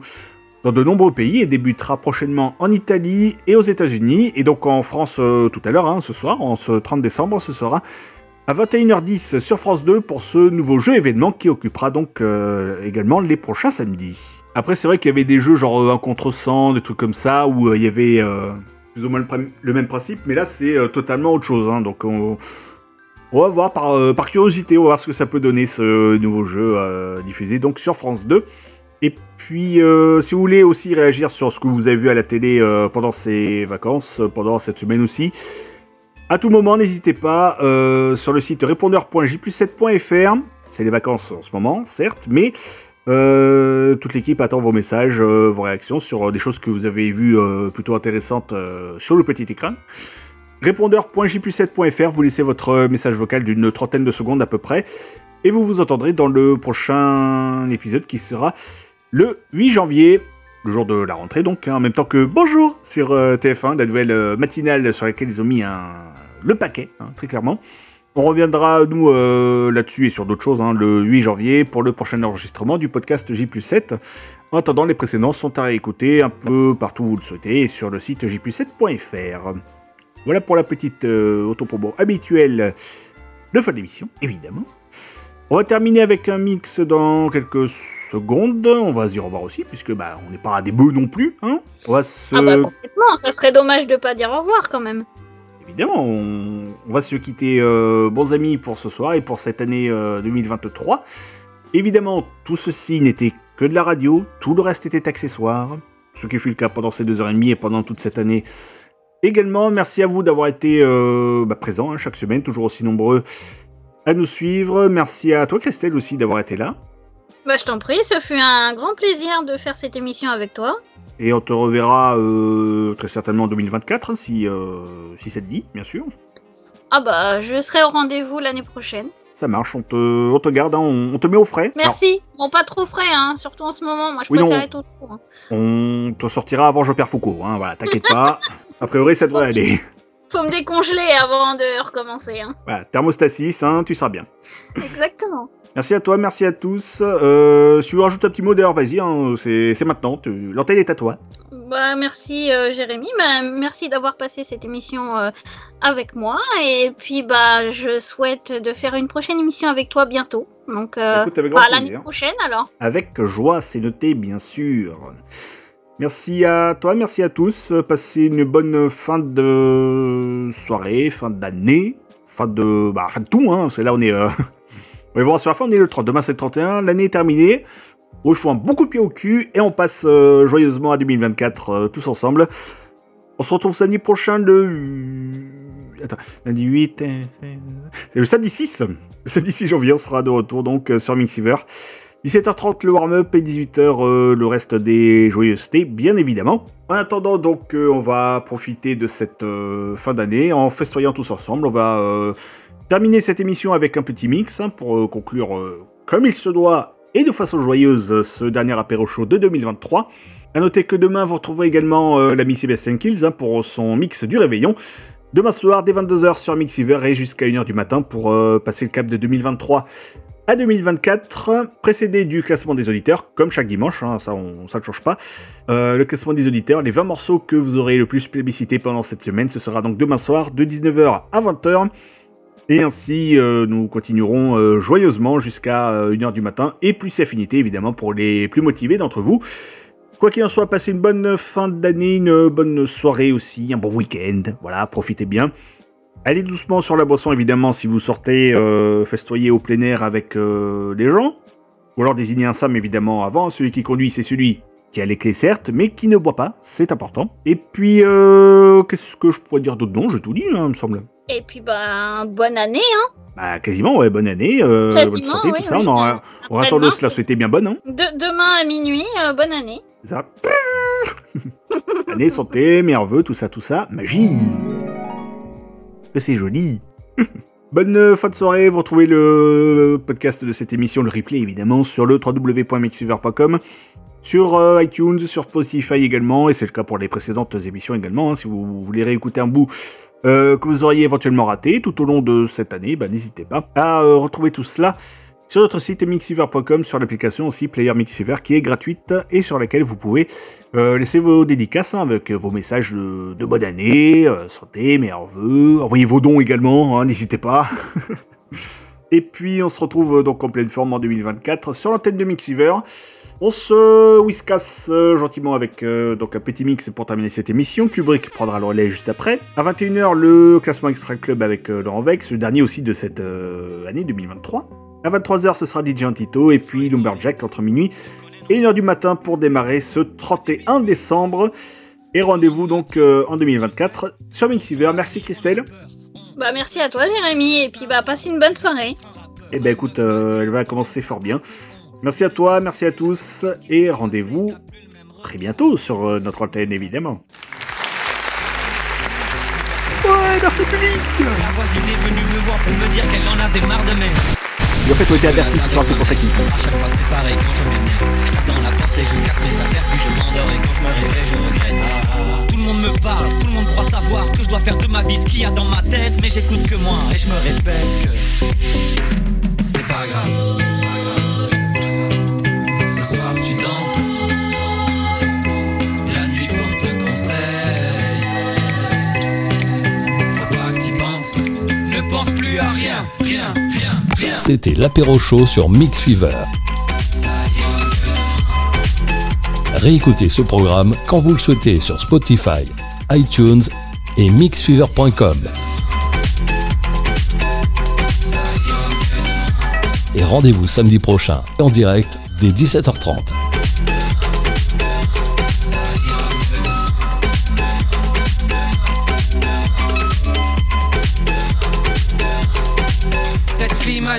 dans de nombreux pays et débutera prochainement en Italie et aux États-Unis. Et donc en France euh, tout à l'heure, hein, ce soir, en ce 30 décembre, ce sera à 21h10 sur France 2 pour ce nouveau jeu événement qui occupera donc euh, également les prochains samedis. Après, c'est vrai qu'il y avait des jeux genre euh, 1 contre 100, des trucs comme ça, où il y avait plus ou moins le, même principe, mais là c'est euh, totalement autre chose. hein. donc on, va voir par, euh, par curiosité, on va voir ce que ça peut donner ce nouveau jeu euh, diffusé donc sur France 2. Et puis, euh, si vous voulez aussi réagir sur ce que vous avez vu à la télé pendant ces vacances, pendant cette semaine aussi, à tout moment, n'hésitez pas sur le site répondeur.j7.fr. C'est les vacances en ce moment, certes, mais euh, toute l'équipe attend vos messages, euh, vos réactions sur euh, des choses que vous avez vues plutôt intéressantes sur le petit écran. Répondeur.j7.fr, vous laissez votre message vocal d'une trentaine de secondes à peu près, et vous vous entendrez dans le prochain épisode qui sera le 8 janvier, le jour de la rentrée donc, hein, en même temps que Bonjour sur euh, TF1, la nouvelle matinale sur laquelle ils ont mis un... le paquet, hein, très clairement. On reviendra, nous, euh, là-dessus et sur d'autres choses, hein, le 8 janvier pour le prochain enregistrement du podcast J7. En attendant, les précédents sont à réécouter un peu partout où vous le souhaitez sur le site j7.fr. Voilà pour la petite euh, autopromo habituelle de fin d'émission, évidemment. On va terminer avec un mix dans quelques secondes. On va se dire au revoir aussi, puisque bah, on n'est pas à des bœufs non plus. Hein on va se... Ah bah complètement, ça serait dommage de pas dire au revoir quand même. Évidemment, on, va se quitter euh, bons amis pour ce soir et pour cette année euh, 2023. Évidemment, tout ceci n'était que de la radio, tout le reste était accessoire, ce qui fut le cas pendant ces deux heures et demie et pendant toute cette année. Également, merci à vous d'avoir été euh, bah, présents hein, chaque semaine, toujours aussi nombreux à nous suivre. Merci à toi, Christelle, aussi d'avoir été là. Bah je t'en prie, ce fut un grand plaisir de faire cette émission avec toi. Et on te reverra euh, très certainement en 2024, hein, si, euh, si ça te dit, bien sûr. Ah bah je serai au rendez-vous l'année prochaine. Ça marche, on te, on te garde, hein, on, on te met au frais. Alors, Merci. Bon pas trop frais hein, surtout en ce moment, moi je Oui, non. préfère être au chaud, hein. On te sortira avant Je perds Foucault, hein, voilà, t'inquiète pas. [LAUGHS] A priori, ça devrait aller. Faut me décongeler avant de recommencer. Hein. Voilà, thermostat 6, hein, tu seras bien. Exactement. Merci à toi, merci à tous. Euh, si tu veux rajouter un petit mot d'ailleurs, vas-y, hein, c'est maintenant. L'antenne est à toi. Bah, merci euh, Jérémy, Bah, merci d'avoir passé cette émission euh, avec moi et puis bah je souhaite de faire une prochaine émission avec toi bientôt. Donc euh, bah, l'année prochaine alors. Avec joie, c'est noté, bien sûr. Merci à toi, merci à tous. Passez une bonne fin de soirée, fin d'année, fin de, bah, fin de tout. Hein. C'est là, on est, on est vraiment sur la fin. On est le 30. Demain, c'est le 31. L'année est terminée. Bon, je fous un bon coup de pied au cul et on passe euh, joyeusement à 2024 euh, tous ensemble. On se retrouve samedi prochain le. Attends, lundi 8. euh, C'est le samedi 6. Le samedi 6 janvier, on sera de retour donc sur Mixiver. 17h30 le warm-up et 18h euh, le reste des joyeusetés, bien évidemment. En attendant, donc, on va profiter de cette fin d'année en festoyant tous ensemble. On va terminer cette émission avec un petit mix hein, pour euh, conclure euh, comme il se doit et de façon joyeuse euh, ce dernier apéro show de 2023. A noter que demain, vous retrouverez également euh, l'ami Sébastien Kills hein, pour son mix du réveillon. Demain soir, dès 22h sur Mixiver et jusqu'à 1h du matin pour passer le cap de 2023 à 2024, précédé du classement des auditeurs, comme chaque dimanche, hein, ça, on, ne change pas. Le classement des auditeurs, les 20 morceaux que vous aurez le plus plébiscité pendant cette semaine, ce sera donc demain soir de 19h à 20h. Et ainsi, euh, nous continuerons euh, joyeusement jusqu'à euh, 1h du matin, et plus affinité évidemment pour les plus motivés d'entre vous. Quoi qu'il en soit, passez une bonne fin d'année, une bonne soirée aussi, un bon week-end, voilà, profitez bien. Allez doucement sur la boisson évidemment si vous sortez euh, festoyer au plein air avec euh, des gens. Ou alors désignez un Sam évidemment avant, celui qui conduit c'est celui qui a les clés certes, mais qui ne boit pas, c'est important. Et puis, euh, qu'est-ce que je pourrais dire d'autre Non, j'ai tout dit, hein, il me semble. Et puis bah bonne année hein. Bah quasiment, ouais, bonne année, euh, bonne santé, oui, tout ça. oui. on aura, on aura Après tendance demain, à la souhaiter bien bonne, hein. De- demain à minuit, euh, bonne année. Ça. [LAUGHS] Année, santé, vœux, tout ça, tout ça. Magie c'est joli [LAUGHS] Bonne euh, fin de soirée, vous retrouvez le podcast de cette émission, le replay évidemment, sur le www.mixiver.com, sur euh, iTunes, sur Spotify également, et c'est le cas pour les précédentes émissions également, hein, si vous voulez réécouter un bout euh, que vous auriez éventuellement raté tout au long de cette année, bah, n'hésitez pas à euh, retrouver tout cela sur notre site mixiver.com, sur l'application aussi Player Mixiver qui est gratuite et sur laquelle vous pouvez euh, laisser vos dédicaces hein, avec vos messages de, bonne année, santé, meilleurs envoyez vos dons également, hein, n'hésitez pas. [LAUGHS] et puis on se retrouve donc en pleine forme en 2024 sur l'antenne de Mixiver. On se whiskas euh, gentiment avec euh, donc un petit mix pour terminer cette émission. Kubrick prendra le relais juste après. À 21h, le classement Extra Club avec euh, Laurent Vex, le dernier aussi de cette année 2023. À 23h, ce sera DJ Antito et puis Lumberjack entre minuit et 1h du matin pour démarrer ce 31 décembre. Et rendez-vous donc euh, en 2024 sur Mixiver. Merci Christelle. Bah merci à toi Jérémy et puis bah passe une bonne soirée. Eh ben écoute, euh, elle va commencer fort bien. Merci à toi, merci à tous, et rendez-vous très bientôt sur euh, notre antenne évidemment. Ouais, merci public La voisine est venue me voir pour me dire qu'elle en avait marre de mes. Et en fait, on était à Bercy ce soir, c'est pour ça qu'il À chaque fois c'est pareil quand je m'énerve. Je tape dans la porte et je casse mes affaires, puis je m'endors et quand je me réveille, je regrette. Ah, ah, ah. Tout le monde me parle, tout le monde croit savoir ce que je dois faire de ma vie, ce qu'il y a dans ma tête, mais j'écoute que moi et je me répète que c'est pas grave. C'était l'apéro show sur Mix Fever. Réécoutez ce programme quand vous le souhaitez sur Spotify, iTunes et mixfever.com. Et rendez-vous samedi prochain en direct dès 17h30.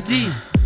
Fille m'a dit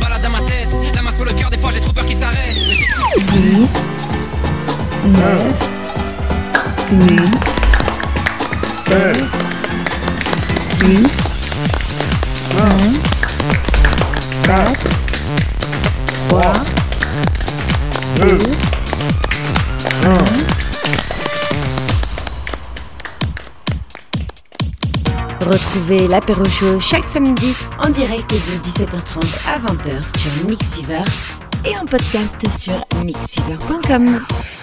se baladent dans ma tête. La main sur le cœur, des fois j'ai trop peur qu'il s'arrête. Mais j'ai- 10, 9, nuit, 7, 6, 5, 4, 3, 2, Retrouvez l'apéro show chaque samedi en direct de 17h30 à 20h sur Mix Fever et en podcast sur mixfever.com.